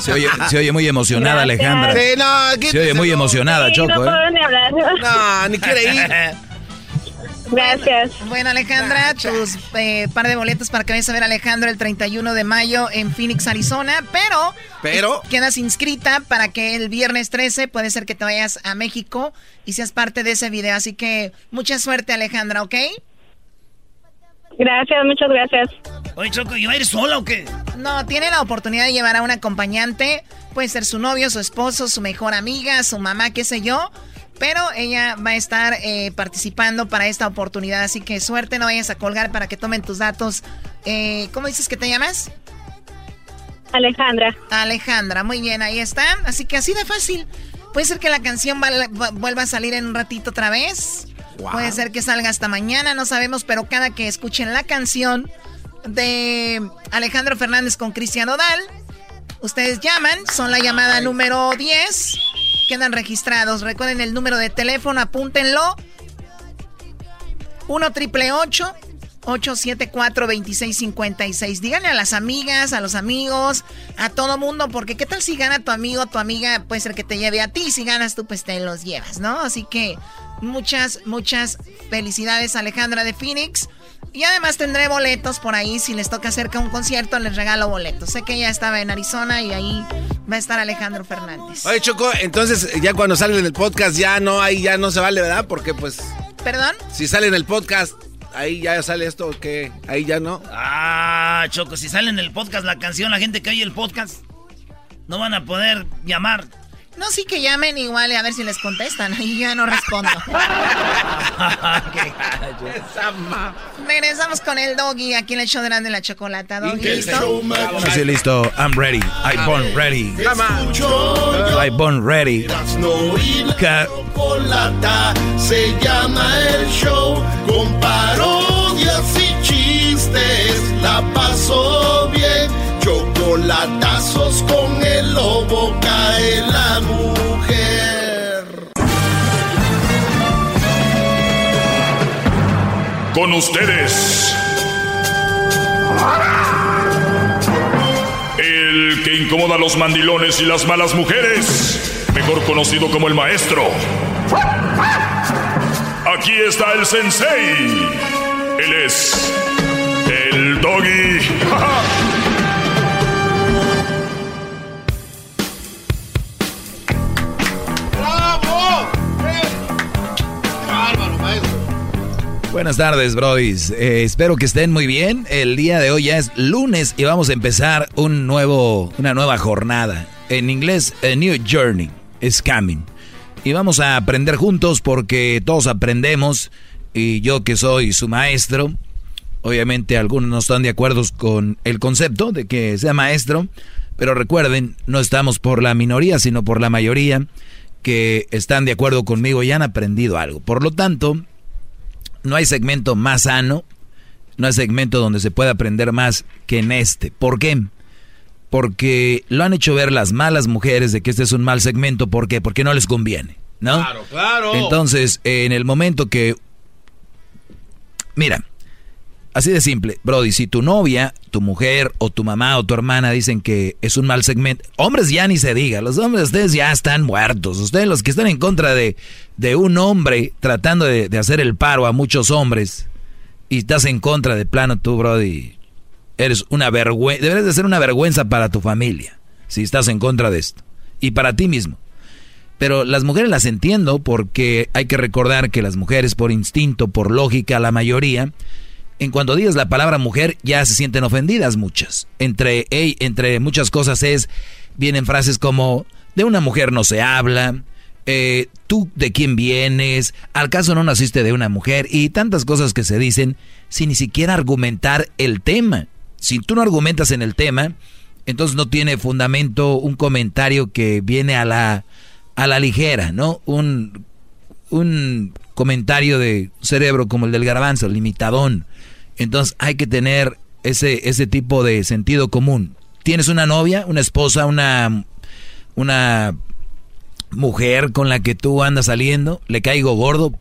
Speaker 5: Se oye, se oye muy emocionada,
Speaker 2: Gracias.
Speaker 5: Alejandra.
Speaker 2: Sí, no,
Speaker 5: se oye muy emocionada,
Speaker 22: Sí,
Speaker 5: Choco,
Speaker 22: no
Speaker 5: ¿eh?
Speaker 22: puedo ni hablar.
Speaker 4: No, ni quiere ir.
Speaker 7: Gracias. Bueno, Alejandra, tus eh, par de boletos para que vayas a ver a Alejandro el 31 de mayo en Phoenix, Arizona. Pero,
Speaker 4: Pero.
Speaker 7: eh, quedas inscrita para que el viernes 13 puede ser que te vayas a México y seas parte de ese video. Así que mucha suerte, Alejandra, ¿ok?
Speaker 22: Gracias, muchas gracias.
Speaker 3: Oye, Choco, ¿y va a ir sola o qué?
Speaker 7: No, tiene la oportunidad de llevar a un acompañante. Puede ser su novio, su esposo, su mejor amiga, su mamá, qué sé yo. Pero ella va a estar eh, participando para esta oportunidad. Así que suerte, no vayas a colgar para que tomen tus datos. Eh, ¿Cómo dices que te llamas?
Speaker 22: Alejandra.
Speaker 7: Alejandra, muy bien, ahí está. Así que así de fácil. Puede ser que la canción vuelva a salir en un ratito otra vez.
Speaker 2: Wow.
Speaker 7: Puede ser que salga hasta mañana, no sabemos, pero cada que escuchen la canción de Alejandro Fernández con Cristian Odal, ustedes llaman, son la llamada número 10, quedan registrados. Recuerden el número de teléfono, apúntenlo. 1 triple 874 2656. Díganle a las amigas, a los amigos, a todo mundo, porque qué tal si gana tu amigo, tu amiga, puede ser que te lleve a ti, si ganas tú, pues te los llevas, ¿no? Así que muchas, muchas felicidades, Alejandra de Phoenix. Y además tendré boletos por ahí. Si les toca cerca un concierto, les regalo boletos. Sé que ella estaba en Arizona y ahí va a estar Alejandro Fernández.
Speaker 4: Oye, Choco, entonces ya cuando sale en el podcast ya no, ahí ya no se vale, ¿verdad? Porque pues...
Speaker 7: ¿Perdón?
Speaker 4: Si sale en el podcast, ahí ya sale esto que ahí ya no.
Speaker 3: Ah, Choco, si sale en el podcast la canción, la gente que oye el podcast no van a poder llamar.
Speaker 7: No, sí que llamen igual a ver si les contestan. Ahí ya no respondo. Regresamos con el doggy aquí en el show de la, de la chocolata. Doggy, ¿listo?
Speaker 5: Sí, listo. I'm ready. I born ready. I born ready.
Speaker 2: Se llama el show con parodias y chistes. La pasó bien. Chocolatazos con el lobo cae la mujer.
Speaker 11: Con ustedes. El que incomoda a los mandilones y las malas mujeres. Mejor conocido como el maestro. Aquí está el sensei. Él es el doggy.
Speaker 2: ¡Bravo!
Speaker 5: Buenas tardes, brodis. Eh, espero que estén muy bien. El día de hoy ya es lunes y vamos a empezar un nuevo, una nueva jornada. En inglés, a new journey is coming. Y vamos a aprender juntos porque todos aprendemos. Y yo que soy su maestro, obviamente algunos no están de acuerdo con el concepto de que sea maestro. Pero recuerden, no estamos por la minoría, sino por la mayoría que están de acuerdo conmigo y han aprendido algo. Por lo tanto, no hay segmento más sano, no hay segmento donde se pueda aprender más que en este. ¿Por qué? Porque lo han hecho ver las malas mujeres de que este es un mal segmento. ¿Por qué? Porque no les conviene, ¿no?
Speaker 2: Claro, claro.
Speaker 5: Entonces, en el momento que... Mira, así de simple, Brody, si tu novia, tu mujer o tu mamá o tu hermana dicen que es un mal segmento, hombres ya ni se diga, los hombres ustedes ya están muertos, ustedes los que están en contra de, de un hombre tratando de, de hacer el paro a muchos hombres y estás en contra de plano tú, Brody, eres una vergüenza, deberes de ser una vergüenza para tu familia si estás en contra de esto y para ti mismo. Pero las mujeres las entiendo porque hay que recordar que las mujeres por instinto, por lógica, la mayoría, en cuanto digas la palabra mujer ya se sienten ofendidas muchas. Entre, ey, entre muchas cosas es, vienen frases como, de una mujer no se habla, eh, tú de quién vienes, al caso no naciste de una mujer y tantas cosas que se dicen sin ni siquiera argumentar el tema. Si tú no argumentas en el tema, entonces no tiene fundamento un comentario que viene a la, a la ligera, ¿no? Un, un comentario de cerebro como el del garbanzo, limitadón. Entonces hay que tener ese, ese tipo de sentido común. Tienes una novia, una esposa, una, una mujer con la que tú andas saliendo, le caigo gordo.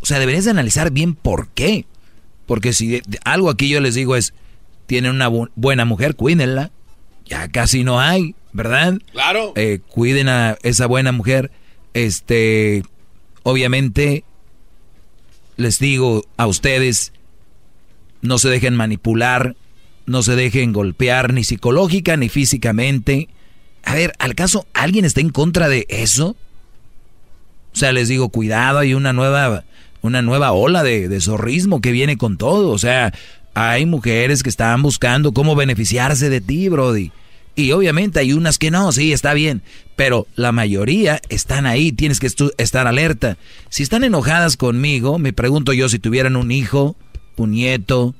Speaker 5: O sea, deberías de analizar bien por qué. Porque si algo aquí yo les digo es, tienen una bu- buena mujer, cuídenla. Ya casi no hay, ¿verdad?
Speaker 4: Claro.
Speaker 5: Eh, cuiden a esa buena mujer. Este, obviamente, les digo a ustedes, no se dejen manipular, no se dejen golpear ni psicológica ni físicamente. A ver, ¿al caso alguien está en contra de eso? O sea, les digo, cuidado, hay una nueva, una nueva ola de, de zorrismo que viene con todo. O sea, hay mujeres que están buscando cómo beneficiarse de ti, Brody. Y obviamente hay unas que no, sí, está bien. Pero la mayoría están ahí, tienes que estar alerta. Si están enojadas conmigo, me pregunto yo si tuvieran un hijo, un nieto,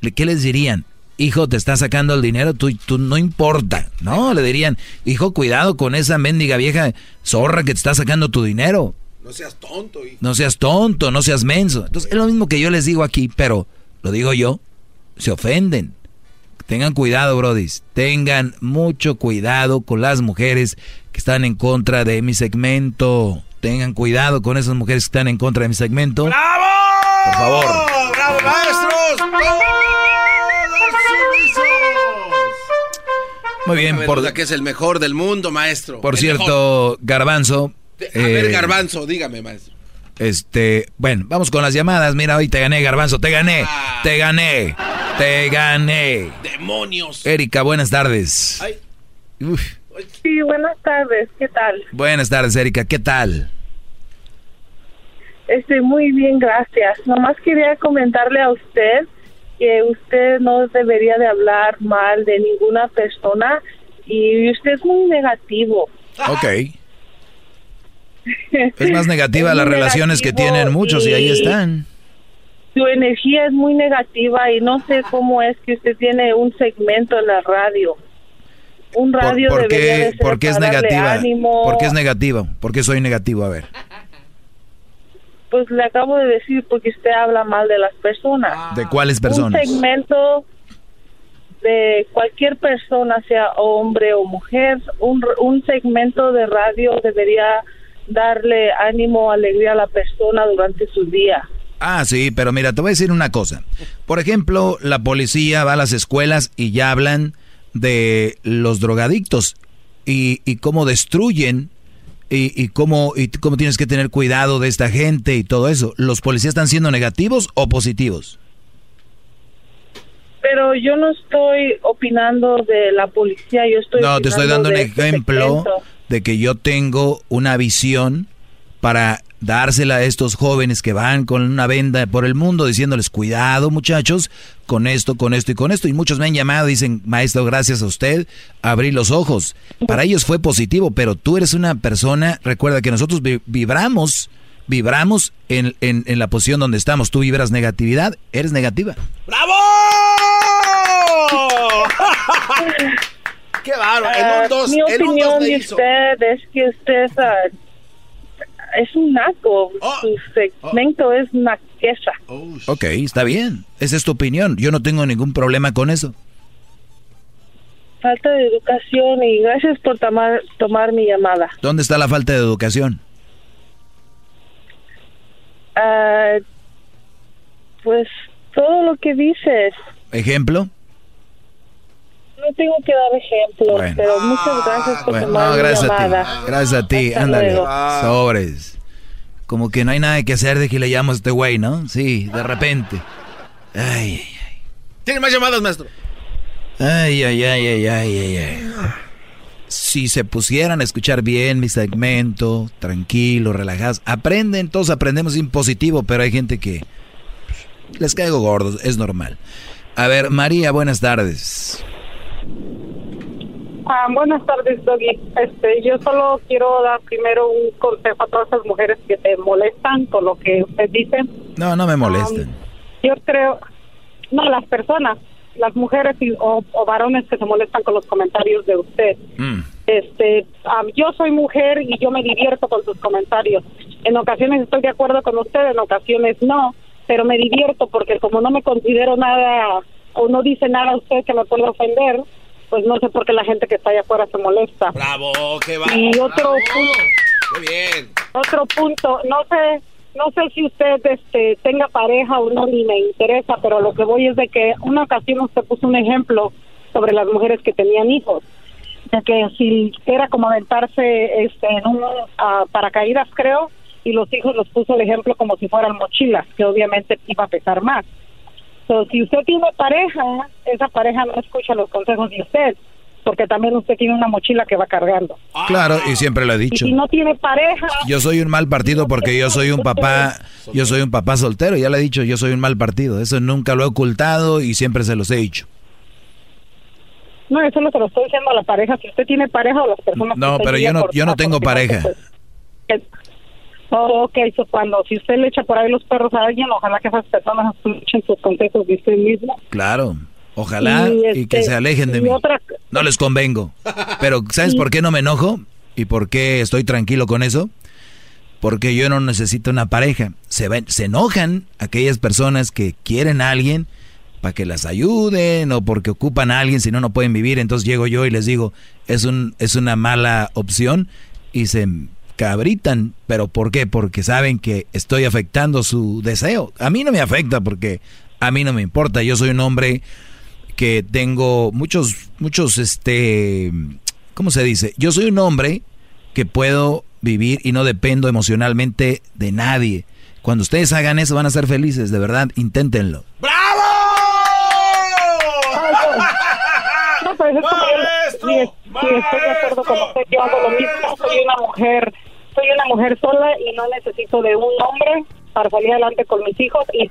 Speaker 5: ¿le- ¿qué les dirían? Hijo, te está sacando el dinero, tú, tú no importa. No, le dirían, hijo, cuidado con esa mendiga vieja zorra que te está sacando tu dinero.
Speaker 4: No seas tonto. hijo.
Speaker 5: No seas tonto, no seas menso. Entonces es lo mismo que yo les digo aquí, pero lo digo yo, se ofenden. Tengan cuidado, brodis. Tengan mucho cuidado con las mujeres que están en contra de mi segmento. Tengan cuidado con esas mujeres que están en contra de mi segmento.
Speaker 2: ¡Bravo!
Speaker 5: Por favor.
Speaker 2: ¡Bravo, maestros!
Speaker 5: Muy bien,
Speaker 4: por que es el mejor del mundo, maestro.
Speaker 5: por
Speaker 4: El
Speaker 5: cierto, Garbanzo.
Speaker 4: A ver,
Speaker 5: eh,
Speaker 4: Garbanzo, dígame, maestro.
Speaker 5: Este, bueno, vamos con las llamadas. Mira, hoy te gané, Garbanzo, te gané,
Speaker 2: Ah.
Speaker 5: te gané, te gané.
Speaker 2: ¡Demonios!
Speaker 5: Erika, buenas tardes. Uf,
Speaker 23: Sí, buenas tardes, ¿qué tal?
Speaker 5: buenas tardes, Erika, ¿qué tal?
Speaker 23: Estoy muy bien, gracias. Nomás quería comentarle a usted que usted no debería de hablar mal de ninguna persona y usted es muy negativo.
Speaker 5: Ok. Es más negativa
Speaker 23: Es
Speaker 5: las relaciones que tienen muchos y ahí están.
Speaker 23: Su energía es muy negativa y no sé cómo es que usted tiene un segmento en la radio. Un
Speaker 5: ¿Por,
Speaker 23: radio
Speaker 5: por
Speaker 23: de
Speaker 5: qué, por qué es negativa?
Speaker 23: ánimo.
Speaker 5: ¿Por qué es negativo? ¿Por qué soy negativo? A ver.
Speaker 23: Pues le acabo de decir porque usted habla mal de las personas.
Speaker 5: ¿De cuáles personas?
Speaker 23: Un segmento de cualquier persona, sea hombre o mujer, un, un segmento de radio debería darle ánimo, alegría a la persona durante su día.
Speaker 5: Ah, sí, pero mira, te voy a decir una cosa. Por ejemplo, la policía va a las escuelas y ya hablan de los drogadictos y, y cómo destruyen y, y cómo, y cómo tienes que tener cuidado de esta gente y todo eso. ¿Los policías están siendo negativos o positivos?
Speaker 23: Pero yo no estoy opinando de la policía, yo estoy
Speaker 5: No, te estoy dando un
Speaker 23: este
Speaker 5: ejemplo de que yo tengo una visión para dársela a estos jóvenes que van con una venda por el mundo diciéndoles cuidado muchachos con esto, con esto y con esto. Y muchos me han llamado y dicen, maestro, gracias a usted, abrí los ojos. Para ellos fue positivo, pero tú eres una persona, recuerda que nosotros vi- vibramos, vibramos en, en, en la posición donde estamos. Tú vibras negatividad, eres negativa.
Speaker 2: ¡Bravo! ¡Qué bárbaro! En un dos,
Speaker 23: mi
Speaker 2: en un dos
Speaker 23: opinión de
Speaker 2: hizo.
Speaker 23: usted es que usted ah, es un naco,
Speaker 2: Oh.
Speaker 23: su segmento es naqueza.
Speaker 5: Ok, está bien. Esa es tu opinión. Yo no tengo ningún problema con eso.
Speaker 23: Falta de educación y gracias por tomar, tomar mi llamada.
Speaker 5: ¿Dónde está la falta de educación?
Speaker 23: Ah, pues todo lo que dices,
Speaker 5: ¿Ejemplo?
Speaker 23: No tengo que dar ejemplos,
Speaker 5: Bueno.
Speaker 23: pero muchas gracias por
Speaker 5: Bueno,
Speaker 23: tomar
Speaker 5: no,
Speaker 23: mi
Speaker 5: gracias a
Speaker 23: llamada.
Speaker 5: ti. Gracias a ti.
Speaker 23: Hasta
Speaker 5: Ándale.
Speaker 23: luego.
Speaker 5: Sobres. Como que no hay nada que hacer de que le llamo a este güey, ¿no? Sí, de repente. Ay,
Speaker 2: ¿Tiene más llamadas, maestro?
Speaker 5: ay, ay, ay, ay, ay, ay, ay. Si se pusieran a escuchar bien mi segmento, tranquilo, relajados, aprenden, todos aprendemos en positivo, pero hay gente que pues, les caigo gordos, es normal. A ver, María, buenas tardes.
Speaker 16: Ah, buenas tardes, Doggy. Este, yo solo quiero dar primero un consejo a todas esas mujeres que te molestan con lo que usted dice.
Speaker 5: No, no me molesten.
Speaker 16: Yo creo, no, las personas, las mujeres y- o, o varones que se molestan con los comentarios de usted.
Speaker 5: Mm.
Speaker 16: Este, am, yo soy mujer y yo me divierto con sus comentarios. En ocasiones estoy de acuerdo con usted, en ocasiones no, pero me divierto porque como no me considero nada o no dice nada usted que me pueda ofender, pues no sé por qué la gente que está allá afuera se molesta.
Speaker 2: ¡Bravo! ¡Qué va!
Speaker 16: Y otro
Speaker 2: ¡Bravo!
Speaker 16: punto,
Speaker 2: ¡Qué bien!
Speaker 16: otro punto, no sé, no sé si usted este tenga pareja o no ni me interesa, pero lo que voy es de que una ocasión usted puso un ejemplo sobre las mujeres que tenían hijos, de que si era como aventarse este en un ah, paracaídas creo y los hijos los puso el ejemplo como si fueran mochilas, que obviamente iba a pesar más. So, si usted tiene pareja, esa pareja no escucha los consejos de usted, porque también usted tiene una mochila que va cargando.
Speaker 5: Claro, y siempre lo he
Speaker 16: Y
Speaker 5: dicho.
Speaker 16: si no tiene pareja,
Speaker 5: Yo soy un mal partido porque yo soy un papá, yo soy un papá soltero, ya le he dicho, yo soy un mal partido. Eso nunca lo he ocultado y siempre se los he dicho.
Speaker 16: no, eso no se lo estoy diciendo a la pareja, si usted tiene pareja o las personas
Speaker 5: No, pero yo no, yo no tengo pareja.
Speaker 16: Oh, ok, so cuando si usted le echa por ahí los perros a alguien, ojalá que esas personas escuchen sus consejos de usted mismo.
Speaker 5: Claro, ojalá
Speaker 16: Y,
Speaker 5: y que
Speaker 16: este,
Speaker 5: se alejen de mí.
Speaker 16: otra-
Speaker 5: No les convengo. Pero ¿sabes por qué no me enojo? ¿Y por qué estoy tranquilo con eso? Porque yo no necesito una pareja. Se, ven- se enojan aquellas personas que quieren a alguien para que las ayuden o porque ocupan a alguien si no no pueden vivir. Entonces llego yo y les digo, es, un, es una mala opción y se cabritan. ¿Pero por qué? Porque saben que estoy afectando su deseo. A mí no me afecta porque a mí no me importa. Yo soy un hombre que tengo muchos, muchos, este, ¿cómo se dice? Yo soy un hombre que puedo vivir y no dependo emocionalmente de nadie. Cuando ustedes hagan eso van a ser felices, de verdad, inténtenlo.
Speaker 2: ¡Bravo!
Speaker 16: No, pues es sí, estoy de acuerdo con usted. Yo hago lo mismo. Soy una mujer, soy una mujer sola y no necesito de un hombre para salir adelante con mis hijos. Y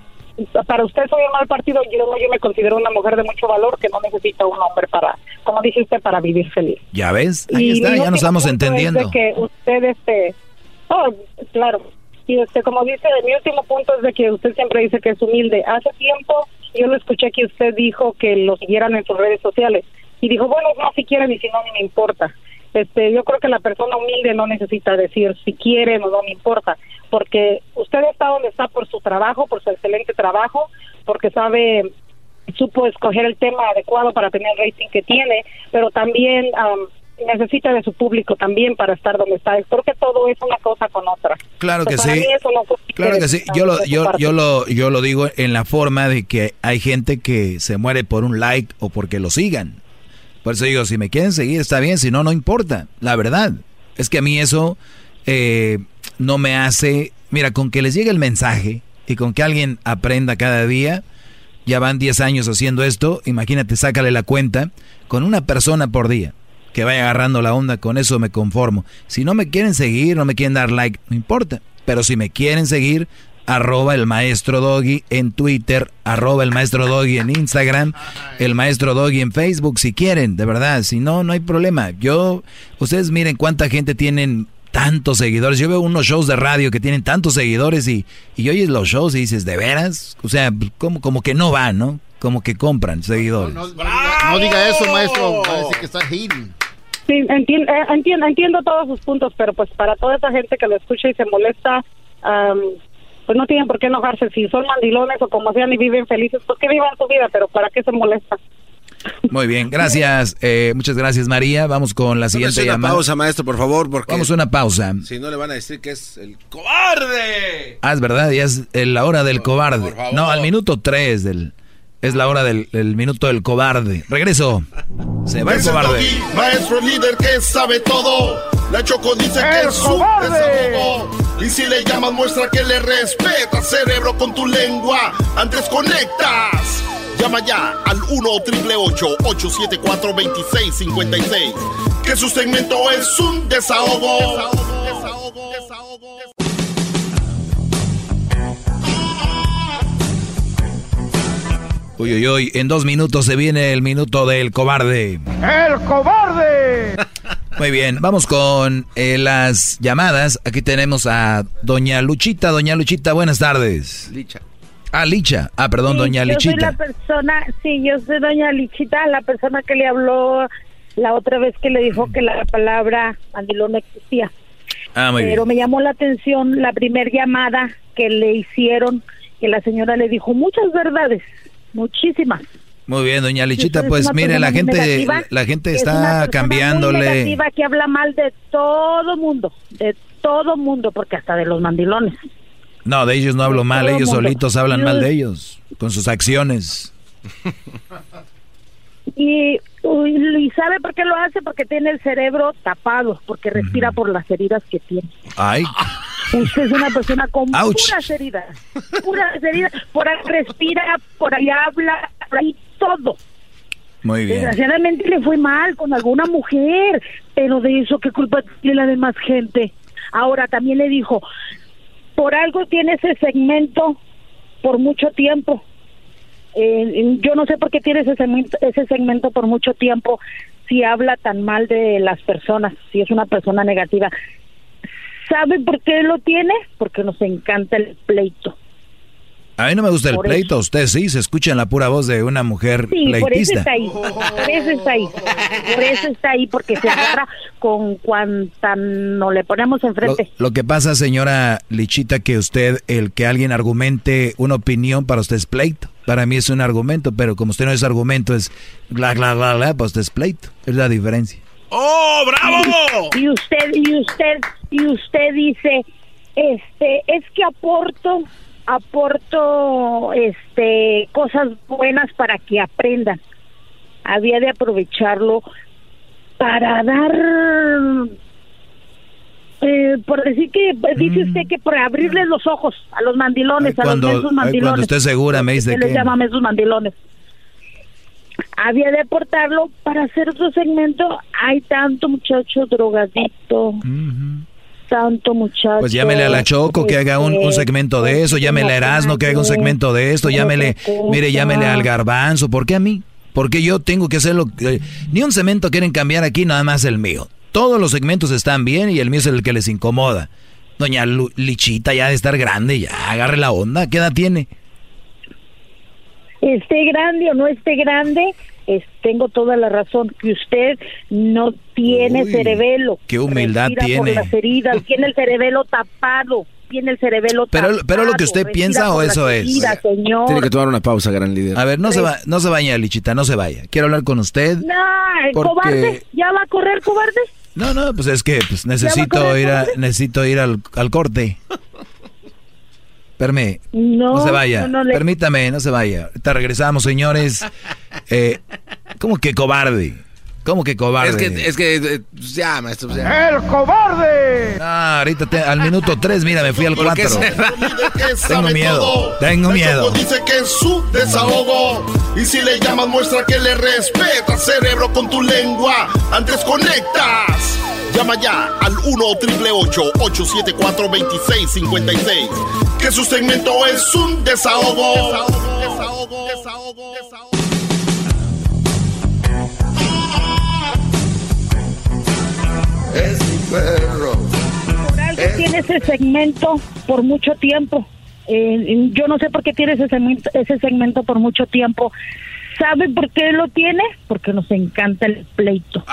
Speaker 16: para usted soy un mal partido. Yo, yo me considero una mujer de mucho valor que no necesita un hombre para, como dice usted, para vivir feliz.
Speaker 5: ¿Ya ves? Ahí
Speaker 16: Y
Speaker 5: está, ya nos estamos
Speaker 16: punto es
Speaker 5: entendiendo.
Speaker 16: de que usted, este, oh, claro. Y este, como dice, mi último punto es de que usted siempre dice que es humilde. Hace tiempo yo lo escuché que usted dijo que lo siguieran en sus redes sociales. Y dijo, bueno, no, si quieren y si no, ni me importa. Este, yo creo que la persona humilde no necesita decir si quieren o no me importa, porque usted está donde está por su trabajo, por su excelente trabajo, porque sabe supo escoger el tema adecuado para tener el rating que tiene, pero también am, necesita de su público también para estar donde está. Creo que todo es una cosa con otra.
Speaker 5: Claro que
Speaker 16: Pues
Speaker 5: sí.
Speaker 16: no
Speaker 5: Claro que sí. Yo lo, yo, yo lo, yo lo digo en la forma de que hay gente que se muere por un like o porque lo sigan. Por eso digo, si me quieren seguir está bien, si no, no importa. La verdad es que a mí eso eh, no me hace... Mira, con que les llegue el mensaje y con que alguien aprenda cada día, ya van 10 años haciendo esto, imagínate, sácale la cuenta con una persona por día que vaya agarrando la onda, con eso me conformo. Si no me quieren seguir, no me quieren dar like, no importa. Pero si me quieren seguir, arroba el maestro Doggy en Twitter, arroba el maestro Doggy en Instagram, el maestro Doggy en Facebook, si quieren, de verdad. Si no, no hay problema. Yo, ustedes miren cuánta gente tienen tantos seguidores. Yo veo unos shows de radio que tienen tantos seguidores y, y oyes los shows y dices, ¿de veras? O sea, como, como que no van, ¿no? Como que compran seguidores.
Speaker 12: No diga eso, maestro. Va a decir que está hating.
Speaker 16: Sí, entiendo, entiendo, entiendo todos sus puntos, pero pues para toda esa gente que lo escucha y se molesta, pues no tienen por qué enojarse. Si son mandilones o como sean y viven felices, pues que vivan su vida, pero ¿para qué se molesta?
Speaker 5: Muy bien, gracias. eh, muchas gracias, María. Vamos con la siguiente
Speaker 4: una
Speaker 5: llamada.
Speaker 4: pausa, maestro, por favor, porque
Speaker 5: Vamos a una pausa.
Speaker 4: si no le van a decir que es el cobarde.
Speaker 5: Ah, es verdad, ya es la hora del cobarde. No, al minuto 3 del... Es la hora del el minuto del cobarde. Regreso. Se va el cobarde.
Speaker 2: Doggy, maestro líder que sabe todo. La Choco dice que
Speaker 6: ¡El
Speaker 2: es un
Speaker 6: cobarde!
Speaker 2: desahogo. Y si le llamas, muestra que le respeta, cerebro, con tu lengua. Antes conectas. Llama ya al 1-888-874-2656. Que su segmento es un desahogo. Desahogo, desahogo,
Speaker 5: Uy, uy, uy. En dos minutos se viene el minuto del cobarde.
Speaker 6: ¡El cobarde!
Speaker 5: Muy bien, vamos con eh, las llamadas. Aquí tenemos a Doña Luchita. Doña Luchita, buenas tardes.
Speaker 4: Licha.
Speaker 5: Ah, Licha. Ah, perdón,
Speaker 24: Sí,
Speaker 5: Doña
Speaker 24: Yo soy
Speaker 5: Lichita.
Speaker 24: la persona, sí, yo soy doña Lichita, la persona que le habló la otra vez que le dijo que la palabra mandilón no existía.
Speaker 5: Ah, muy
Speaker 24: Pero
Speaker 5: bien.
Speaker 24: me llamó la atención la primer llamada que le hicieron, que la señora le dijo muchas verdades, muchísimas.
Speaker 5: Muy bien, Doña Lichita. Pues mire, la gente,
Speaker 24: negativa,
Speaker 5: la gente
Speaker 24: que es una
Speaker 5: está
Speaker 24: muy
Speaker 5: cambiándole.
Speaker 24: negativa que habla mal de todo mundo, de todo mundo, porque hasta de los mandilones.
Speaker 5: No, de ellos no hablo mal, ellos
Speaker 24: mundo.
Speaker 5: solitos hablan mal de ellos, con sus acciones.
Speaker 24: Y, ¿y sabe por qué lo hace? Porque tiene el cerebro tapado, porque respira por las heridas que tiene.
Speaker 5: Ay,
Speaker 24: Usted es una persona con
Speaker 5: Ouch.
Speaker 24: puras heridas, puras heridas. Por ahí respira, por ahí habla, por ahí todo.
Speaker 5: muy bien.
Speaker 24: Desgraciadamente le fue mal con alguna mujer, pero de eso, ¿qué culpa tiene la demás gente? Ahora también le dijo, por algo tiene ese segmento por mucho tiempo. Eh, yo no sé por qué tiene ese segmento, ese segmento por mucho tiempo si habla tan mal de las personas, si es una persona negativa. ¿Sabe por qué lo tiene? Porque nos encanta el pleito.
Speaker 5: A mí no me gusta el pleito, usted sí, se escucha en la pura voz de una mujer
Speaker 24: Sí, por eso
Speaker 5: pleitista.
Speaker 24: está ahí. Por eso está ahí. Por eso está ahí, porque se agarra con cuanta no le ponemos
Speaker 5: Lo,
Speaker 24: enfrente.
Speaker 5: lo que pasa, señora Lichita, que usted, el que alguien argumente una opinión para usted es pleito. Para mí es un argumento, pero como usted no es argumento, es bla, bla, bla, bla, pues usted es pleito. Es la diferencia.
Speaker 2: ¡Oh, bravo!
Speaker 24: Y usted, y usted, y usted dice, este, es que aporto, aporto, este, cosas buenas para que aprendan. Había de aprovecharlo para dar Eh, por decir que dice usted que por abrirles los ojos a los mandilones, a
Speaker 5: cuando-
Speaker 24: los mensos
Speaker 5: ay,
Speaker 24: mandilones.
Speaker 5: cuando esté segura, me dice
Speaker 24: les
Speaker 5: que-
Speaker 24: llama mensos mandilones. Había de aportarlo para hacer otro segmento. Hay tanto muchacho drogadito, tanto muchacho.
Speaker 5: Pues llámele a la Choco que haga un, un segmento de eso, llámele a Erasmo que haga un segmento de esto, llámele, mire, llámele al Garbanzo. ¿Por qué a mí? Porque yo tengo que hacerlo. eh, ni un segmento quieren cambiar aquí, nada más el mío. Todos los segmentos están bien y el mío es el que les incomoda. Doña Lu- Lichita ya de estar grande, ya agarre la onda. ¿Qué edad tiene?
Speaker 24: Esté grande o no esté grande, es- tengo toda la razón que usted no tiene
Speaker 5: Uy,
Speaker 24: cerebelo.
Speaker 5: qué humildad tiene.
Speaker 24: Por las heridas, tiene el cerebelo tapado, tiene el cerebelo
Speaker 5: Pero,
Speaker 24: tapado.
Speaker 5: pero lo que usted piensa o eso es.
Speaker 24: señor.
Speaker 4: Tiene que tomar una pausa, gran líder.
Speaker 5: A ver, no se va, no se vaya, Lichita, no se vaya. Quiero hablar con usted.
Speaker 24: No, el
Speaker 5: Porque-
Speaker 24: cobarde, ¿ya va a correr cobarde?
Speaker 5: No, no, pues es que pues,
Speaker 24: ¿Ya va a
Speaker 5: necesito
Speaker 24: correr,
Speaker 5: ir a, necesito ir al, al corte. Perme,
Speaker 24: No,
Speaker 5: no se vaya.
Speaker 24: no, no le-
Speaker 5: Permítame, no se vaya. Ahorita regresamos, señores. Eh, ¿Cómo que cobarde? ¿Cómo que cobarde?
Speaker 4: Es que, es que, eh, pues ya, maestro. pues ya.
Speaker 5: ¡El cobarde! Ah, ahorita te- al minuto 3, mira, me fui al
Speaker 4: ¿Por qué
Speaker 5: 4.
Speaker 4: será?
Speaker 5: Tengo miedo, tengo miedo.
Speaker 2: Dice que es su desahogo. Y si le llamas, muestra que le respeta, cerebro, con tu lengua. Antes conectas. Llama ya al 1 triple 874 2656 Que su segmento es un desahogo. Desahogo, desahogo, desahogo.
Speaker 6: Es mi perro.
Speaker 24: Por algo tiene ese segmento por mucho tiempo. Eh, yo no sé por qué tiene ese segmento, ese segmento por mucho tiempo. ¿Sabe por qué lo tiene? Porque nos encanta el pleito.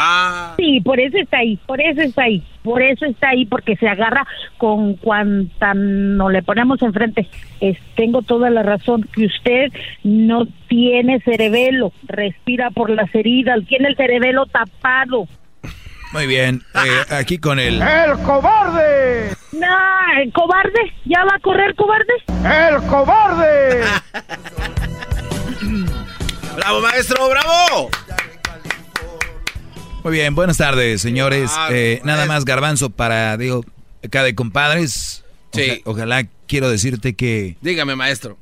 Speaker 24: Sí, por eso está ahí, por eso está ahí, por eso está ahí, porque se agarra con cuanta no le ponemos enfrente. Es, tengo toda la razón que usted no tiene cerebelo, respira por las heridas, tiene el cerebelo tapado.
Speaker 5: Muy bien, eh, aquí con el...
Speaker 24: ¡El cobarde! No, el cobarde. ¿Ya va a correr cobarde? ¡El cobarde!
Speaker 4: ¡Bravo, maestro! ¡Bravo!
Speaker 5: Muy bien, buenas tardes, señores.
Speaker 4: Ah,
Speaker 5: Eh, nada más garbanzo para, digo, acá de compadres.
Speaker 4: Sí.
Speaker 5: Oja- ojalá quiero decirte que
Speaker 4: Dígame, maestro.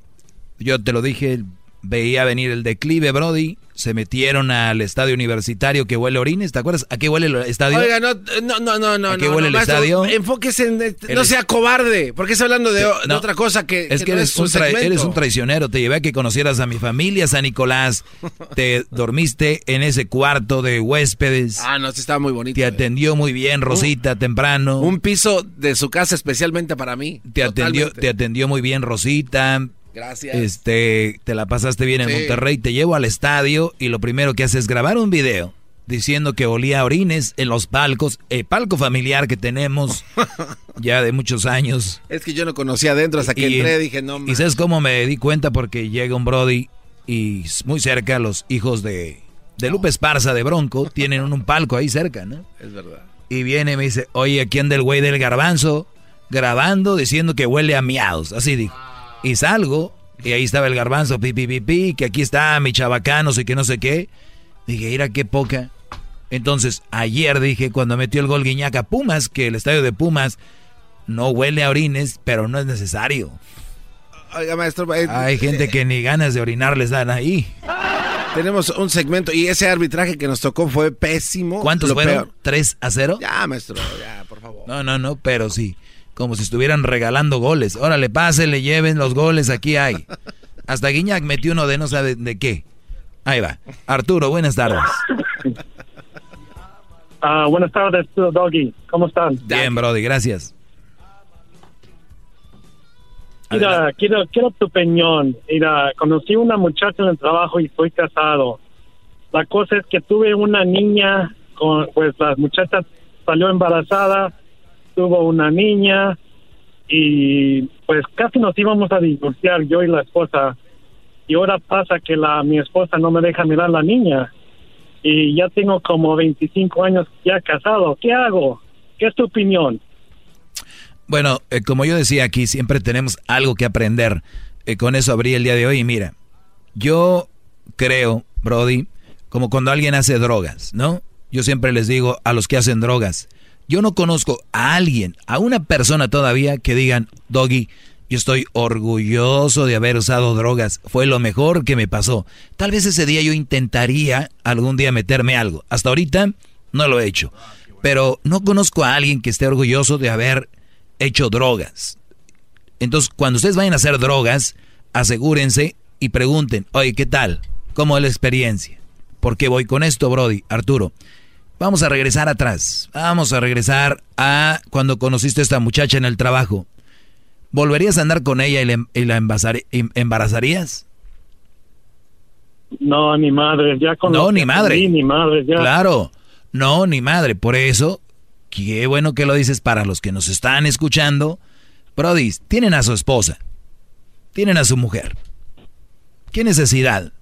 Speaker 5: yo te lo dije, veía venir el declive, Brody. Se metieron al estadio universitario que huele a orines. ¿Te acuerdas? ¿A qué huele el estadio?
Speaker 4: Oiga, no, no, no, no, no.
Speaker 5: ¿A qué
Speaker 4: no,
Speaker 5: huele
Speaker 4: no,
Speaker 5: el estadio?
Speaker 4: Enfóquese en.
Speaker 5: El
Speaker 4: no sea cobarde. Porque está hablando de,
Speaker 5: Eh,
Speaker 4: otra cosa que.
Speaker 5: Es que eres, un eres un traicionero. Te llevé a que conocieras a mi familia, San Nicolás. Te dormiste en ese cuarto de huéspedes.
Speaker 4: Ah, no, sí estaba muy bonito.
Speaker 5: Te atendió muy bien, Rosita, temprano.
Speaker 4: Un piso de su casa especialmente para mí.
Speaker 5: Te atendió, te atendió muy bien Rosita.
Speaker 4: Gracias.
Speaker 5: Este, te la pasaste bien en
Speaker 4: Sí.
Speaker 5: Monterrey. Te llevo al estadio y lo primero que haces es grabar un video diciendo que olía a orines en los palcos, el palco familiar que tenemos ya de muchos años.
Speaker 4: Es que yo no conocía adentro hasta que
Speaker 5: Y-
Speaker 4: entré. Dije, no,
Speaker 5: ¿Y sabes cómo me di cuenta? Porque llega un Brody y muy cerca los hijos de, de Lupe Esparza de Bronco tienen un, un palco ahí cerca, ¿no?
Speaker 4: Es verdad.
Speaker 5: Y viene y me dice, oye, aquí anda el güey del garbanzo grabando diciendo que huele a miados. Así dijo. Y salgo y ahí estaba el garbanzo, pi, pi, pi, pi, que aquí está mi chabacano, y que no sé qué. Dije, mira qué poca. Entonces, ayer dije, cuando metió el gol Guiñaca Pumas, que el estadio de Pumas no huele a orines, pero no es necesario.
Speaker 4: Oiga, maestro. eh,
Speaker 5: Hay gente que ni ganas de orinar les dan ahí.
Speaker 4: Tenemos un segmento y ese arbitraje que nos tocó fue pésimo.
Speaker 5: ¿Cuántos
Speaker 4: Lo
Speaker 5: fueron?
Speaker 4: peor.
Speaker 5: ¿Tres a cero?
Speaker 4: Ya, maestro, ya, por favor.
Speaker 5: No, no, no, pero sí. Como si estuvieran regalando goles. Órale, pásenle, lleven los goles, aquí hay. Hasta Guiñac metió uno de no sabe de qué. Ahí va. Arturo, buenas tardes.
Speaker 25: Ah, buenas tardes, Doggy. ¿Cómo están?
Speaker 5: Bien, Brody, gracias.
Speaker 25: Mira, quiero, quiero tu opinión. Mira, conocí una muchacha en el trabajo y estoy casado. La cosa es que tuve una niña, con, pues la muchacha salió embarazada, tuvo una niña y pues casi nos íbamos a divorciar yo y la esposa. Y ahora pasa que la mi esposa no me deja mirar la niña. Y ya tengo como 25 años ya casado. ¿Qué hago? ¿Qué es tu opinión?
Speaker 5: Bueno, eh, como yo decía aquí, siempre tenemos algo que aprender. Eh, con eso abrí el día de hoy. Y mira, yo creo, Brody, como cuando alguien hace drogas, ¿no? Yo siempre les digo a los que hacen drogas, Yo no conozco a alguien, a una persona todavía que digan, Doggy, yo estoy orgulloso de haber usado drogas. Fue lo mejor que me pasó. Tal vez ese día yo intentaría algún día meterme algo. Hasta ahorita no lo he hecho. Pero no conozco a alguien que esté orgulloso de haber hecho drogas. Entonces, cuando ustedes vayan a hacer drogas, asegúrense y pregunten, oye, ¿qué tal? ¿Cómo es la experiencia? ¿Por qué voy con esto, Brody? Arturo, vamos a regresar atrás. Vamos a regresar a cuando conociste a esta muchacha en el trabajo. ¿Volverías a andar con ella y, la embarazarías?
Speaker 25: No, ni madre, ya con
Speaker 5: No, ni madre.
Speaker 25: ni madre, ya.
Speaker 5: Claro, no, ni madre. Por eso, qué bueno que lo dices para los que nos están escuchando. Brody, tienen a su esposa, tienen a su mujer. ¿Qué necesidad?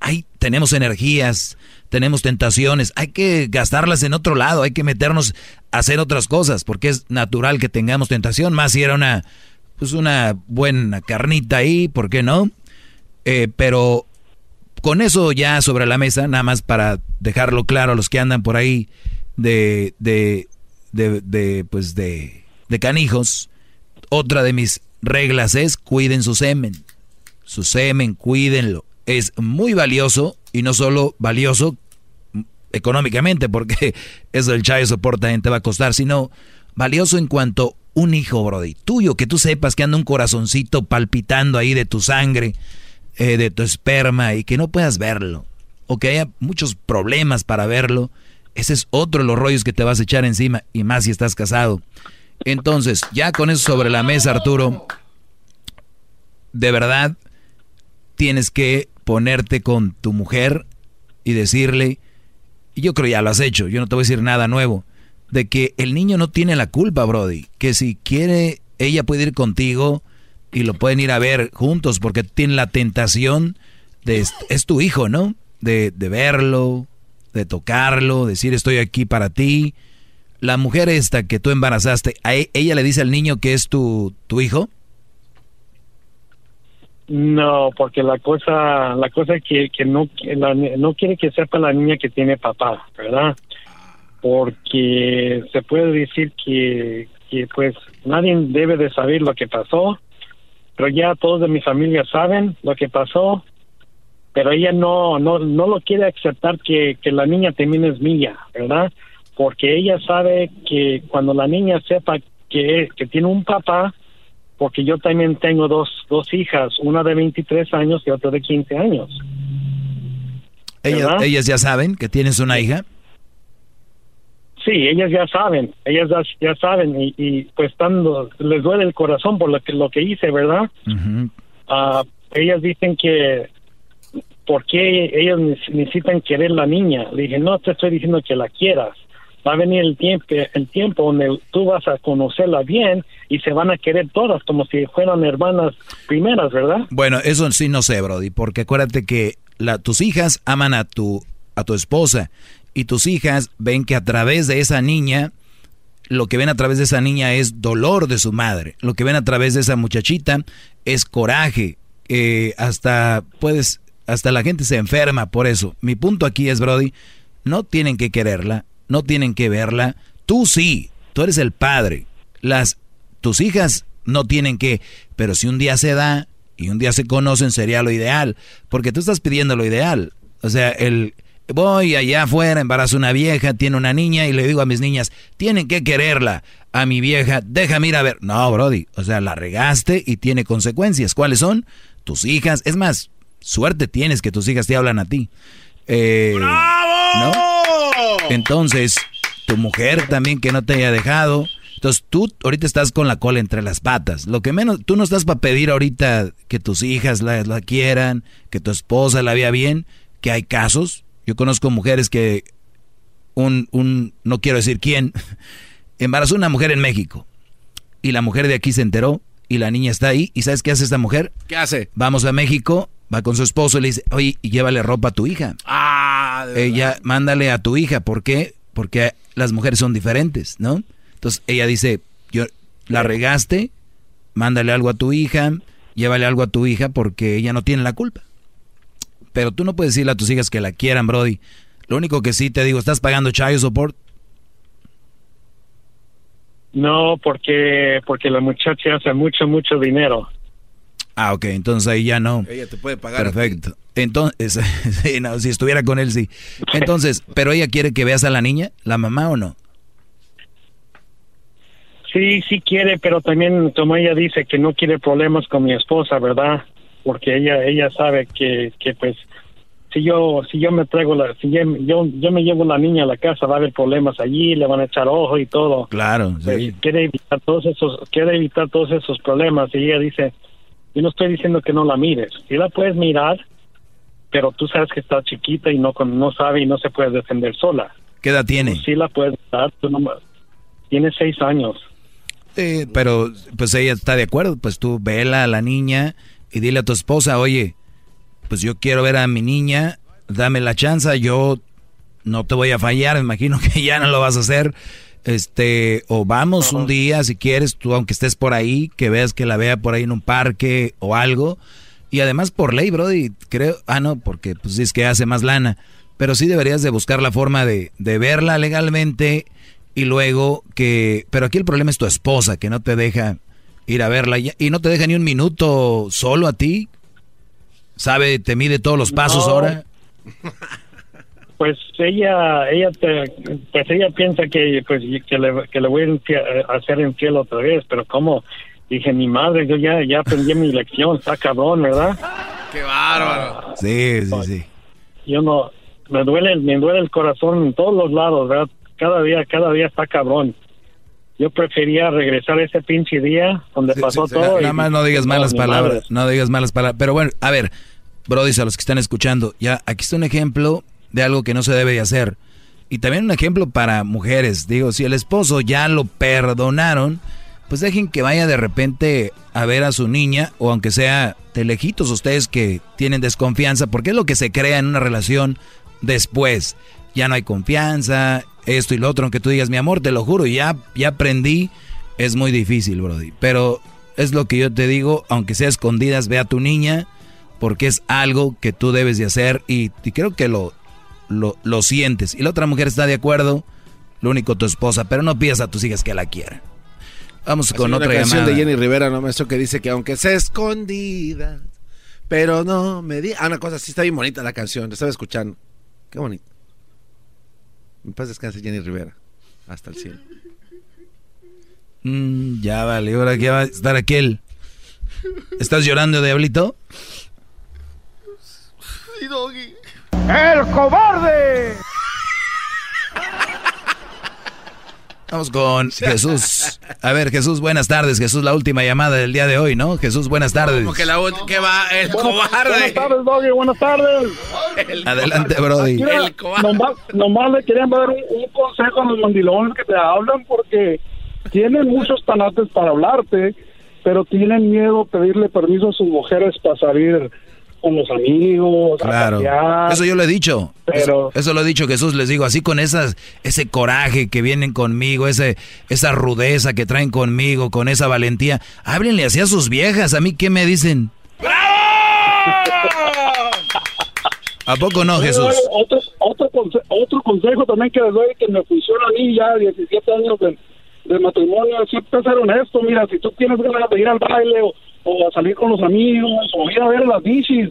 Speaker 5: Ahí tenemos energías, tenemos tentaciones, hay que gastarlas en otro lado, hay que meternos a hacer otras cosas, porque es natural que tengamos tentación, más si era una, pues una buena carnita ahí, ¿por qué no? Eh, pero con eso ya sobre la mesa, nada más para dejarlo claro a los que andan por ahí de, de, de, de pues de, de canijos, otra de mis reglas es cuiden su semen, su semen, cuídenlo. Es muy valioso y no solo valioso económicamente, porque eso el chayo soporta te va a costar, sino valioso en cuanto un hijo, Brody, tuyo, que tú sepas que anda un corazoncito palpitando ahí de tu sangre, eh, de tu esperma y que no puedas verlo, o que haya muchos problemas para verlo, ese es otro de los rollos que te vas a echar encima, y más si estás casado. Entonces, ya con eso sobre la mesa, Arturo, de verdad, tienes que ponerte con tu mujer y decirle, y yo creo ya lo has hecho, yo no te voy a decir nada nuevo, de que el niño no tiene la culpa, Brody, que si quiere, ella puede ir contigo y lo pueden ir a ver juntos porque tiene la tentación de, es tu hijo, ¿no? De, de verlo, de tocarlo, decir estoy aquí para ti. La mujer esta que tú embarazaste, ¿a e, ella le dice al niño que es tu, tu hijo?
Speaker 25: No, porque la cosa, la cosa que, que no, no quiere que sepa la niña que tiene papá, ¿verdad? Porque se puede decir que, que pues nadie debe de saber lo que pasó, pero ya todos de mi familia saben lo que pasó, pero ella no, no, no lo quiere aceptar que, que la niña también es mía, ¿verdad? Porque ella sabe que cuando la niña sepa que, que tiene un papá, porque yo también tengo dos, dos hijas, una de 23 años y otra de 15 años.
Speaker 5: ¿Ellas, ¿Ellas ya saben que tienes una hija?
Speaker 25: Sí, ellas ya saben, ellas ya, saben y, y, pues estando, les duele el corazón por lo que, lo que hice, ¿verdad? Ah, ellas dicen que, ¿por qué ellas necesitan querer la niña? Le dije, no te estoy diciendo que la quieras, va a venir el tiempo, el tiempo donde tú vas a conocerla bien y se van a querer todas como si fueran hermanas primeras, ¿verdad?
Speaker 5: Bueno, eso sí no sé, Brody, porque acuérdate que la, tus hijas aman a tu, a tu esposa y tus hijas ven que a través de esa niña, lo que ven a través de esa niña es dolor de su madre, lo que ven a través de esa muchachita es coraje, eh, hasta puedes, hasta la gente se enferma por eso. Mi punto aquí es, Brody, no tienen que quererla, no tienen que verla. Tú sí, tú eres el padre. Las tus hijas no tienen que, pero si un día se da y un día se conocen sería lo ideal, porque tú estás pidiendo lo ideal. O sea, el voy allá afuera, embarazo una vieja, tiene una niña y le digo a mis niñas, tienen que quererla. A mi vieja, déjame ir a ver. No, Brody, o sea, la regaste y tiene consecuencias. ¿Cuáles son? Tus hijas. Es más, suerte tienes que tus hijas te hablan a ti. Eh, ¿no? Entonces, tu mujer también que no te haya dejado. Entonces tú ahorita estás con la cola entre las patas. Lo que menos, tú no estás para pedir ahorita que tus hijas la, la quieran, que tu esposa la vea bien, que hay casos. Yo conozco mujeres que un, un, no quiero decir quién, embarazó una mujer en México. Y la mujer de aquí se enteró y la niña está ahí. ¿Y sabes qué hace esta mujer?
Speaker 4: ¿Qué hace?
Speaker 5: Vamos a México, va con su esposo y le dice, oye, y llévale ropa a tu hija.
Speaker 4: Ah,
Speaker 5: ella, mándale a tu hija. ¿Por qué? Porque las mujeres son diferentes, ¿no? Entonces ella dice, yo la regaste, mándale algo a tu hija, llévale algo a tu hija porque ella no tiene la culpa. Pero tú no puedes decirle a tus hijas que la quieran, Brody. Lo único que sí te digo, ¿estás pagando child support?
Speaker 25: No, porque porque la muchacha hace mucho, mucho dinero.
Speaker 5: Ah, ok, entonces ahí ya no.
Speaker 4: Ella te puede pagar.
Speaker 5: Perfecto. Entonces, sí, no, si estuviera con él, sí. Entonces, ¿pero ella quiere que veas a la niña, la mamá o no?
Speaker 25: Sí, sí quiere, pero también como ella dice que no quiere problemas con mi esposa, ¿verdad? Porque ella ella sabe que, que pues si yo si yo me traigo la si yo, yo yo me llevo la niña a la casa va a haber problemas allí, le van a echar ojo y todo.
Speaker 5: Claro,
Speaker 25: Pues,
Speaker 5: sí.
Speaker 25: quiere evitar todos esos quiere evitar todos esos problemas y ella dice, yo no estoy diciendo que no la mires, sí la puedes mirar, pero tú sabes que está chiquita y no con- no sabe y no se puede defender sola.
Speaker 5: ¿Qué edad tiene?
Speaker 25: Sí la puedes mirar, tú no- tiene seis años.
Speaker 5: Eh, pero pues ella está de acuerdo, pues tú vela a la niña y dile a tu esposa, oye, pues yo quiero ver a mi niña, dame la chance, yo no te voy a fallar, me imagino que ya no lo vas a hacer. Este, o vamos un día si quieres, tú aunque estés por ahí, que veas que la vea por ahí en un parque o algo. Y además por ley, Brody, creo, ah no, porque pues es que hace más lana, pero sí deberías de buscar la forma de, de verla legalmente y luego que, pero aquí el problema es tu esposa que no te deja ir a verla y, y no te deja ni un minuto solo a ti. Sabe, te mide todos los pasos
Speaker 25: No.
Speaker 5: ahora.
Speaker 25: Pues ella, ella, te- pues ella piensa que, pues, que le, que le voy a infie- a hacer infiel otra vez, pero como dije, mi madre, yo ya, ya aprendí mi lección, está cabrón, ¿verdad?
Speaker 4: ¡Qué bárbaro!
Speaker 5: Sí, sí, sí.
Speaker 25: Yo no, me duele, me duele el corazón en todos los lados, ¿verdad? Cada día, cada día está cabrón. Yo prefería regresar ese pinche día donde pasó todo.
Speaker 5: Nada
Speaker 25: y-
Speaker 5: más no digas malas palabras, no digas malas palabras. Pero bueno, a ver, Brody, a los que están escuchando, ya aquí está un ejemplo de algo que no se debe de hacer. Y también un ejemplo para mujeres. Digo, si el esposo ya lo perdonaron, pues dejen que vaya de repente a ver a su niña, o aunque sea de lejitos ustedes que tienen desconfianza, porque es lo que se crea en una relación después. Ya no hay confianza, esto y lo otro, aunque tú digas, mi amor, te lo juro, ya, ya aprendí, es muy difícil, Brody. Pero es lo que yo te digo, aunque sea escondidas, ve a tu niña, porque es algo que tú debes de hacer y, y creo que lo, lo, lo sientes. Y la otra mujer está de acuerdo, lo único tu esposa, pero no pidas a tus hijas que la quieran. Vamos con otra
Speaker 4: una canción
Speaker 5: llamada.
Speaker 4: de Jenny Rivera, ¿no, maestro? Que dice que aunque sea escondida, pero no me di... Ah, una cosa, sí está bien bonita la canción, la estaba escuchando. Qué bonito. En paz descanse Jenny Rivera. Hasta el cielo.
Speaker 5: Mm, ya vale, ahora que va a estar aquel. ¿Estás llorando, Diablito?
Speaker 2: ¡El cobarde!
Speaker 5: Vamos con Jesús. A ver, Jesús, buenas tardes. Jesús, la última llamada del día de hoy, ¿no? Jesús, buenas tardes.
Speaker 4: Como que la que va el
Speaker 25: Buenas
Speaker 4: cobarde.
Speaker 25: tardes, Doggy, buenas tardes.
Speaker 5: Adelante, Brody.
Speaker 25: Mira, nomás, nomás le querían dar un, un consejo a los mandilones que te hablan porque tienen muchos tanates para hablarte, pero tienen miedo pedirle permiso a sus mujeres para salir con los amigos. a
Speaker 5: Claro. Eso yo lo he dicho.
Speaker 25: Pero-
Speaker 5: Eso, eso lo he dicho, Jesús. Les digo, así con esas, ese coraje que vienen conmigo, ese, esa rudeza que traen conmigo, con esa valentía. Háblenle así a sus viejas. ¿A mí qué me dicen? ¿A poco no, Jesús?
Speaker 25: Otro, otro, conse- otro consejo también que les doy que me funciona a mí ya 17 años de, de matrimonio siempre ser honesto. Mira, si tú tienes ganas de ir al baile o, o a salir con los amigos o ir a ver las bicis,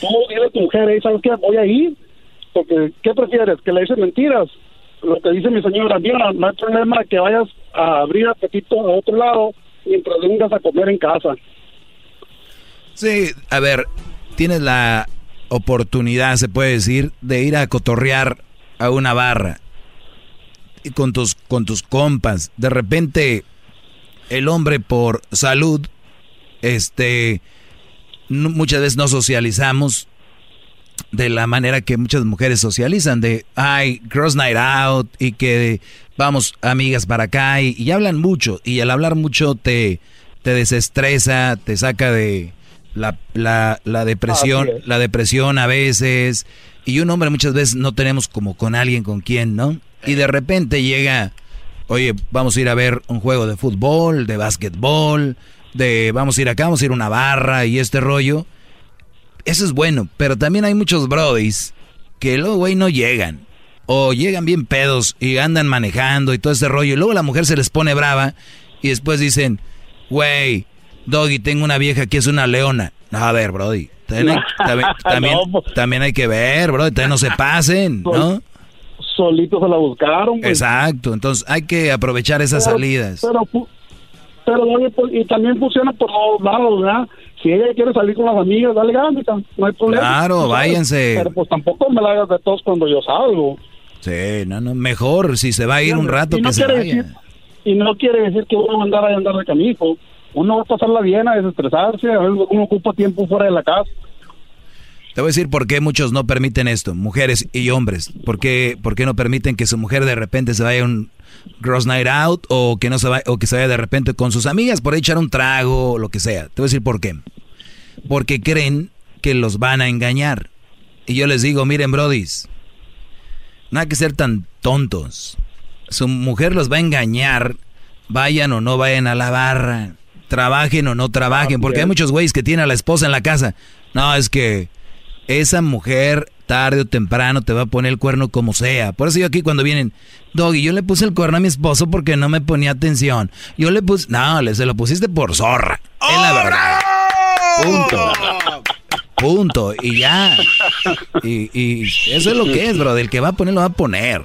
Speaker 25: tú dile tu mujer, "Ey, ¿sabes qué? Voy a ir. Porque, ¿qué prefieres? ¿Que le dices mentiras? Lo que dice mi señora, mira, no hay problema que vayas a abrir apetito a otro lado mientras vengas a comer en casa.
Speaker 5: Sí, a ver, tienes la oportunidad, se puede decir, de ir a cotorrear a una barra y con tus con tus compas. De repente el hombre por salud este no- muchas veces no socializamos de la manera que muchas mujeres socializan de ay, girls night out y que vamos amigas para acá y, y hablan mucho y al hablar mucho te te desestresa, te saca de la, la, la depresión, la depresión a veces y un hombre muchas veces no tenemos como con alguien con quien, ¿no? Y de repente llega, oye, vamos a ir a ver un juego de fútbol, de básquetbol, de vamos a ir acá, vamos a ir a una barra y este rollo. Eso es bueno, pero también hay muchos brodis que luego, güey, no llegan. o llegan bien pedos y andan manejando y todo ese rollo, y luego la mujer se les pone brava y después dicen, güey, Doggy, tengo una vieja que es una leona. a ver, Brody, también, pues. también, hay que ver, Brody, también no se pasen, ¿no?
Speaker 26: Solitos se la buscaron.
Speaker 5: Pues. Exacto, entonces hay que aprovechar esas salidas.
Speaker 26: Pero, pero, pues, y también funciona por todos lados, ¿verdad? Si ella quiere salir con las amigas, dale ganas, no hay problema.
Speaker 5: Claro, váyanse.
Speaker 26: Pero pues tampoco me la hagas de todos cuando yo salgo.
Speaker 5: Sí, no, no, mejor si se va a ir un rato que se vaya.
Speaker 26: y no quiere decir que uno va a andar a andar de canijo. Uno va a pasarla bien, a desestresarse, a veces uno ocupa tiempo fuera de la casa.
Speaker 5: Te voy a decir por qué muchos no permiten esto, mujeres y hombres. ¿Por qué, por qué no permiten que su mujer de repente se vaya a un gross night out o que no se vaya, o que se vaya de repente con sus amigas por echar un trago o lo que sea? Te voy a decir por qué. Porque creen que los van a engañar. Y yo les digo, miren, brodis, no hay que ser tan tontos. Su mujer los va a engañar, vayan o no vayan a la barra, trabajen o no trabajen, porque hay muchos güeyes que tienen a la esposa en la casa. No, es que esa mujer tarde o temprano te va a poner el cuerno como sea. Por eso yo aquí cuando vienen, Doggy, yo le puse el cuerno a mi esposo porque no me ponía atención. Yo le puse, no, le se lo pusiste por zorra. Es la verdad. Punto. Punto. Y ya. Y, eso es lo que es, bro. Del que va a poner, lo va a poner.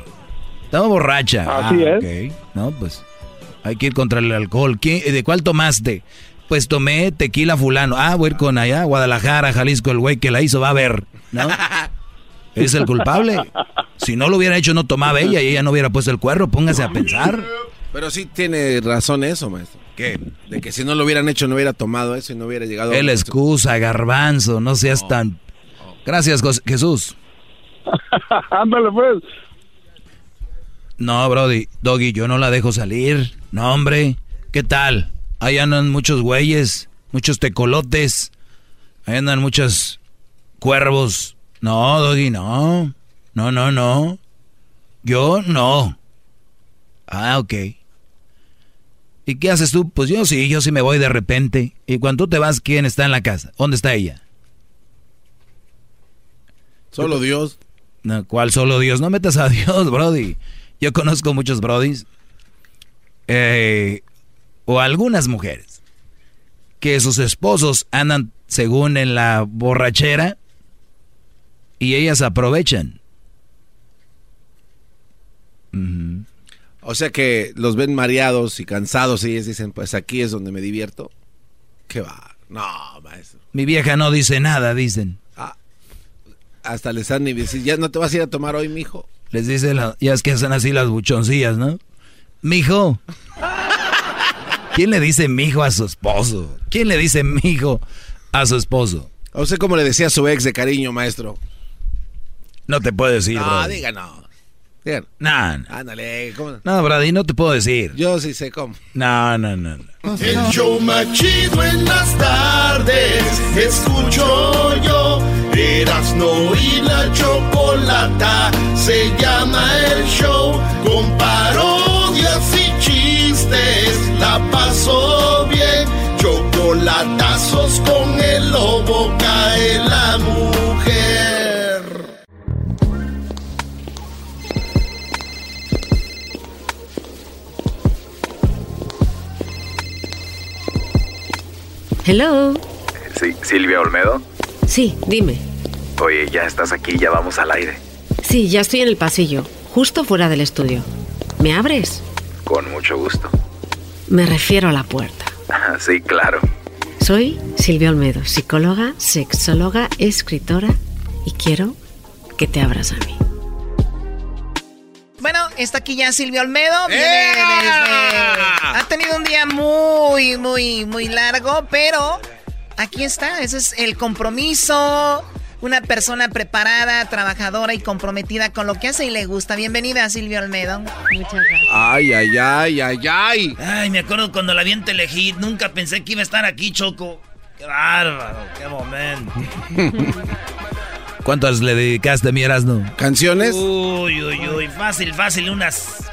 Speaker 5: Estaba borracha.
Speaker 26: Así ah, es.
Speaker 5: No, pues hay que ir contra el alcohol. ¿De cuál tomaste? Pues tomé tequila fulano. Ah, voy a ir con allá, Guadalajara, Jalisco, el güey que la hizo va a ver, ¿no? Es el culpable. Si no lo hubiera hecho, no tomaba ella y ella no hubiera puesto el cuerno. Póngase a pensar.
Speaker 4: Pero sí tiene razón eso, maestro.
Speaker 5: ¿Qué?
Speaker 4: De que si no lo hubieran hecho, no hubiera tomado eso y no hubiera llegado
Speaker 5: El excusa, garbanzo, no seas tan... Gracias, Jesús.
Speaker 26: Ándale, pues.
Speaker 5: No, Brody, Doggy, yo no la dejo salir. No, hombre. ¿Qué tal? Ahí andan muchos güeyes, muchos tecolotes. Ahí andan muchos cuervos. No, Doggy, no. No, no, no. Yo no. Ah, ok. ¿Y qué haces tú? Pues yo sí, yo sí me voy de repente. Y cuando tú te vas, ¿quién está en la casa? ¿Dónde está ella?
Speaker 4: Solo Dios.
Speaker 5: No, ¿Cuál solo Dios? No metas a Dios, Brody. Yo conozco muchos Brodis. Eh, o algunas mujeres. Que sus esposos andan según en la borrachera. Y ellas aprovechan.
Speaker 4: O sea que los ven mareados y cansados y ellos dicen, pues aquí es donde me divierto. ¿Qué va? No, maestro.
Speaker 5: Mi vieja no dice nada, dicen. Ah,
Speaker 4: hasta les han ni decir, ya no te vas a ir a tomar hoy, mijo.
Speaker 5: Les dice, ya es que hacen así las buchoncillas, ¿no? Mijo. ¿Quién le dice mijo a su esposo? ¿Quién le dice mijo a su esposo?
Speaker 4: O sea, como le decía a su ex de cariño, maestro.
Speaker 5: No te puedo decir,
Speaker 4: No, diga no.
Speaker 5: No,
Speaker 4: Ándale, ¿cómo?
Speaker 5: No, Brady, no te puedo decir.
Speaker 4: Yo sí sé cómo.
Speaker 5: No, no, no.
Speaker 2: El show más chido en las tardes. Escucho yo. no y la chocolata. Se llama el show. Con parodias y chistes. La paso bien. Chocolatazos con el lobo. Cae la mujer.
Speaker 27: Hello.
Speaker 28: Sí, Silvia Olmedo.
Speaker 27: Sí, dime.
Speaker 28: Oye, ya estás aquí, ya vamos al aire.
Speaker 27: Sí, ya estoy en el pasillo, justo fuera del estudio. ¿Me abres?
Speaker 28: Con mucho gusto.
Speaker 27: Me refiero a la puerta.
Speaker 28: sí, claro.
Speaker 27: Soy Silvia Olmedo, psicóloga, sexóloga, escritora y quiero que te abras a mí.
Speaker 7: Bueno, está aquí ya Silvia Olmedo. Ha tenido un día muy, muy, muy largo, pero aquí está. Ese es el compromiso. Una persona preparada, trabajadora y comprometida con lo que hace y le gusta. Bienvenida, Silvia Olmedo.
Speaker 27: Muchas gracias.
Speaker 4: Ay, ay, ay, ay, ay.
Speaker 3: Ay, me acuerdo cuando la vi en Telehit. Nunca pensé que iba a estar aquí, Choco. Qué bárbaro, qué momento.
Speaker 5: ¿Cuántas le dedicaste, mi Erasno?
Speaker 4: ¿Canciones?
Speaker 3: Uy, uy, uy, fácil, fácil, unas.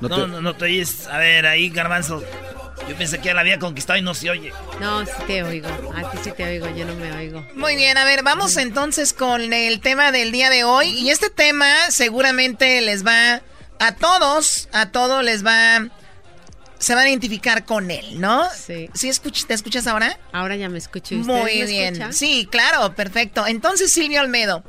Speaker 3: No, no, no, te... oyes. A ver, ahí, Garbanzo. Yo pensé que ya la había conquistado y no se oye.
Speaker 27: No, sí te oigo. A ti sí te oigo, yo no me oigo.
Speaker 7: Muy bien, a ver, vamos entonces con el tema del día de hoy. Y este tema seguramente les va a todos, a todos les va se van a identificar con él, ¿no? Sí. ¿Sí ¿Te escuchas ahora?
Speaker 27: Ahora ya me escucho.
Speaker 7: Muy bien. Sí, claro, perfecto. Entonces, Silvio Almedo,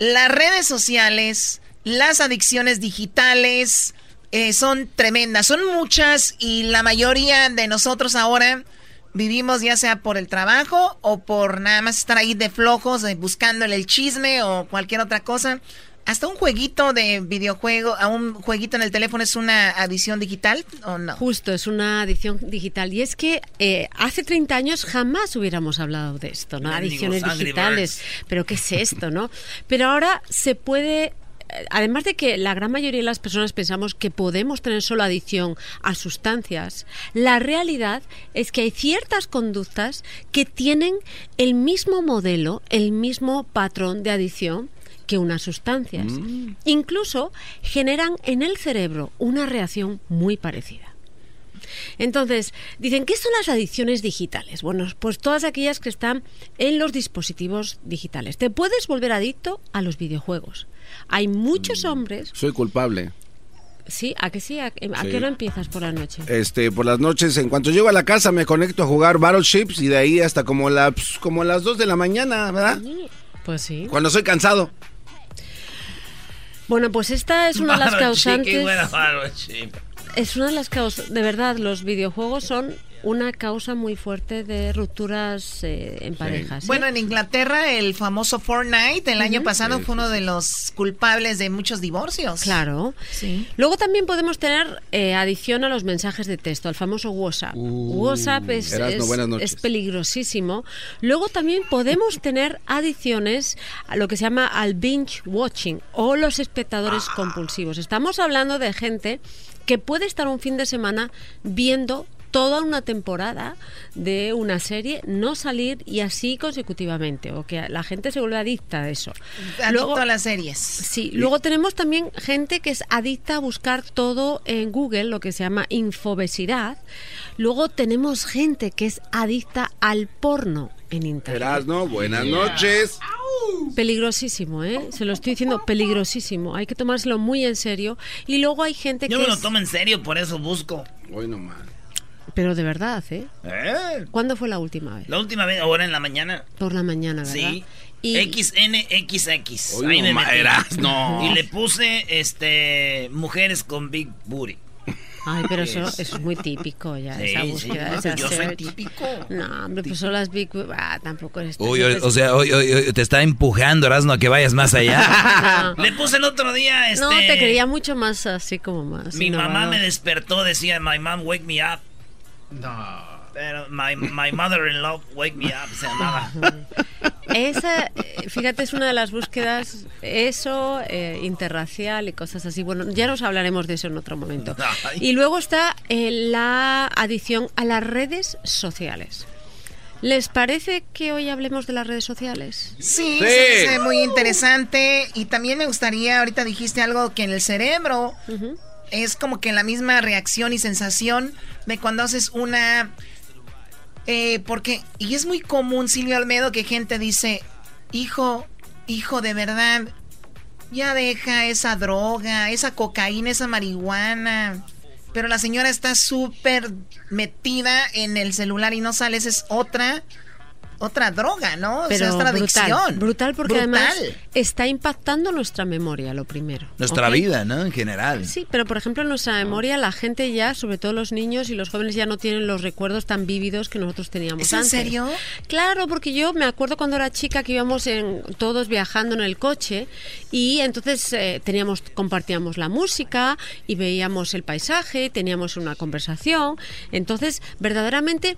Speaker 7: las redes sociales, las adicciones digitales eh, son tremendas, son muchas y la mayoría de nosotros ahora vivimos ya sea por el trabajo o por nada más estar ahí de flojos, eh, buscándole el chisme o cualquier otra cosa. ¿Hasta un jueguito de videojuego, a un jueguito en el teléfono es una adición digital o no?
Speaker 27: Justo, es una adición digital. Y es que eh, hace 30 años jamás hubiéramos hablado de esto, ¿no? Adiciones digitales. Pero ¿qué es esto, no? Pero ahora se puede además de que la gran mayoría de las personas pensamos que podemos tener solo adicción a sustancias, la realidad es que hay ciertas conductas que tienen el mismo modelo, el mismo patrón de adicción que unas sustancias. Mm. Incluso generan en el cerebro una reacción muy parecida. Entonces, dicen, ¿qué son las adicciones digitales? Bueno, pues todas aquellas que están en los dispositivos digitales. Te puedes volver adicto a los videojuegos. Hay muchos hombres...
Speaker 4: Soy culpable.
Speaker 27: Sí, ¿a qué sí? ¿A, qué no empiezas por la noche?
Speaker 4: Este, por las noches, en cuanto llego a la casa me conecto a jugar Battleships y de ahí hasta como, la, pues, como las 2 de la mañana, ¿verdad?
Speaker 27: Pues sí.
Speaker 4: Cuando soy cansado.
Speaker 27: Bueno, pues esta es una de las causantes. Es una de las causas. De verdad, los videojuegos son una causa muy fuerte de rupturas eh, en parejas. ¿eh?
Speaker 7: Bueno, en Inglaterra el famoso Fortnite el año pasado fue uno de los culpables de muchos divorcios.
Speaker 27: Claro. Sí. Luego también podemos tener eh, adición a los mensajes de texto, al famoso WhatsApp. Uh, WhatsApp es, es, peligrosísimo. Luego también podemos tener adiciones a lo que se llama al binge watching o los espectadores ah. compulsivos. Estamos hablando de gente que puede estar un fin de semana viendo toda una temporada de una serie, no salir y así consecutivamente, o que la gente se vuelve adicta a eso.
Speaker 7: Adicto a las series.
Speaker 27: Sí, luego tenemos también gente que es adicta a buscar todo en Google, lo que se llama infobesidad. Luego tenemos gente que es adicta al porno en internet.
Speaker 4: ¿no? buenas noches.
Speaker 27: Peligrosísimo, ¿eh? Se lo estoy diciendo, peligrosísimo. Hay que tomárselo muy en serio. Y luego hay gente que.
Speaker 3: Yo
Speaker 27: me
Speaker 3: lo tomo en serio, por eso busco.
Speaker 4: Hoy nomás.
Speaker 27: Pero de verdad, ¿eh? ¿eh? ¿Cuándo fue la última vez?
Speaker 3: La última vez, ahora en la mañana.
Speaker 27: Por la mañana, ¿verdad? Sí.
Speaker 3: XNXX.
Speaker 4: Ahí me no.
Speaker 3: Y le puse este mujeres con big booty.
Speaker 27: Ay, pero eso, eso, es muy típico ya, esa búsqueda.
Speaker 3: Sí, yo soy típico.
Speaker 27: No, hombre, pues son las big... Ah, tampoco eres...
Speaker 5: Uy, o, sea, te está empujando, Erasmo, a que vayas más allá.
Speaker 3: Le puse el otro día, este...
Speaker 27: No, te quería mucho más así como más.
Speaker 3: Mi mamá me despertó, decía, my mom wake me up. No. Pero my, my mother-in-law wake me up se llamaba.
Speaker 27: Esa, eh, fíjate, es una de las búsquedas, eso, eh, interracial y cosas así. Bueno, ya nos hablaremos de eso en otro momento. Y luego está eh, la adición a las redes sociales. ¿Les parece que hoy hablemos de las redes sociales?
Speaker 7: Sí, sí. muy interesante. Y también me gustaría, ahorita dijiste algo que en el cerebro es como que la misma reacción y sensación de cuando haces una... Eh, porque, y es muy común, Silvio Almedo, que gente dice, hijo, hijo, de verdad, ya deja esa droga, esa cocaína, esa marihuana. Pero la señora está súper metida en el celular y no sale, esa es otra otra droga, ¿no?
Speaker 27: Pero o sea, brutal, brutal porque además está impactando nuestra memoria, lo primero.
Speaker 5: Nuestra vida, ¿no? En general.
Speaker 27: Sí, pero por ejemplo en nuestra memoria la gente ya, sobre todo los niños y los jóvenes ya no tienen los recuerdos tan vívidos que nosotros teníamos
Speaker 7: ¿Es
Speaker 27: antes.
Speaker 7: en serio?
Speaker 27: Claro, porque yo me acuerdo cuando era chica que íbamos en, todos viajando en el coche y entonces eh, teníamos compartíamos la música y veíamos el paisaje, teníamos una conversación, entonces verdaderamente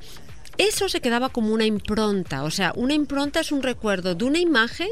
Speaker 27: eso se quedaba como una impronta. O sea, una impronta es un recuerdo de una imagen,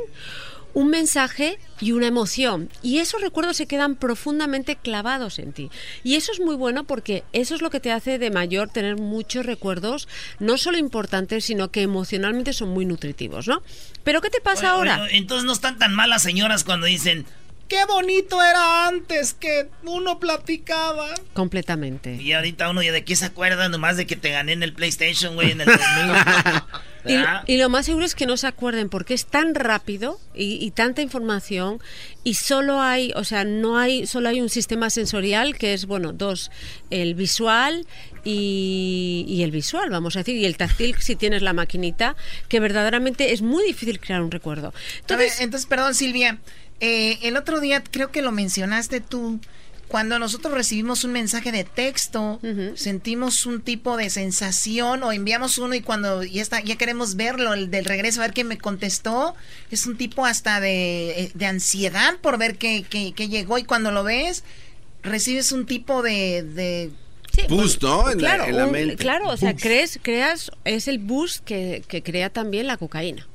Speaker 27: un mensaje y una emoción. Y esos recuerdos se quedan profundamente clavados en ti. Y eso es muy bueno porque eso es lo que te hace de mayor tener muchos recuerdos, no solo importantes, sino que emocionalmente son muy nutritivos, ¿no? Pero ¿qué te pasa ahora?
Speaker 3: entonces no están tan malas señoras cuando dicen, qué bonito era antes que uno platicaba.
Speaker 27: Completamente.
Speaker 3: Y ahorita uno ya de qué se acuerda nomás de que te gané en el PlayStation, güey, en el 2000.
Speaker 27: Y, y, lo más seguro es que no se acuerden porque es tan rápido y, y, tanta información y solo hay, o sea, no hay, solo hay un sistema sensorial que es, bueno, dos, el visual y, y, el visual, vamos a decir, y el táctil si tienes la maquinita, que verdaderamente es muy difícil crear un recuerdo.
Speaker 7: Entonces, ver, entonces perdón Silvia, eh, el otro día creo que lo mencionaste tú. Cuando nosotros recibimos un mensaje de texto, uh -huh. sentimos un tipo de sensación o enviamos uno y cuando ya está, ya queremos verlo, el del regreso, a ver qué me contestó, es un tipo hasta de, de ansiedad por ver qué, qué, qué, llegó y cuando lo ves, recibes un tipo de, de
Speaker 4: Sí, boost, ¿no? En,
Speaker 27: claro,
Speaker 4: la, en la
Speaker 27: un,
Speaker 4: mente.
Speaker 27: claro, o sea, crees, creas, es el boost que, que crea también la cocaína.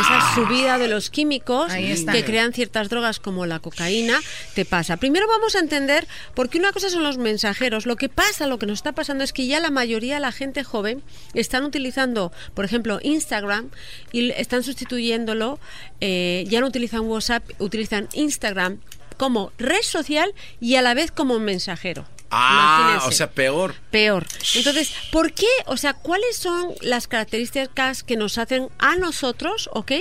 Speaker 27: Esa subida de los químicos que crean ciertas drogas como la cocaína te pasa. Primero vamos a entender, porque una cosa son los mensajeros. Lo que pasa, lo que nos está pasando es que ya la mayoría de la gente joven están utilizando, por ejemplo, Instagram y están sustituyéndolo. Eh, ya no utilizan WhatsApp, utilizan Instagram como red social y a la vez como mensajero.
Speaker 4: Ah, Imagínense. o sea, peor.
Speaker 27: Peor. Entonces, ¿por qué? O sea, ¿cuáles son las características que nos hacen a nosotros, ok?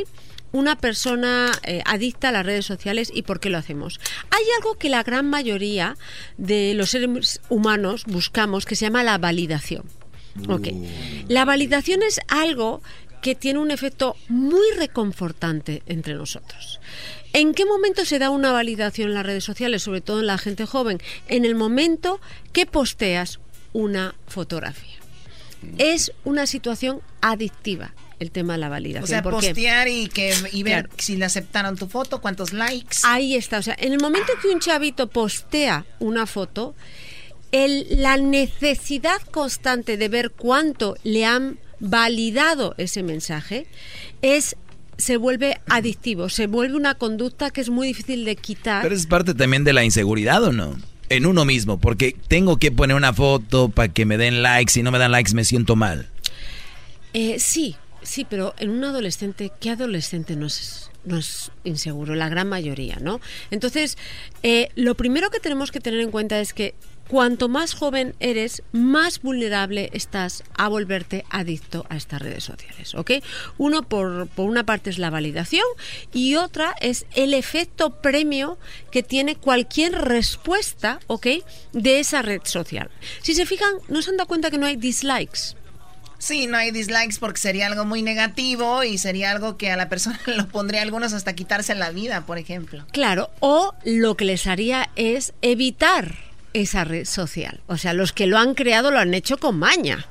Speaker 27: Una persona eh, adicta a las redes sociales y por qué lo hacemos. Hay algo que la gran mayoría de los seres humanos buscamos que se llama la validación. Ok. La validación es algo que tiene un efecto muy reconfortante entre nosotros. ¿En qué momento se da una validación en las redes sociales, sobre todo en la gente joven? En el momento que posteas una fotografía. Es una situación adictiva el tema de la validación.
Speaker 7: O sea, postear y, que, y ver claro. si le aceptaron tu foto, cuántos likes.
Speaker 27: Ahí está. O sea, en el momento que un chavito postea una foto, el, la necesidad constante de ver cuánto le han validado ese mensaje es se vuelve adictivo, se vuelve una conducta que es muy difícil de quitar.
Speaker 5: Pero es parte también de la inseguridad, ¿o no? En uno mismo, porque tengo que poner una foto para que me den likes, si no me dan likes me siento mal.
Speaker 27: Eh, sí, sí, pero en un adolescente, ¿qué adolescente no es, no es inseguro? La gran mayoría, ¿no? Entonces, eh, lo primero que tenemos que tener en cuenta es que cuanto más joven eres, más vulnerable estás a volverte adicto a estas redes sociales, ¿ok? Uno, por, por, una parte, es la validación y otra es el efecto premio que tiene cualquier respuesta, ¿ok? De esa red social. Si se fijan, ¿no se han dado cuenta que no hay dislikes?
Speaker 7: Sí, no hay dislikes porque sería algo muy negativo y sería algo que a la persona lo pondría algunos hasta quitarse la vida, por ejemplo.
Speaker 27: Claro, o lo que les haría es evitar esa red social. O sea, los que lo han creado lo han hecho con maña.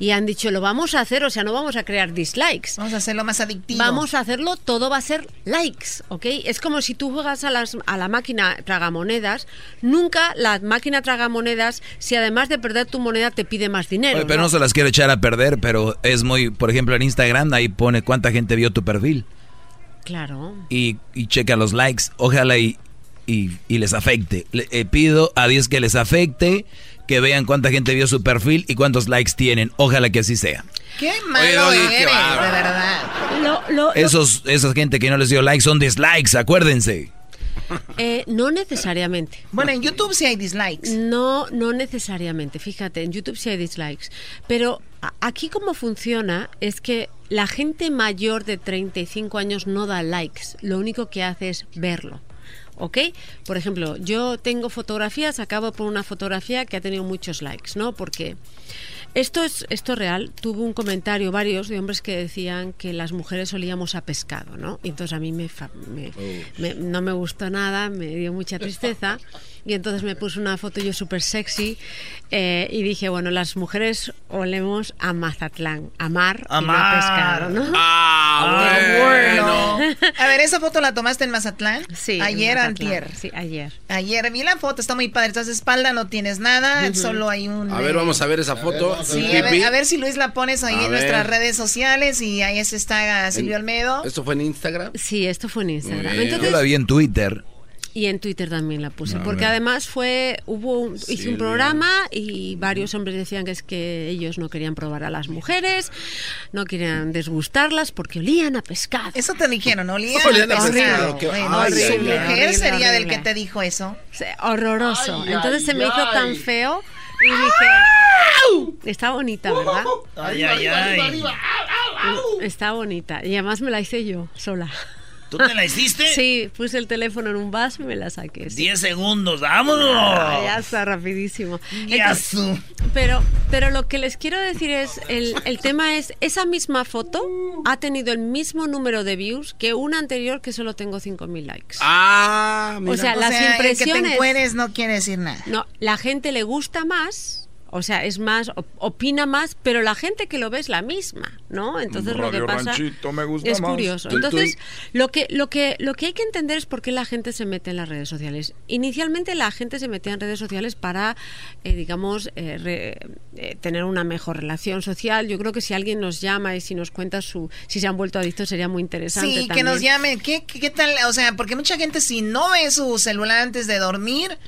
Speaker 27: Y han dicho, lo vamos a hacer, o sea, no vamos a crear dislikes.
Speaker 7: Vamos a hacerlo más adictivo.
Speaker 27: Vamos a hacerlo, todo va a ser likes, ¿ok? Es como si tú juegas a, las, a la máquina tragamonedas, nunca la máquina tragamonedas, si además de perder tu moneda, te pide más dinero.
Speaker 5: Oye, pero ¿no? no se las quiero echar a perder, pero es muy, por ejemplo, en Instagram, ahí pone cuánta gente vio tu perfil.
Speaker 27: Claro.
Speaker 5: Y, y checa los likes. Ojalá y, y, y, les afecte. Le, eh, pido a Dios que les afecte, que vean cuánta gente vio su perfil y cuántos likes tienen. Ojalá que así sea.
Speaker 7: Qué malo Oye, eres, de verdad.
Speaker 27: Lo, lo,
Speaker 5: Esos, esa gente que no les dio likes son dislikes, acuérdense.
Speaker 27: Eh, no necesariamente.
Speaker 7: Bueno, en YouTube sí hay dislikes.
Speaker 27: No, no necesariamente. Fíjate, en YouTube sí hay dislikes. Pero aquí como funciona es que la gente mayor de 35 años no da likes. Lo único que hace es verlo. ¿Ok? Por ejemplo, yo tengo fotografías, acabo por una fotografía que ha tenido muchos likes, ¿no? Porque esto es, esto es real. Tuve un comentario, varios, de hombres que decían que las mujeres olíamos a pescado, ¿no? Y entonces a mí me, me, me, no me gustó nada, me dio mucha tristeza. Y entonces me puse una foto yo súper sexy eh, y dije, bueno, las mujeres olemos a Mazatlán, a mar,
Speaker 3: a,
Speaker 27: y no a pescado, ¿no?
Speaker 3: Ah, bueno.
Speaker 7: bueno. A ver, ¿esa foto la tomaste en Mazatlán?
Speaker 27: Sí.
Speaker 7: Ayer, antier.
Speaker 27: Sí, ayer.
Speaker 7: Ayer vi la foto, está muy padre. Entonces, espalda no tienes nada, uh -huh. solo hay un...
Speaker 4: A ver, vamos a ver esa foto.
Speaker 7: A ver, sí, a ver, a ver, si Luis la pones ahí a en ver. nuestras redes sociales y ahí está Silvio Almedo.
Speaker 4: ¿Esto fue en Instagram?
Speaker 27: Sí, esto fue en Instagram.
Speaker 5: Entonces, Yo la vi en Twitter.
Speaker 27: Y en Twitter también la puse, porque además fue, hubo, un- hice un programa y varios hombres decían que es que ellos no querían probar a las mujeres, no querían desgustarlas porque olían a pescado.
Speaker 7: Eso te dijeron, olían
Speaker 27: Olían
Speaker 7: a pescado.
Speaker 27: ay,
Speaker 7: su mujer
Speaker 27: horrible,
Speaker 7: sería del
Speaker 27: horrible.
Speaker 7: que te dijo eso.
Speaker 27: Sí, horroroso.
Speaker 7: Ay,
Speaker 27: Entonces
Speaker 7: ay,
Speaker 27: se me hizo tan feo y dije, está bonita, ¿verdad?
Speaker 3: Ay, ay, ay.
Speaker 27: Está bonita. Y además me la hice yo, sola.
Speaker 3: ¿Tú te la hiciste?
Speaker 27: Sí, puse el teléfono en un vaso y me la saqué. sí.
Speaker 3: 10 segundos, vámonos.
Speaker 27: Ah, ya está rapidísimo.
Speaker 3: Ya
Speaker 27: Entonces, pero, pero lo que les quiero decir es, el, el tema es, esa misma foto ha tenido el mismo número de views que una anterior que solo tengo 5.000 likes.
Speaker 4: Ah,
Speaker 27: O sea, las
Speaker 7: el que te
Speaker 27: impresiones...
Speaker 7: encueres no quiere decir nada.
Speaker 27: No, la gente le gusta más, o sea, es más, op- opina más, pero la gente que lo ve es la misma, ¿no? Entonces lo que pasa
Speaker 29: Ranchito me gusta
Speaker 27: es
Speaker 29: más.
Speaker 27: curioso. Entonces, lo que lo que lo que hay que entender es por qué la gente se mete en las redes sociales. Inicialmente la gente se metía en redes sociales para, eh, digamos, eh, re- eh, tener una mejor relación social. Yo creo que si alguien nos llama y si nos cuenta su si se han vuelto adictos sería muy interesante.
Speaker 7: Sí, que nos llamen. ¿Qué, qué, qué tal? O sea, porque mucha gente si no ve su celular antes de dormir,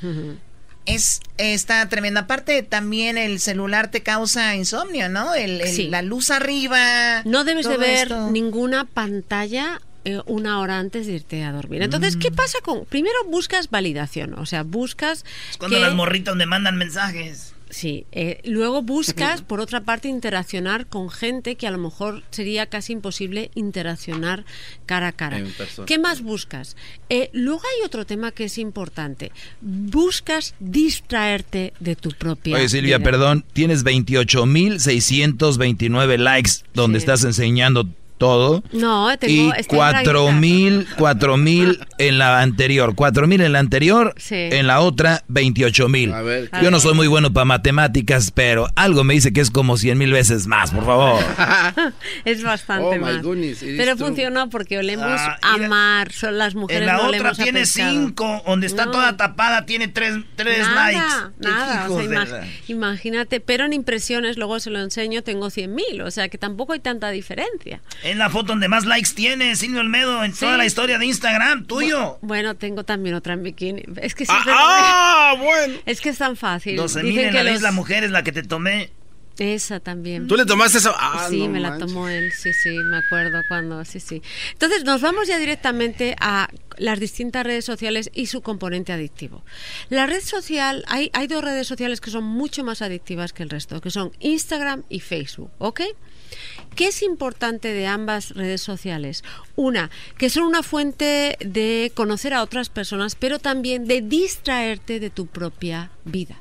Speaker 7: es está tremenda. Aparte, también el celular te causa insomnio, ¿no? El, el-
Speaker 27: Sí.
Speaker 7: La luz arriba.
Speaker 27: No debes de ver
Speaker 7: esto.
Speaker 27: ninguna pantalla eh, una hora antes de irte a dormir. Entonces,
Speaker 7: Mm.
Speaker 27: ¿qué pasa con...? Primero buscas validación, o sea, buscas...
Speaker 3: Cuando
Speaker 27: que-
Speaker 3: las morritas me mandan mensajes.
Speaker 27: Sí, eh, luego buscas, por otra parte, interaccionar con gente que a lo mejor sería casi imposible interaccionar cara a cara. ¿Qué más buscas? Eh, luego hay otro tema que es importante. Buscas distraerte de tu propia
Speaker 5: Oye, Silvia,
Speaker 27: vida.
Speaker 5: perdón, tienes 28.629 likes donde estás enseñando todo.
Speaker 27: No, tengo...
Speaker 5: Y
Speaker 27: estoy
Speaker 5: 4.000, 4.000 en la anterior, 4.000 en la anterior,
Speaker 27: Sí.
Speaker 5: en la otra 28.000.
Speaker 27: A
Speaker 5: Yo no soy muy bueno para matemáticas, pero algo me dice que es como 100 mil veces más, por favor.
Speaker 27: es bastante
Speaker 4: Oh,
Speaker 27: más.
Speaker 4: goodness,
Speaker 27: Pero
Speaker 4: true.
Speaker 27: funcionó porque olemos
Speaker 3: Ah,
Speaker 27: amar, son las mujeres
Speaker 3: En la
Speaker 27: no
Speaker 3: otra
Speaker 27: a
Speaker 3: tiene
Speaker 27: pescado.
Speaker 3: 5, donde está
Speaker 27: No.
Speaker 3: toda tapada tiene 3 tres,
Speaker 27: nada,
Speaker 3: likes.
Speaker 27: Nada, o sea, imag-
Speaker 3: la-
Speaker 27: imagínate, pero en impresiones, luego se lo enseño, tengo 100.000, o sea que tampoco hay tanta diferencia.
Speaker 3: Es la foto donde más likes tiene Silvio Olmedo en toda la historia de Instagram, tuyo.
Speaker 27: Bueno, tengo también otra en bikini. Es que siempre-
Speaker 3: ah, bueno.
Speaker 27: Es que es tan fácil.
Speaker 3: 12 mil en
Speaker 27: que
Speaker 3: la
Speaker 27: los-
Speaker 3: isla mujer es la que te tomé.
Speaker 27: Esa también.
Speaker 4: ¿Tú le tomaste eso? Ah,
Speaker 27: sí,
Speaker 4: no
Speaker 27: me la tomó él, sí, sí, me acuerdo cuando, sí, sí. Entonces nos vamos ya directamente a las distintas redes sociales y su componente adictivo. La red social, hay, hay dos redes sociales que son mucho más adictivas que el resto, que son Instagram y Facebook, ¿ok? ¿Qué es importante de ambas redes sociales? Una, que son una fuente de conocer a otras personas, pero también de distraerte de tu propia vida.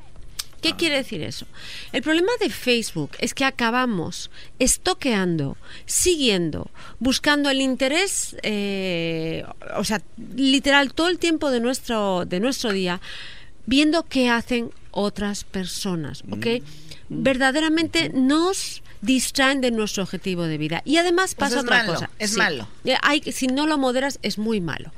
Speaker 27: ¿Qué quiere decir eso? El problema de Facebook es que acabamos estoqueando, siguiendo, buscando el interés, eh, o sea, literal todo el tiempo de nuestro, de nuestro día, viendo qué hacen otras personas, ¿ok? Verdaderamente nos distraen de nuestro objetivo de vida. Y además pasa otra
Speaker 7: malo,
Speaker 27: cosa.
Speaker 7: es
Speaker 27: Sí.
Speaker 7: malo.
Speaker 27: Eh, Hay, si no lo moderas es muy malo.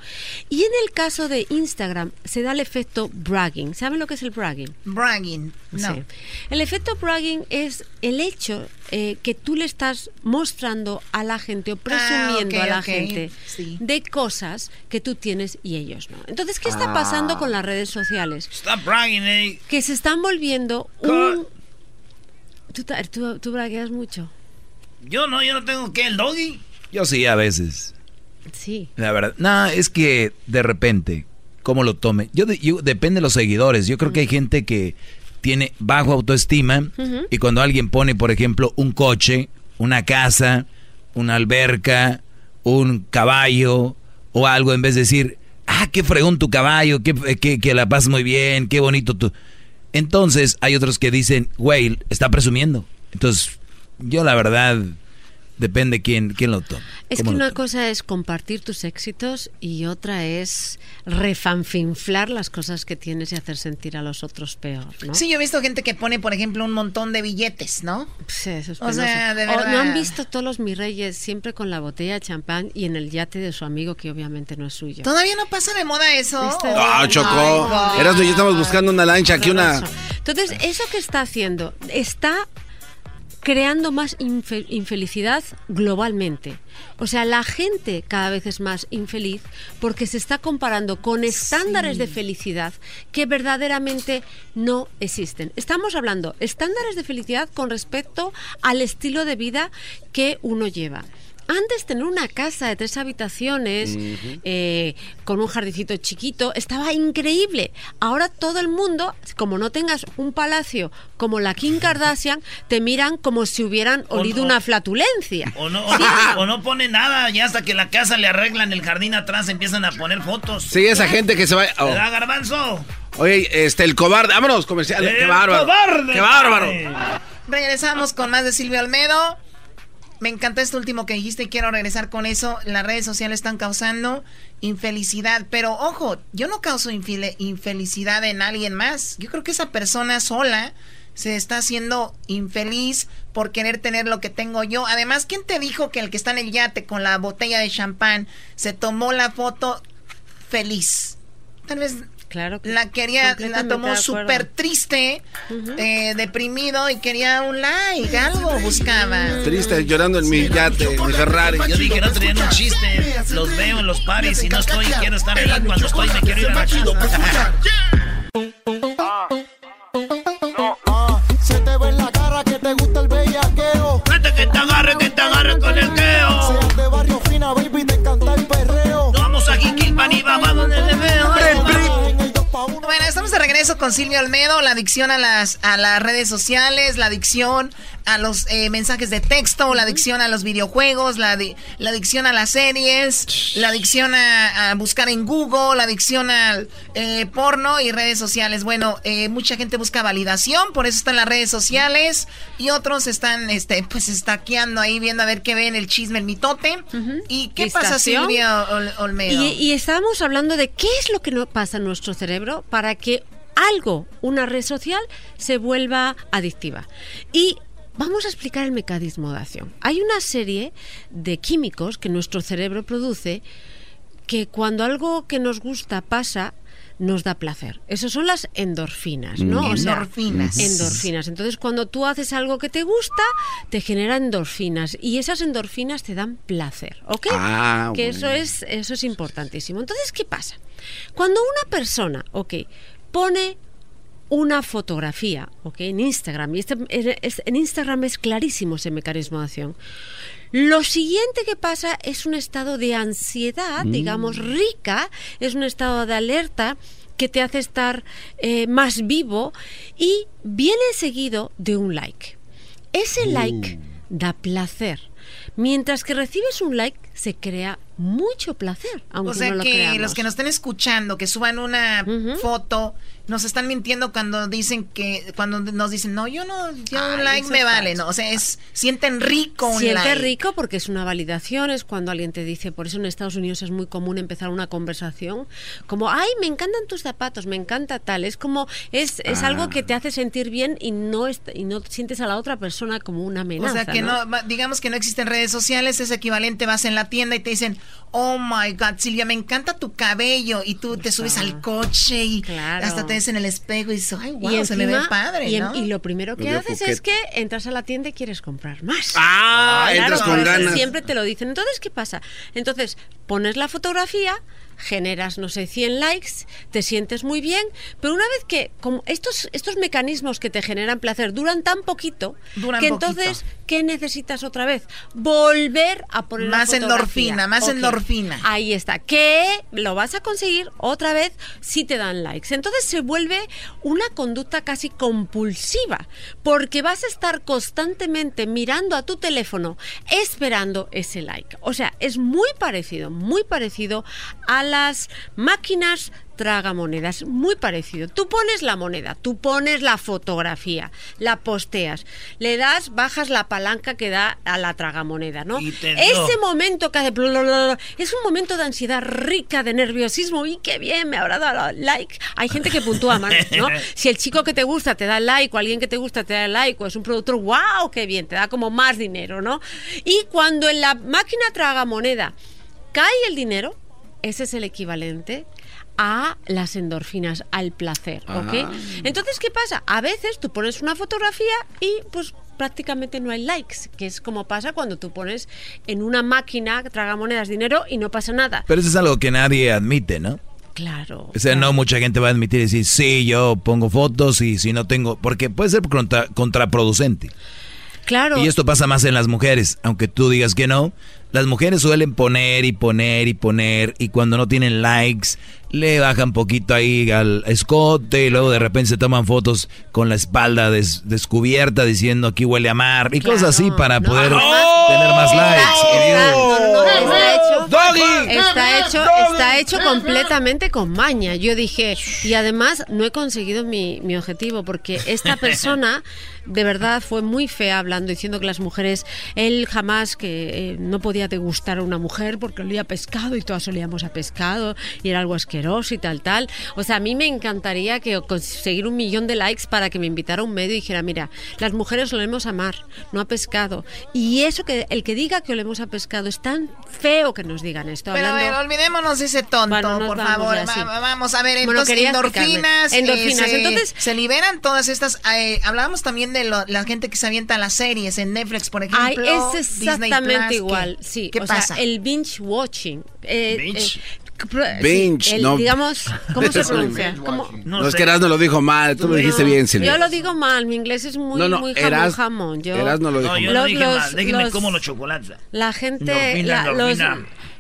Speaker 27: Y en el caso de Instagram se da el efecto bragging. ¿Saben lo que es el bragging?
Speaker 7: Bragging, no.
Speaker 27: Sí. El efecto bragging es el hecho eh, que tú le estás mostrando a la gente o presumiendo
Speaker 7: ok,
Speaker 27: a la gente
Speaker 7: sí.
Speaker 27: de cosas que tú tienes y ellos no. Entonces, ¿qué está pasando
Speaker 3: Ah.
Speaker 27: con las redes sociales?
Speaker 3: Stop bragging, eh.
Speaker 27: Que se están volviendo un... ¿Tú, tú, tú bragueas mucho?
Speaker 3: Yo no, yo no tengo que el doggy.
Speaker 5: Yo sí, a veces.
Speaker 27: Sí.
Speaker 5: La verdad. No, es que de repente, ¿cómo lo tome? Yo, de- yo- depende de los seguidores. Yo creo que hay gente que tiene bajo autoestima y cuando alguien pone, por ejemplo, un coche, una casa, una alberca, un caballo o algo, en vez de decir, ah, qué fregón tu caballo, que, que, que la pasas muy bien, qué bonito tu... Entonces hay otros que dicen, güey, está presumiendo. Entonces, yo la verdad, depende quién, quién lo tome.
Speaker 27: Es que una cosa es compartir tus éxitos y otra es refanfinflar las cosas que tienes y hacer sentir a los otros peor, ¿no?
Speaker 7: Sí, yo he visto gente que pone, por ejemplo, un montón de billetes, ¿no?
Speaker 27: Sí, eso es
Speaker 7: O sea, de
Speaker 27: O
Speaker 7: verdad.
Speaker 27: ¿No han visto todos los mis reyes siempre con la botella de champán y en el yate de su amigo que obviamente no es suyo?
Speaker 7: ¿Todavía no pasa de moda eso?
Speaker 27: Este-
Speaker 4: Ah, Chocó. Eras y yo estamos buscando una lancha aquí, una...
Speaker 27: Entonces, eso que está haciendo, está creando más infe- infelicidad globalmente. O sea, la gente cada vez es más infeliz porque se está comparando con estándares de felicidad que verdaderamente no existen. Estamos hablando estándares de felicidad con respecto al estilo de vida que uno lleva. Antes tener una casa de tres habitaciones eh, con un jardincito chiquito estaba increíble. Ahora todo el mundo, como no tengas un palacio como la Kim Kardashian, te miran como si hubieran
Speaker 3: O
Speaker 27: olido
Speaker 3: no.
Speaker 27: una flatulencia.
Speaker 3: O no, o, no, o no pone nada, ya hasta que la casa le arreglan el jardín atrás empiezan a poner fotos.
Speaker 4: Sí, esa gente que se va. oh.
Speaker 3: ¿Verdad, garbanzo?
Speaker 4: Oye, este, el cobarde. Vámonos, comercial. ¡Qué
Speaker 3: ¡El
Speaker 4: bárbaro!
Speaker 3: cobarde!
Speaker 4: ¡Qué bárbaro!
Speaker 7: Regresamos con más de Silvio Almedo. Me encantó esto último que dijiste y quiero regresar con eso. Las redes sociales están causando infelicidad, pero ojo, yo no causo infelicidad en alguien más. Yo creo que esa persona sola se está haciendo infeliz por querer tener lo que tengo yo. Además, ¿quién te dijo que el que está en el yate con la botella de champán se tomó la foto feliz? Tal vez
Speaker 27: Claro.
Speaker 7: la quería, la tomó súper triste, eh, deprimido y quería un like, algo buscaba.
Speaker 4: Triste, llorando en mi yate, en mi Ferrari.
Speaker 3: Yo dije no traían un chiste. Los veo en los paris y no estoy y quiero estar ahí. Cuando estoy me quiero ir a la casa.
Speaker 7: regreso con Silvio Almedo, la adicción a las, a las redes sociales, la adicción a los eh, mensajes de texto, la adicción a los videojuegos, la, la adicción a las series, la adicción a, a buscar en Google, la adicción al eh, porno y redes sociales. Bueno, eh, mucha gente busca validación, por eso están las redes sociales y otros están este, pues estaqueando ahí, viendo a ver qué ven, el chisme, el mitote. ¿Y qué pasa, Ol- Olmedo?
Speaker 27: Y, y estábamos hablando de qué es lo que no pasa en nuestro cerebro para que algo, una red social, se vuelva adictiva. Y vamos a explicar el mecanismo de acción. Hay una serie de químicos que nuestro cerebro produce que cuando algo que nos gusta pasa, nos da placer. Esas son las endorfinas, ¿no? O sea,
Speaker 7: Endorfinas.
Speaker 27: endorfinas. Entonces, cuando tú haces algo que te gusta, te genera endorfinas y esas endorfinas te dan placer, ¿ok?
Speaker 4: Ah,
Speaker 27: que eso es eso es importantísimo. Entonces, ¿qué pasa? Cuando una persona, ok, pone una fotografía, ok, en Instagram, y este, es- en Instagram es clarísimo ese mecanismo de acción. Lo siguiente que pasa es un estado de ansiedad,
Speaker 29: Mm.
Speaker 27: digamos, rica, es un estado de alerta que te hace estar eh, más vivo y viene seguido de un like. Ese like da placer. Mientras que recibes un like, se crea mucho placer, aunque
Speaker 7: O sea
Speaker 27: no lo
Speaker 7: que
Speaker 27: creamos.
Speaker 7: los que nos estén escuchando, que suban una foto, nos están mintiendo cuando dicen que, cuando nos dicen, no, yo no, yo
Speaker 27: Ay,
Speaker 7: un like me vale, no, o sea, es, sienten rico un
Speaker 27: Siente
Speaker 7: like.
Speaker 27: rico porque es una validación, es cuando alguien te dice, por eso en Estados Unidos es muy común empezar una conversación, como, ay, me encantan tus zapatos, me encanta tal, es como, es, es
Speaker 7: Ah.
Speaker 27: algo que te hace sentir bien y no, y no sientes a la otra persona como una
Speaker 7: O
Speaker 27: amenaza.
Speaker 7: sea que no, va- digamos que no existen redes sociales, es equivalente, vas en la tienda y te dicen, oh my god, Silvia, me encanta tu cabello, y tú te subes al coche y hasta te ves en el espejo y dices, ay, wow, se me ve padre,
Speaker 27: y, en-
Speaker 7: ¿no?
Speaker 27: y lo primero que
Speaker 7: Lo
Speaker 27: haces es que entras a la tienda y quieres comprar más.
Speaker 4: Ah, entras con ganas.
Speaker 27: Siempre te lo dicen. Entonces, ¿qué pasa? Entonces, pones la fotografía, generas, no sé, 100 likes, te sientes muy bien, pero una vez que como estos, estos mecanismos que te generan placer duran tan poquito,
Speaker 7: Duran
Speaker 27: que
Speaker 7: poquito.
Speaker 27: entonces, ¿qué necesitas otra vez? Volver a poner
Speaker 7: Más endorfina, más endorfina.
Speaker 27: Ahí está. Que lo vas a conseguir otra vez si te dan likes. Entonces se vuelve una conducta casi compulsiva, porque vas a estar constantemente mirando a tu teléfono esperando ese like. O sea, es muy parecido, muy parecido a las máquinas tragamonedas, muy parecido. Tú pones la moneda, tú pones la fotografía, la posteas, le das, bajas la palanca que da a la tragamoneda, ¿no? Ese momento que hace es un momento de ansiedad rica, de nerviosismo y qué bien, me habrá dado like. Hay gente que puntúa más, ¿no? Si el chico que te gusta te da like o alguien que te gusta te da like o es un productor, wow, qué bien, te da como más dinero, ¿no? Y cuando en la máquina tragamoneda cae el dinero, ese es el equivalente a las endorfinas, al placer, ¿ok?
Speaker 29: Ah.
Speaker 27: Entonces, ¿qué pasa? A veces tú pones una fotografía y pues prácticamente no hay likes, que es como pasa cuando tú pones en una máquina tragamonedas dinero y no pasa nada.
Speaker 5: Pero eso es algo que nadie admite, ¿no?
Speaker 27: Claro.
Speaker 5: O sea, no mucha gente va a admitir y decir, sí, yo pongo fotos y si no tengo, porque puede ser contra- contraproducente.
Speaker 27: Claro.
Speaker 5: Y esto pasa más en las mujeres, aunque tú digas que no. Las mujeres suelen poner y poner y poner y cuando no tienen likes le bajan poquito ahí al escote y luego de repente se toman fotos con la espalda des- descubierta diciendo aquí huele a mar y cosas así para poder tener más likes.
Speaker 27: Está, no, hecho,
Speaker 5: Doggy.
Speaker 27: está hecho, está hecho completamente con maña. Yo dije, y además no he conseguido mi, mi objetivo porque esta persona de verdad fue muy fea hablando, diciendo que las mujeres, él jamás que eh, no podía degustar a una mujer porque olía a pescado y todas olíamos a pescado y era algo asqueroso y tal, tal. O sea, a mí me encantaría que conseguir un millón de likes para que me invitara a un medio y dijera, mira, las mujeres olemos a mar, no a pescado. Y eso que el que diga que olemos a pescado es tan feo que nos digan esto.
Speaker 7: Pero a ver, olvidémonos de ese tonto,
Speaker 27: Bueno,
Speaker 7: por favor. Va- vamos a ver, entonces endorfinas.
Speaker 27: Endorfinas,
Speaker 7: eh, se,
Speaker 27: entonces-
Speaker 7: se liberan todas estas. eh, hablábamos también de lo- la gente que se avienta las series en Netflix, por
Speaker 27: Ay,
Speaker 7: ejemplo.
Speaker 27: es exactamente
Speaker 7: Plus,
Speaker 27: igual,
Speaker 7: ¿qué-
Speaker 27: sí.
Speaker 7: ¿Qué
Speaker 27: o
Speaker 7: pasa?
Speaker 27: sea, el binge watching. eh,
Speaker 4: Binge.
Speaker 27: eh, sí,
Speaker 4: Binge,
Speaker 27: el,
Speaker 4: no.
Speaker 27: Digamos, ¿cómo se pronuncia?
Speaker 4: No, es que Erasmo lo dijo mal, tú lo dijiste bien, Silvia.
Speaker 27: Yo lo digo mal, mi inglés es muy,
Speaker 4: No, no,
Speaker 27: muy jamón,
Speaker 4: Eras-
Speaker 27: jamón. Yo,
Speaker 4: Erasmo lo dijo
Speaker 3: No, yo
Speaker 4: mal.
Speaker 3: no
Speaker 27: Los-
Speaker 3: dije
Speaker 27: los-
Speaker 3: más. Déjenme
Speaker 27: los-
Speaker 3: como los chocolates.
Speaker 27: La gente, la- los.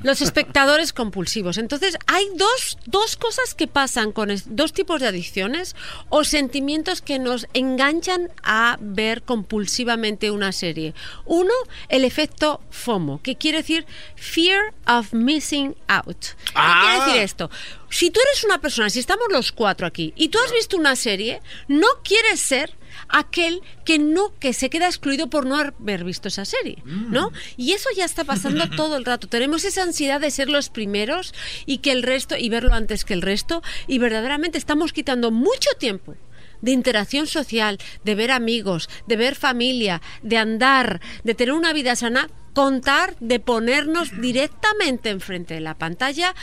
Speaker 27: Los espectadores compulsivos. Entonces, hay dos, dos cosas que pasan con es- dos tipos de adicciones o sentimientos que nos enganchan a ver compulsivamente una serie. Uno, el efecto FOMO, que quiere decir Fear of Missing Out. ¿Qué
Speaker 29: Ah.
Speaker 27: quiere decir esto? Si tú eres una persona, si estamos los cuatro aquí, y tú has visto una serie, no quieres ser aquel que no que se queda excluido por no haber visto esa serie, ¿no? Y eso ya está pasando todo el rato. Tenemos esa ansiedad de ser los primeros y que el resto y verlo antes que el resto y verdaderamente estamos quitando mucho tiempo de interacción social, de ver amigos, de ver familia, de andar, de tener una vida sana, contar, de ponernos directamente enfrente de la pantalla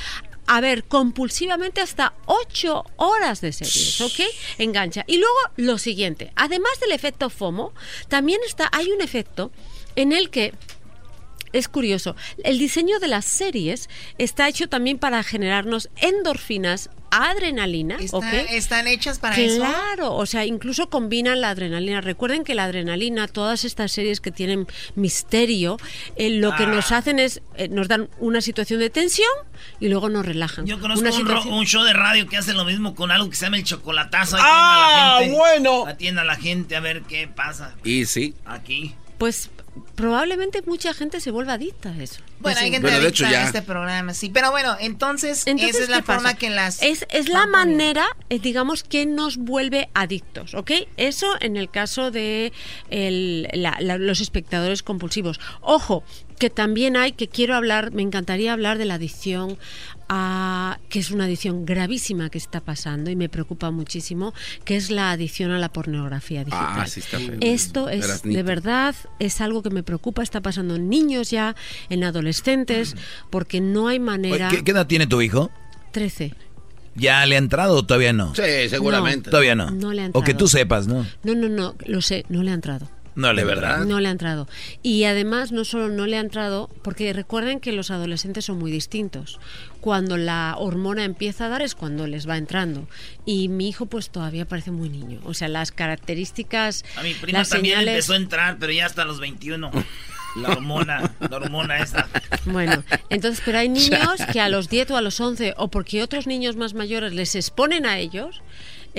Speaker 27: a ver compulsivamente hasta ocho horas de series, ¿ok? Engancha. Y luego lo siguiente, además del efecto FOMO, también está, hay un efecto en el que es curioso. El diseño de las series está hecho también para generarnos endorfinas, adrenalina,
Speaker 7: Está-
Speaker 27: ¿ok?
Speaker 7: ¿Están hechas para eso?
Speaker 27: Claro, o sea, incluso combinan la adrenalina. Recuerden que la adrenalina, todas estas series que tienen misterio, eh, lo que
Speaker 3: Ah.
Speaker 27: nos hacen es, eh, nos dan una situación de tensión y luego nos relajan.
Speaker 3: Yo conozco
Speaker 27: Una
Speaker 3: un, ro-
Speaker 27: situación-
Speaker 3: un show de radio que hace lo mismo con algo que se llama el chocolatazo.
Speaker 4: Ah,
Speaker 3: tiene a la gente,
Speaker 4: bueno.
Speaker 3: Atienda a la gente a ver qué pasa
Speaker 4: Y sí.
Speaker 3: aquí.
Speaker 27: Pues probablemente mucha gente se vuelva adicta a eso.
Speaker 7: Bueno, hay gente adicta a este programa, sí. Pero bueno, entonces,
Speaker 27: Entonces,
Speaker 7: esa es la forma que las...
Speaker 27: Es, es la manera, eh, digamos, que nos vuelve adictos, ¿ok? Eso en el caso de el- la- la- los espectadores compulsivos. Ojo, que también hay, que quiero hablar, me encantaría hablar de la adicción a, que es una adicción gravísima que está pasando y me preocupa muchísimo, que es la adicción a la pornografía digital.
Speaker 4: Ah, sí está.
Speaker 27: Esto es de verdad es algo que me preocupa, está pasando en niños ya, en adolescentes, porque no hay manera.
Speaker 5: ¿qué, qué edad tiene tu hijo?
Speaker 27: 13.
Speaker 5: ¿Ya le ha entrado o todavía no?
Speaker 4: Sí, seguramente.
Speaker 5: Todavía no.
Speaker 27: No le ha
Speaker 5: O que
Speaker 27: entrado.
Speaker 5: tú sepas, ¿no?
Speaker 27: No, no, no, lo sé, no le ha entrado.
Speaker 5: No le verdad.
Speaker 27: No le ha entrado. Y además, no solo no le ha entrado, porque recuerden que los adolescentes son muy distintos. Cuando la hormona empieza a dar es cuando les va entrando. Y mi hijo, pues todavía parece muy niño. O sea, las características.
Speaker 3: A mi prima
Speaker 27: las
Speaker 3: también
Speaker 27: señales.
Speaker 3: empezó a entrar, pero ya hasta los 21. La hormona, la hormona esta.
Speaker 27: Bueno, entonces, pero hay niños que a los 10 o a los 11, o porque otros niños más mayores les exponen a ellos,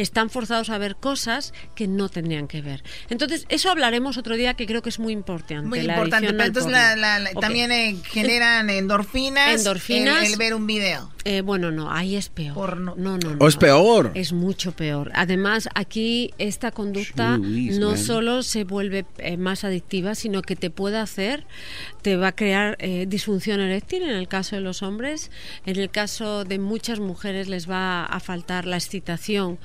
Speaker 27: están forzados a ver cosas que no tendrían que ver. Entonces, eso hablaremos otro día que creo que es muy importante.
Speaker 7: Muy
Speaker 27: la
Speaker 7: importante, pero entonces la- la- la-
Speaker 27: Ok.
Speaker 7: también eh, generan endorfinas,
Speaker 27: Endorfinas.
Speaker 7: El, el ver un video.
Speaker 27: Eh, bueno, no, ahí es peor. No, no, no.
Speaker 4: ¿O es peor?
Speaker 27: Es mucho peor. Además, aquí esta conducta
Speaker 4: Jeez,
Speaker 27: no
Speaker 4: man.
Speaker 27: solo se vuelve eh, más adictiva, sino que te puede hacer, te va a crear eh, disfunción eréctil en el caso de los hombres. En el caso de muchas mujeres les va a faltar la excitación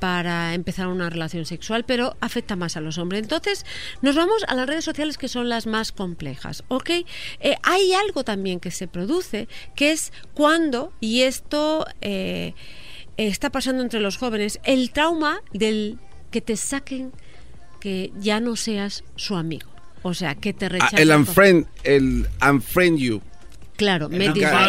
Speaker 27: para empezar una relación sexual, pero afecta más a los hombres. Entonces, nos vamos a las redes sociales que son las más complejas, ¿ok? Eh, hay algo también que se produce, que es cuando, y esto eh, está pasando entre los jóvenes, el trauma del que te saquen que ya no seas su amigo. O sea, que te
Speaker 4: Ah,
Speaker 27: rechace.
Speaker 4: el unfriend, el unfriend you.
Speaker 27: Claro, me
Speaker 4: El
Speaker 27: divorció,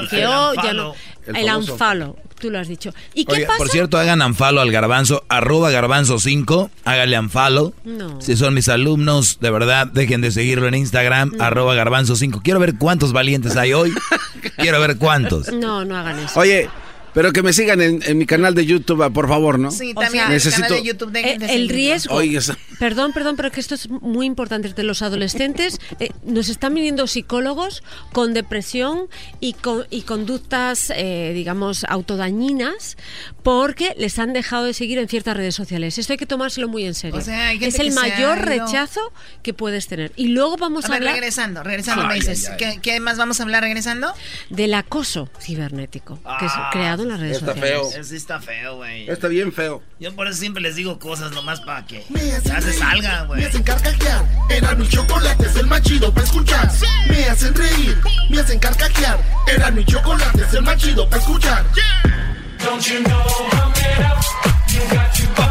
Speaker 4: unfollow.
Speaker 27: ya no.
Speaker 4: El
Speaker 27: El unfollow, tú lo has dicho. ¿Y qué pasa?
Speaker 5: por cierto, hagan unfollow al garbanzo, arroba garbanzo 5, háganle unfollow.
Speaker 27: No.
Speaker 5: Si son mis alumnos, de verdad, dejen de seguirlo en Instagram, arroba garbanzo 5. Quiero ver cuántos valientes hay hoy. Quiero ver cuántos.
Speaker 27: No, no hagan eso.
Speaker 4: Oye, pero que me sigan en, en mi canal de YouTube, ah, por favor, ¿no?
Speaker 7: Sí,
Speaker 27: O
Speaker 7: también
Speaker 27: sea,
Speaker 7: en el
Speaker 4: necesito-
Speaker 7: canal de YouTube dejen de
Speaker 27: Eh, el riesgo.
Speaker 4: Oye, esa-
Speaker 27: Perdón, perdón, pero que esto es muy importante. De los adolescentes eh, nos están viniendo psicólogos con depresión y, con, y conductas, eh, digamos, autodañinas porque les han dejado de seguir en ciertas redes sociales. Esto hay que tomárselo muy en serio.
Speaker 7: O sea, hay gente
Speaker 27: es el
Speaker 7: que se
Speaker 27: mayor
Speaker 7: ha ido-
Speaker 27: rechazo que puedes tener. Y luego vamos
Speaker 7: A
Speaker 27: a,
Speaker 7: ver,
Speaker 27: hablar
Speaker 7: regresando, regresando, me
Speaker 27: Ay,
Speaker 7: dices.
Speaker 27: ay, ay.
Speaker 7: ¿Qué, qué más vamos a hablar regresando?
Speaker 27: del acoso cibernético que es creado en las redes
Speaker 4: está
Speaker 27: sociales.
Speaker 4: feo.
Speaker 3: Sí está feo, güey.
Speaker 4: Está bien feo.
Speaker 3: Yo por eso siempre les digo cosas nomás para que ya se salgan, güey.
Speaker 2: Me hacen carcajear. Era mi chocolate, es el más chido para escuchar. Me hacen reír, me hacen carcajear. Era mi chocolate, es el más chido para escuchar.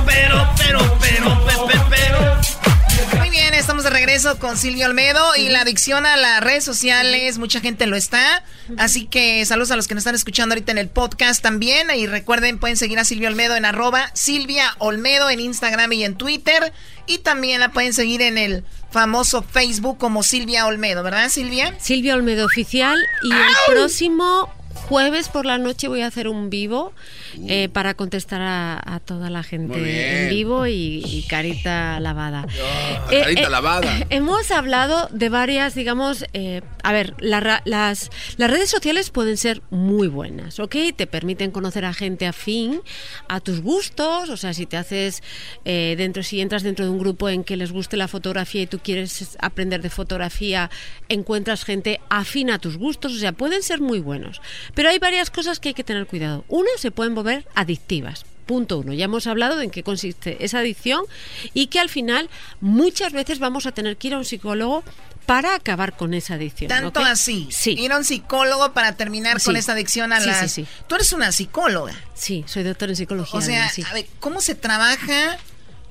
Speaker 3: Pero, pero, pero, pero, pero.
Speaker 7: Muy bien, estamos de regreso con Silvio Olmedo y la adicción a las redes sociales, mucha gente lo está. Así que saludos a los que nos están escuchando ahorita en el podcast también. Y recuerden, pueden seguir a Silvio Olmedo en arroba Silvia Olmedo en Instagram y en Twitter. Y también la pueden seguir en el famoso Facebook como Silvia Olmedo, ¿verdad, Silvia?
Speaker 27: Silvia Olmedo Oficial y el próximo jueves por la noche voy a hacer un vivo eh, para contestar a, a toda la gente en vivo y, y carita lavada.
Speaker 4: carita lavada.
Speaker 27: Hemos hablado de varias, digamos, eh, a ver, la las, las redes sociales pueden ser muy buenas, ¿ok? Te permiten conocer a gente afín a tus gustos, o sea, si te haces eh, dentro, si entras dentro de un grupo en que les guste la fotografía y tú quieres aprender de fotografía, encuentras gente afín a tus gustos, o sea, pueden ser muy buenos. Pero hay varias cosas que hay que tener cuidado. Una, se pueden volver adictivas. Punto uno. Ya hemos hablado de en qué consiste esa adicción y que al final muchas veces vamos a tener que ir a un psicólogo para acabar con esa adicción.
Speaker 7: Tanto así.
Speaker 27: Sí.
Speaker 7: Ir a un psicólogo para terminar con
Speaker 27: Sí.
Speaker 7: esta adicción a
Speaker 27: Sí,
Speaker 7: las...
Speaker 27: sí, sí.
Speaker 7: Tú eres una psicóloga.
Speaker 27: Sí, soy doctora en psicología.
Speaker 7: O sea,
Speaker 27: además,
Speaker 7: a ver, ¿cómo se trabaja?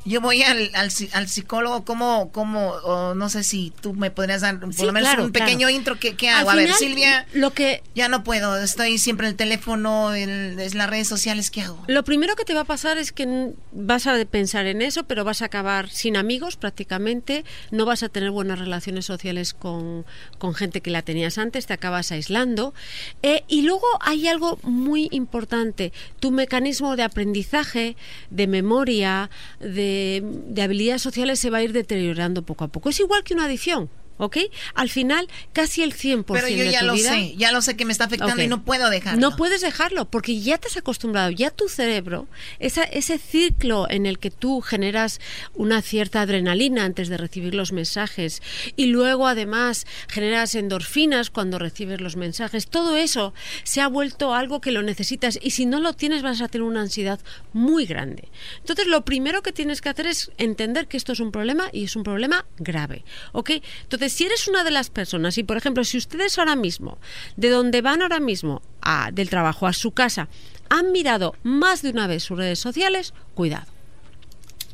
Speaker 7: Yo voy al, al, al psicólogo, ¿cómo, cómo, o no sé si tú me podrías dar por
Speaker 27: Sí,
Speaker 7: lo menos
Speaker 27: claro,
Speaker 7: un pequeño
Speaker 27: claro.
Speaker 7: intro? ¿Qué, qué
Speaker 27: Al
Speaker 7: hago? a ver, Silvia,
Speaker 27: lo que
Speaker 7: ya no puedo, estoy siempre en el teléfono, en, en las redes sociales, ¿qué hago?
Speaker 27: Lo primero que te va a pasar es que vas a pensar en eso, pero vas a acabar sin amigos prácticamente, no vas a tener buenas relaciones sociales con, con gente que la tenías antes, te acabas aislando. Eh, y luego hay algo muy importante, tu mecanismo de aprendizaje, de memoria, de, de habilidades sociales se va a ir deteriorando poco a poco. Es igual que una adicción. ¿Ok? Al final, casi el 100%
Speaker 7: Pero yo
Speaker 27: de
Speaker 7: ya
Speaker 27: tu
Speaker 7: lo
Speaker 27: vida-
Speaker 7: sé, ya lo sé que me está afectando y no puedo dejarlo.
Speaker 27: No puedes dejarlo porque ya te has acostumbrado, ya tu cerebro, esa, ese ciclo en el que tú generas una cierta adrenalina antes de recibir los mensajes y luego además generas endorfinas cuando recibes los mensajes, todo eso se ha vuelto algo que lo necesitas y si no lo tienes vas a tener una ansiedad muy grande. Entonces lo primero que tienes que hacer es entender que esto es un problema y es un problema grave. ¿Ok? Entonces si eres una de las personas y por ejemplo si ustedes ahora mismo, de donde van ahora mismo a- del trabajo a su casa, han mirado más de una vez sus redes sociales, cuidado.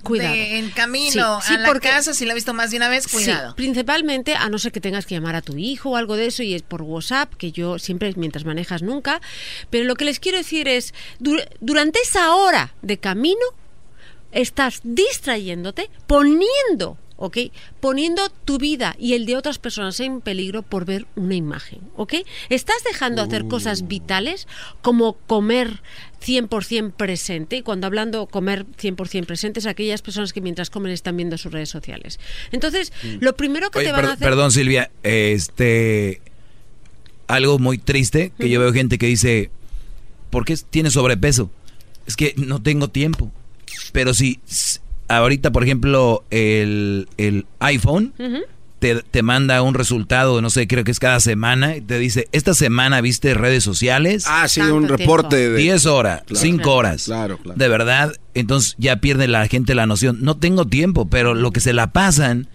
Speaker 27: Cuidado.
Speaker 7: De- en camino
Speaker 27: Sí, sí,
Speaker 7: a la
Speaker 27: porque-
Speaker 7: casa, si lo he visto más de una vez, cuidado.
Speaker 27: Sí, principalmente a no ser que tengas que llamar a tu hijo o algo de eso y es por WhatsApp, que yo siempre mientras manejas nunca. Pero lo que les quiero decir es, dur- durante esa hora de camino, estás distrayéndote, poniendo, ¿ok? Poniendo tu vida y el de otras personas en peligro por ver una imagen, ¿ok? Estás dejando hacer cosas vitales como comer 100% presente, y cuando hablando comer 100% presente es aquellas personas que mientras comen están viendo sus redes sociales. Entonces, lo primero que
Speaker 5: Oye,
Speaker 27: te van
Speaker 5: per-
Speaker 27: a hacer...
Speaker 5: Perdón, Silvia, este algo muy triste que yo veo gente que dice, ¿por qué tienes sobrepeso? Es que no tengo tiempo. Pero si ahorita, por ejemplo, el, el iPhone te, te manda un resultado, no sé, creo que es cada semana, y te dice, esta semana viste redes sociales.
Speaker 4: Ah, sí, un reporte tiempo. de-
Speaker 5: 10 horas,
Speaker 4: Claro.
Speaker 5: 5
Speaker 4: Claro,
Speaker 5: horas.
Speaker 4: claro, claro.
Speaker 5: De verdad, entonces ya pierde la gente la noción. No tengo tiempo, pero lo que se la pasan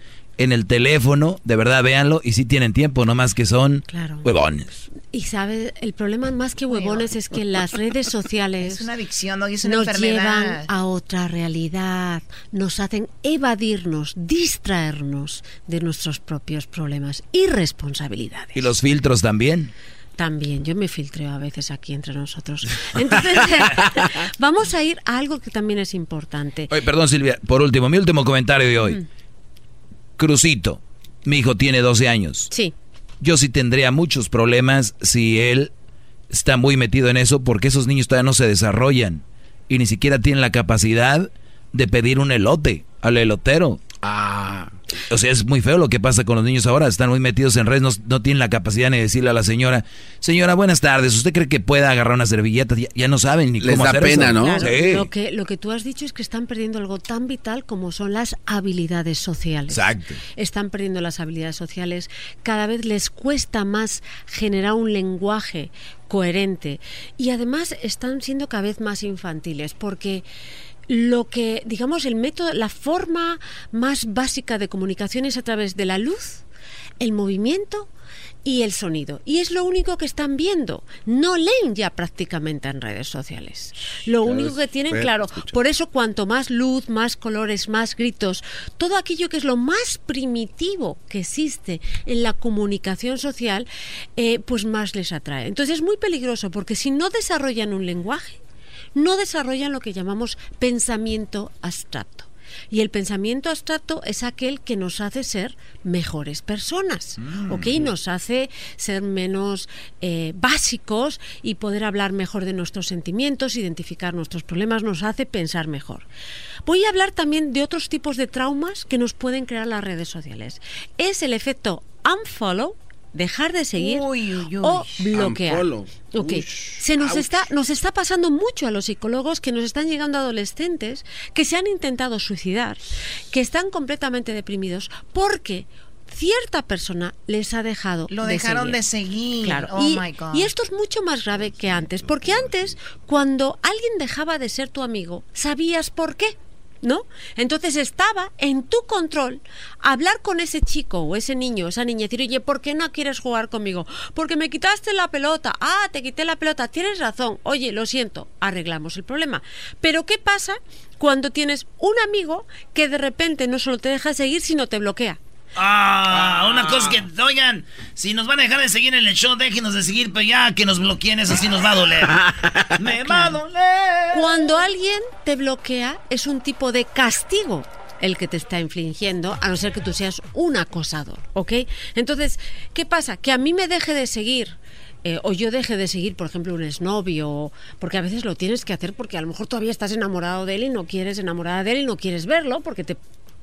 Speaker 5: en el teléfono, de verdad, véanlo, y sí tienen tiempo, no más que son
Speaker 27: Claro.
Speaker 5: huevones.
Speaker 27: Y sabe, el problema más que huevones es que las redes sociales
Speaker 7: Es una adicción, ¿no? Es una
Speaker 27: nos
Speaker 7: enfermedad.
Speaker 27: llevan a otra realidad, nos hacen evadirnos, distraernos de nuestros propios problemas y responsabilidades.
Speaker 5: ¿Y los filtros también?
Speaker 27: También, yo me filtreo a veces aquí entre nosotros. Entonces, vamos a ir a algo que también es importante.
Speaker 5: Oye, perdón Silvia, por último, mi último comentario de hoy. Crucito, mi hijo tiene 12 años.
Speaker 27: Sí.
Speaker 5: Yo sí tendría muchos problemas si él está muy metido en eso porque esos niños todavía no se desarrollan y ni siquiera tienen la capacidad de pedir un elote al elotero.
Speaker 4: Ah.
Speaker 5: O sea, es muy feo lo que pasa con los niños ahora. Están muy metidos en redes, no, no tienen la capacidad ni de decirle a la señora, señora, buenas tardes, ¿usted cree que pueda agarrar una servilleta? Ya, ya no saben ni
Speaker 4: Les
Speaker 5: cómo
Speaker 4: da
Speaker 5: hacer
Speaker 4: pena,
Speaker 5: eso.
Speaker 4: ¿no?
Speaker 27: Claro,
Speaker 5: Sí.
Speaker 27: lo, que, lo que tú has dicho es que están perdiendo algo tan vital como son las habilidades sociales.
Speaker 5: Exacto.
Speaker 27: Están perdiendo las habilidades sociales. Cada vez les cuesta más generar un lenguaje coherente. Y además están siendo cada vez más infantiles porque lo que, digamos, el método, la forma más básica de comunicación es a través de la luz, el movimiento y el sonido. Y es lo único que están viendo. No leen ya prácticamente en redes sociales. Lo
Speaker 29: Claro,
Speaker 27: único que tienen, claro, por eso cuanto más luz, más colores, más gritos, todo aquello que es lo más primitivo que existe en la comunicación social, eh, pues más les atrae. Entonces es muy peligroso porque si no desarrollan un lenguaje, no desarrollan lo que llamamos pensamiento abstracto. Y el pensamiento abstracto es aquel que nos hace ser mejores personas,
Speaker 29: Mm.
Speaker 27: ¿ok? Nos hace ser menos eh, básicos y poder hablar mejor de nuestros sentimientos, identificar nuestros problemas, nos hace pensar mejor. Voy a hablar también de otros tipos de traumas que nos pueden crear las redes sociales. Es el efecto unfollow, dejar de seguir o bloquear.
Speaker 4: Unfollow.
Speaker 27: Ok. Se nos está, nos está pasando mucho a los psicólogos que nos están llegando adolescentes que se han intentado suicidar, que están completamente deprimidos porque cierta persona les ha dejado
Speaker 7: Lo
Speaker 27: de
Speaker 7: dejaron
Speaker 27: seguir.
Speaker 7: de seguir.
Speaker 27: Claro.
Speaker 7: Oh
Speaker 27: y,
Speaker 7: my God.
Speaker 27: y esto es mucho más grave que antes, porque antes, cuando alguien dejaba de ser tu amigo, sabías por qué. ¿No? Entonces estaba en tu control hablar con ese chico o ese niño, esa niña, decir, oye, ¿por qué no quieres jugar conmigo? Porque me quitaste la pelota. Ah, te quité la pelota. Tienes razón. Oye, lo siento. Arreglamos el problema. Pero ¿qué pasa cuando tienes un amigo que de repente no solo te deja seguir, sino te bloquea?
Speaker 3: Ah, una cosa que, oigan, si nos van a dejar de seguir en el show, déjenos de seguir, pero ya que nos bloqueen, eso sí nos va a doler. Me va a doler.
Speaker 27: Cuando alguien te bloquea, es un tipo de castigo el que te está infligiendo, a no ser que tú seas un acosador, ¿ok? Entonces, ¿qué pasa? Que a mí me deje de seguir. eh, o yo deje de seguir, por ejemplo, un exnovio, porque a veces lo tienes que hacer porque a lo mejor todavía estás enamorado de él y no quieres enamorada de él y no quieres verlo porque te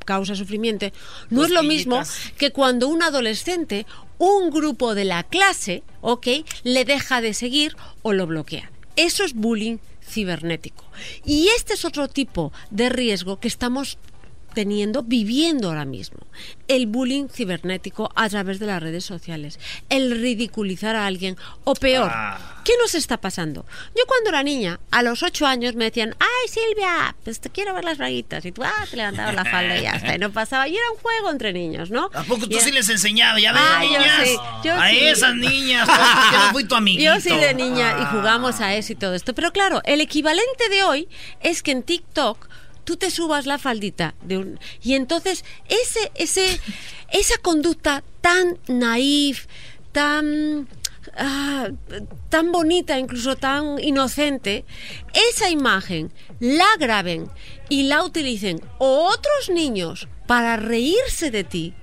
Speaker 27: causa sufrimiento. No es lo mismo que cuando un adolescente, un grupo de la clase, ¿ok? Le deja de seguir o lo bloquea. Eso es bullying cibernético. Y este es otro tipo de riesgo que estamos teniendo, viviendo ahora mismo. El bullying cibernético a través de las redes sociales. El ridiculizar a alguien. O peor,
Speaker 29: Ah.
Speaker 27: ¿qué nos está pasando? Yo cuando era niña, a los ocho años me decían, ay Silvia, pues te quiero ver las rayitas. Y tú, ah, te levantabas la falda y ya está. Y no pasaba. Y era un juego entre niños, ¿no?
Speaker 3: ¿A poco tú
Speaker 27: era-
Speaker 3: sí les enseñaba? Ya ves,
Speaker 27: Ah, yo
Speaker 3: niñas.
Speaker 27: sí, yo
Speaker 3: a
Speaker 27: sí.
Speaker 3: esas niñas, yo no fui tu amiguito.
Speaker 27: Yo sí de niña y jugamos a eso y todo esto. Pero claro, el equivalente de hoy es que en TikTok tú te subas la faldita de un y entonces ese ese esa conducta tan naif, tan ah, tan bonita, incluso tan inocente, esa imagen la graben y la utilicen otros niños para reírse de ti,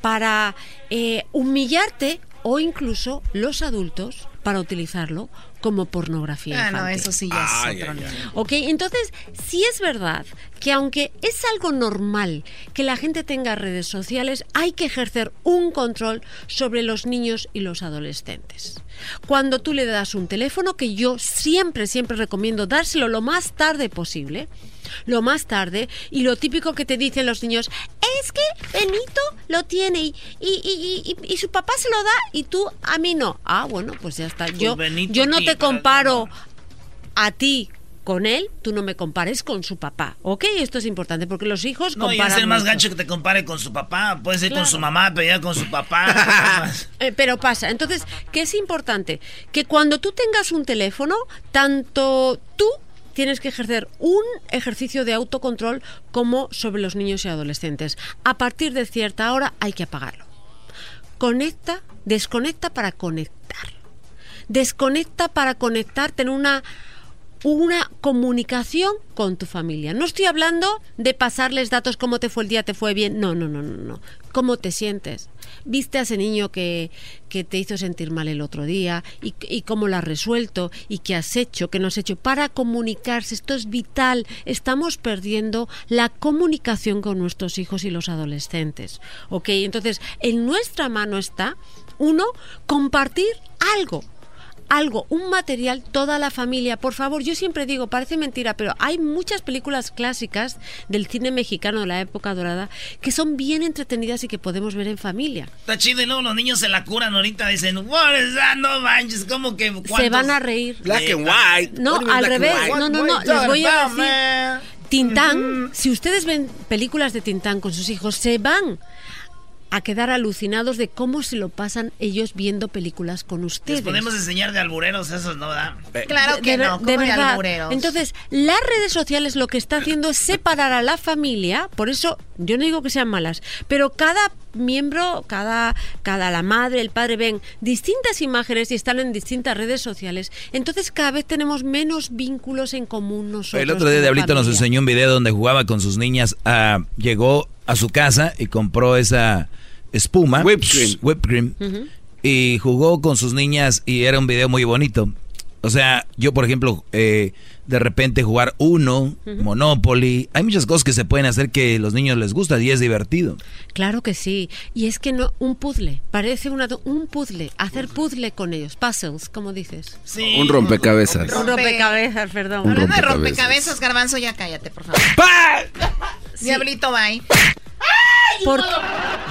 Speaker 27: para eh, humillarte o incluso los adultos para utilizarlo como pornografía.
Speaker 7: Ah, no,
Speaker 27: infantil.
Speaker 7: eso sí ya es Ay, otro ay, nivel.
Speaker 27: Ok, entonces, sí es verdad que aunque es algo normal que la gente tenga redes sociales, hay que ejercer un control sobre los niños y los adolescentes. Cuando tú le das un teléfono, que yo siempre, siempre recomiendo dárselo lo más tarde posible, lo más tarde, y lo típico que te dicen los niños, es que Benito lo tiene y, y, y- y- su papá se lo da y tú a mí no. Ah, bueno, pues ya está. Yo,
Speaker 3: Benito
Speaker 27: yo no te comparo a ti con él, tú no me compares con su papá. ¿Ok? Esto es importante porque los hijos
Speaker 3: no,
Speaker 27: comparan.
Speaker 3: No, y es más gancho que te compare con su papá. Puede ser con su mamá, pero ya con su papá.
Speaker 27: Eh, pero pasa. Entonces, ¿qué es importante? Que cuando tú tengas un teléfono, tanto tú tienes que ejercer un ejercicio de autocontrol como sobre los niños y adolescentes. A partir de cierta hora hay que apagarlo. Conecta, desconecta para conectar. Desconecta para conectar, tener una una comunicación con tu familia. No estoy hablando de pasarles datos, cómo te fue el día, te fue bien. No, no, no, no, no. ¿Cómo te sientes? ¿Viste a ese niño que, que te hizo sentir mal el otro día? Y, y, cómo lo has resuelto? ¿Y qué has hecho? ¿Qué no has hecho? Para comunicarse, esto es vital. Estamos perdiendo la comunicación con nuestros hijos y los adolescentes. ¿Ok? Entonces, en nuestra mano está, uno, compartir algo algo, un material, toda la familia. Por favor, yo siempre digo, parece mentira, pero hay muchas películas clásicas del cine mexicano de la época dorada que son bien entretenidas y que podemos ver en familia.
Speaker 3: Está chido y luego los niños se la curan ahorita, dicen, what is that? No manches, como que...
Speaker 27: Se van a reír.
Speaker 4: Black and white.
Speaker 27: No, al revés. No, no, no, les voy a decir... Tintán, si ustedes ven películas de Tintán con sus hijos, se van a quedar alucinados de cómo se lo pasan ellos viendo películas con ustedes.
Speaker 3: Les podemos enseñar de albureros, eso no da.
Speaker 7: Claro que
Speaker 27: de,
Speaker 7: no,
Speaker 27: de verdad.
Speaker 7: albureros?
Speaker 27: Entonces, las redes sociales lo que está haciendo es separar a la familia, por eso yo no digo que sean malas, pero cada miembro, cada, cada la madre, el padre ven distintas imágenes y están en distintas redes sociales. Entonces cada vez tenemos menos vínculos en común nosotros.
Speaker 5: El otro día Diablito nos enseñó un video donde jugaba con sus niñas. Ah, llegó a su casa y compró esa espuma,
Speaker 4: whipped cream,
Speaker 5: whipped cream uh -huh. y jugó con sus niñas y era un video muy bonito. O sea, yo por ejemplo, eh, de repente jugar uno, uh -huh. Monopoly, hay muchas cosas que se pueden hacer que a los niños les gusta y es divertido.
Speaker 27: Claro que sí, y es que no un puzzle, parece una, un puzzle, hacer puzzle con ellos, puzzles, como dices.
Speaker 4: Sí. Un rompecabezas.
Speaker 27: Un rompecabezas, perdón.
Speaker 7: Un rompecabezas. de rompecabezas, Garbanzo, ya cállate, por favor. Sí. Diablito, bye.
Speaker 27: Porque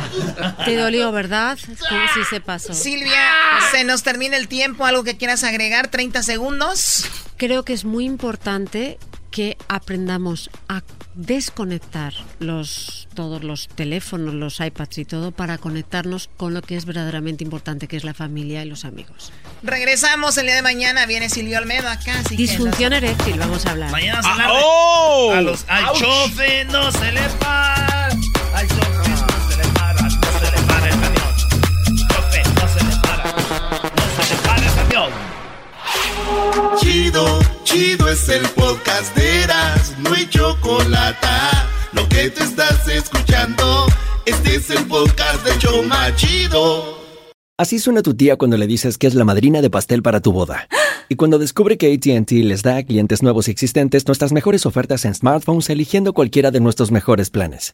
Speaker 27: te dolió, ¿verdad? Como si se pasó.
Speaker 7: Silvia, se nos termina el tiempo. ¿Algo que quieras agregar? 30 segundos.
Speaker 27: Creo que es muy importante que aprendamos a desconectar los todos los teléfonos, los iPads y todo para conectarnos con lo que es verdaderamente importante, que es la familia y los amigos.
Speaker 7: Regresamos el día de mañana, viene Silvio Almedo acá. Así
Speaker 27: Disfunción que eréctil, vamos a hablar.
Speaker 3: Mañana vamos a hablar ah, oh, a los, al ouch. chofe no se le para, al chofe no se le para, no se le para el camión. Chofe no se le para, no se le para el camión.
Speaker 2: Chido, chido es el podcast de Eras, no hay chocolate. Lo que te estás escuchando, este es el podcast de Choma Chido.
Speaker 29: Así suena tu tía cuando le dices que es la madrina de pastel para tu boda. Y cuando descubre que ATT les da a clientes nuevos y existentes nuestras mejores ofertas en smartphones eligiendo cualquiera de nuestros mejores planes.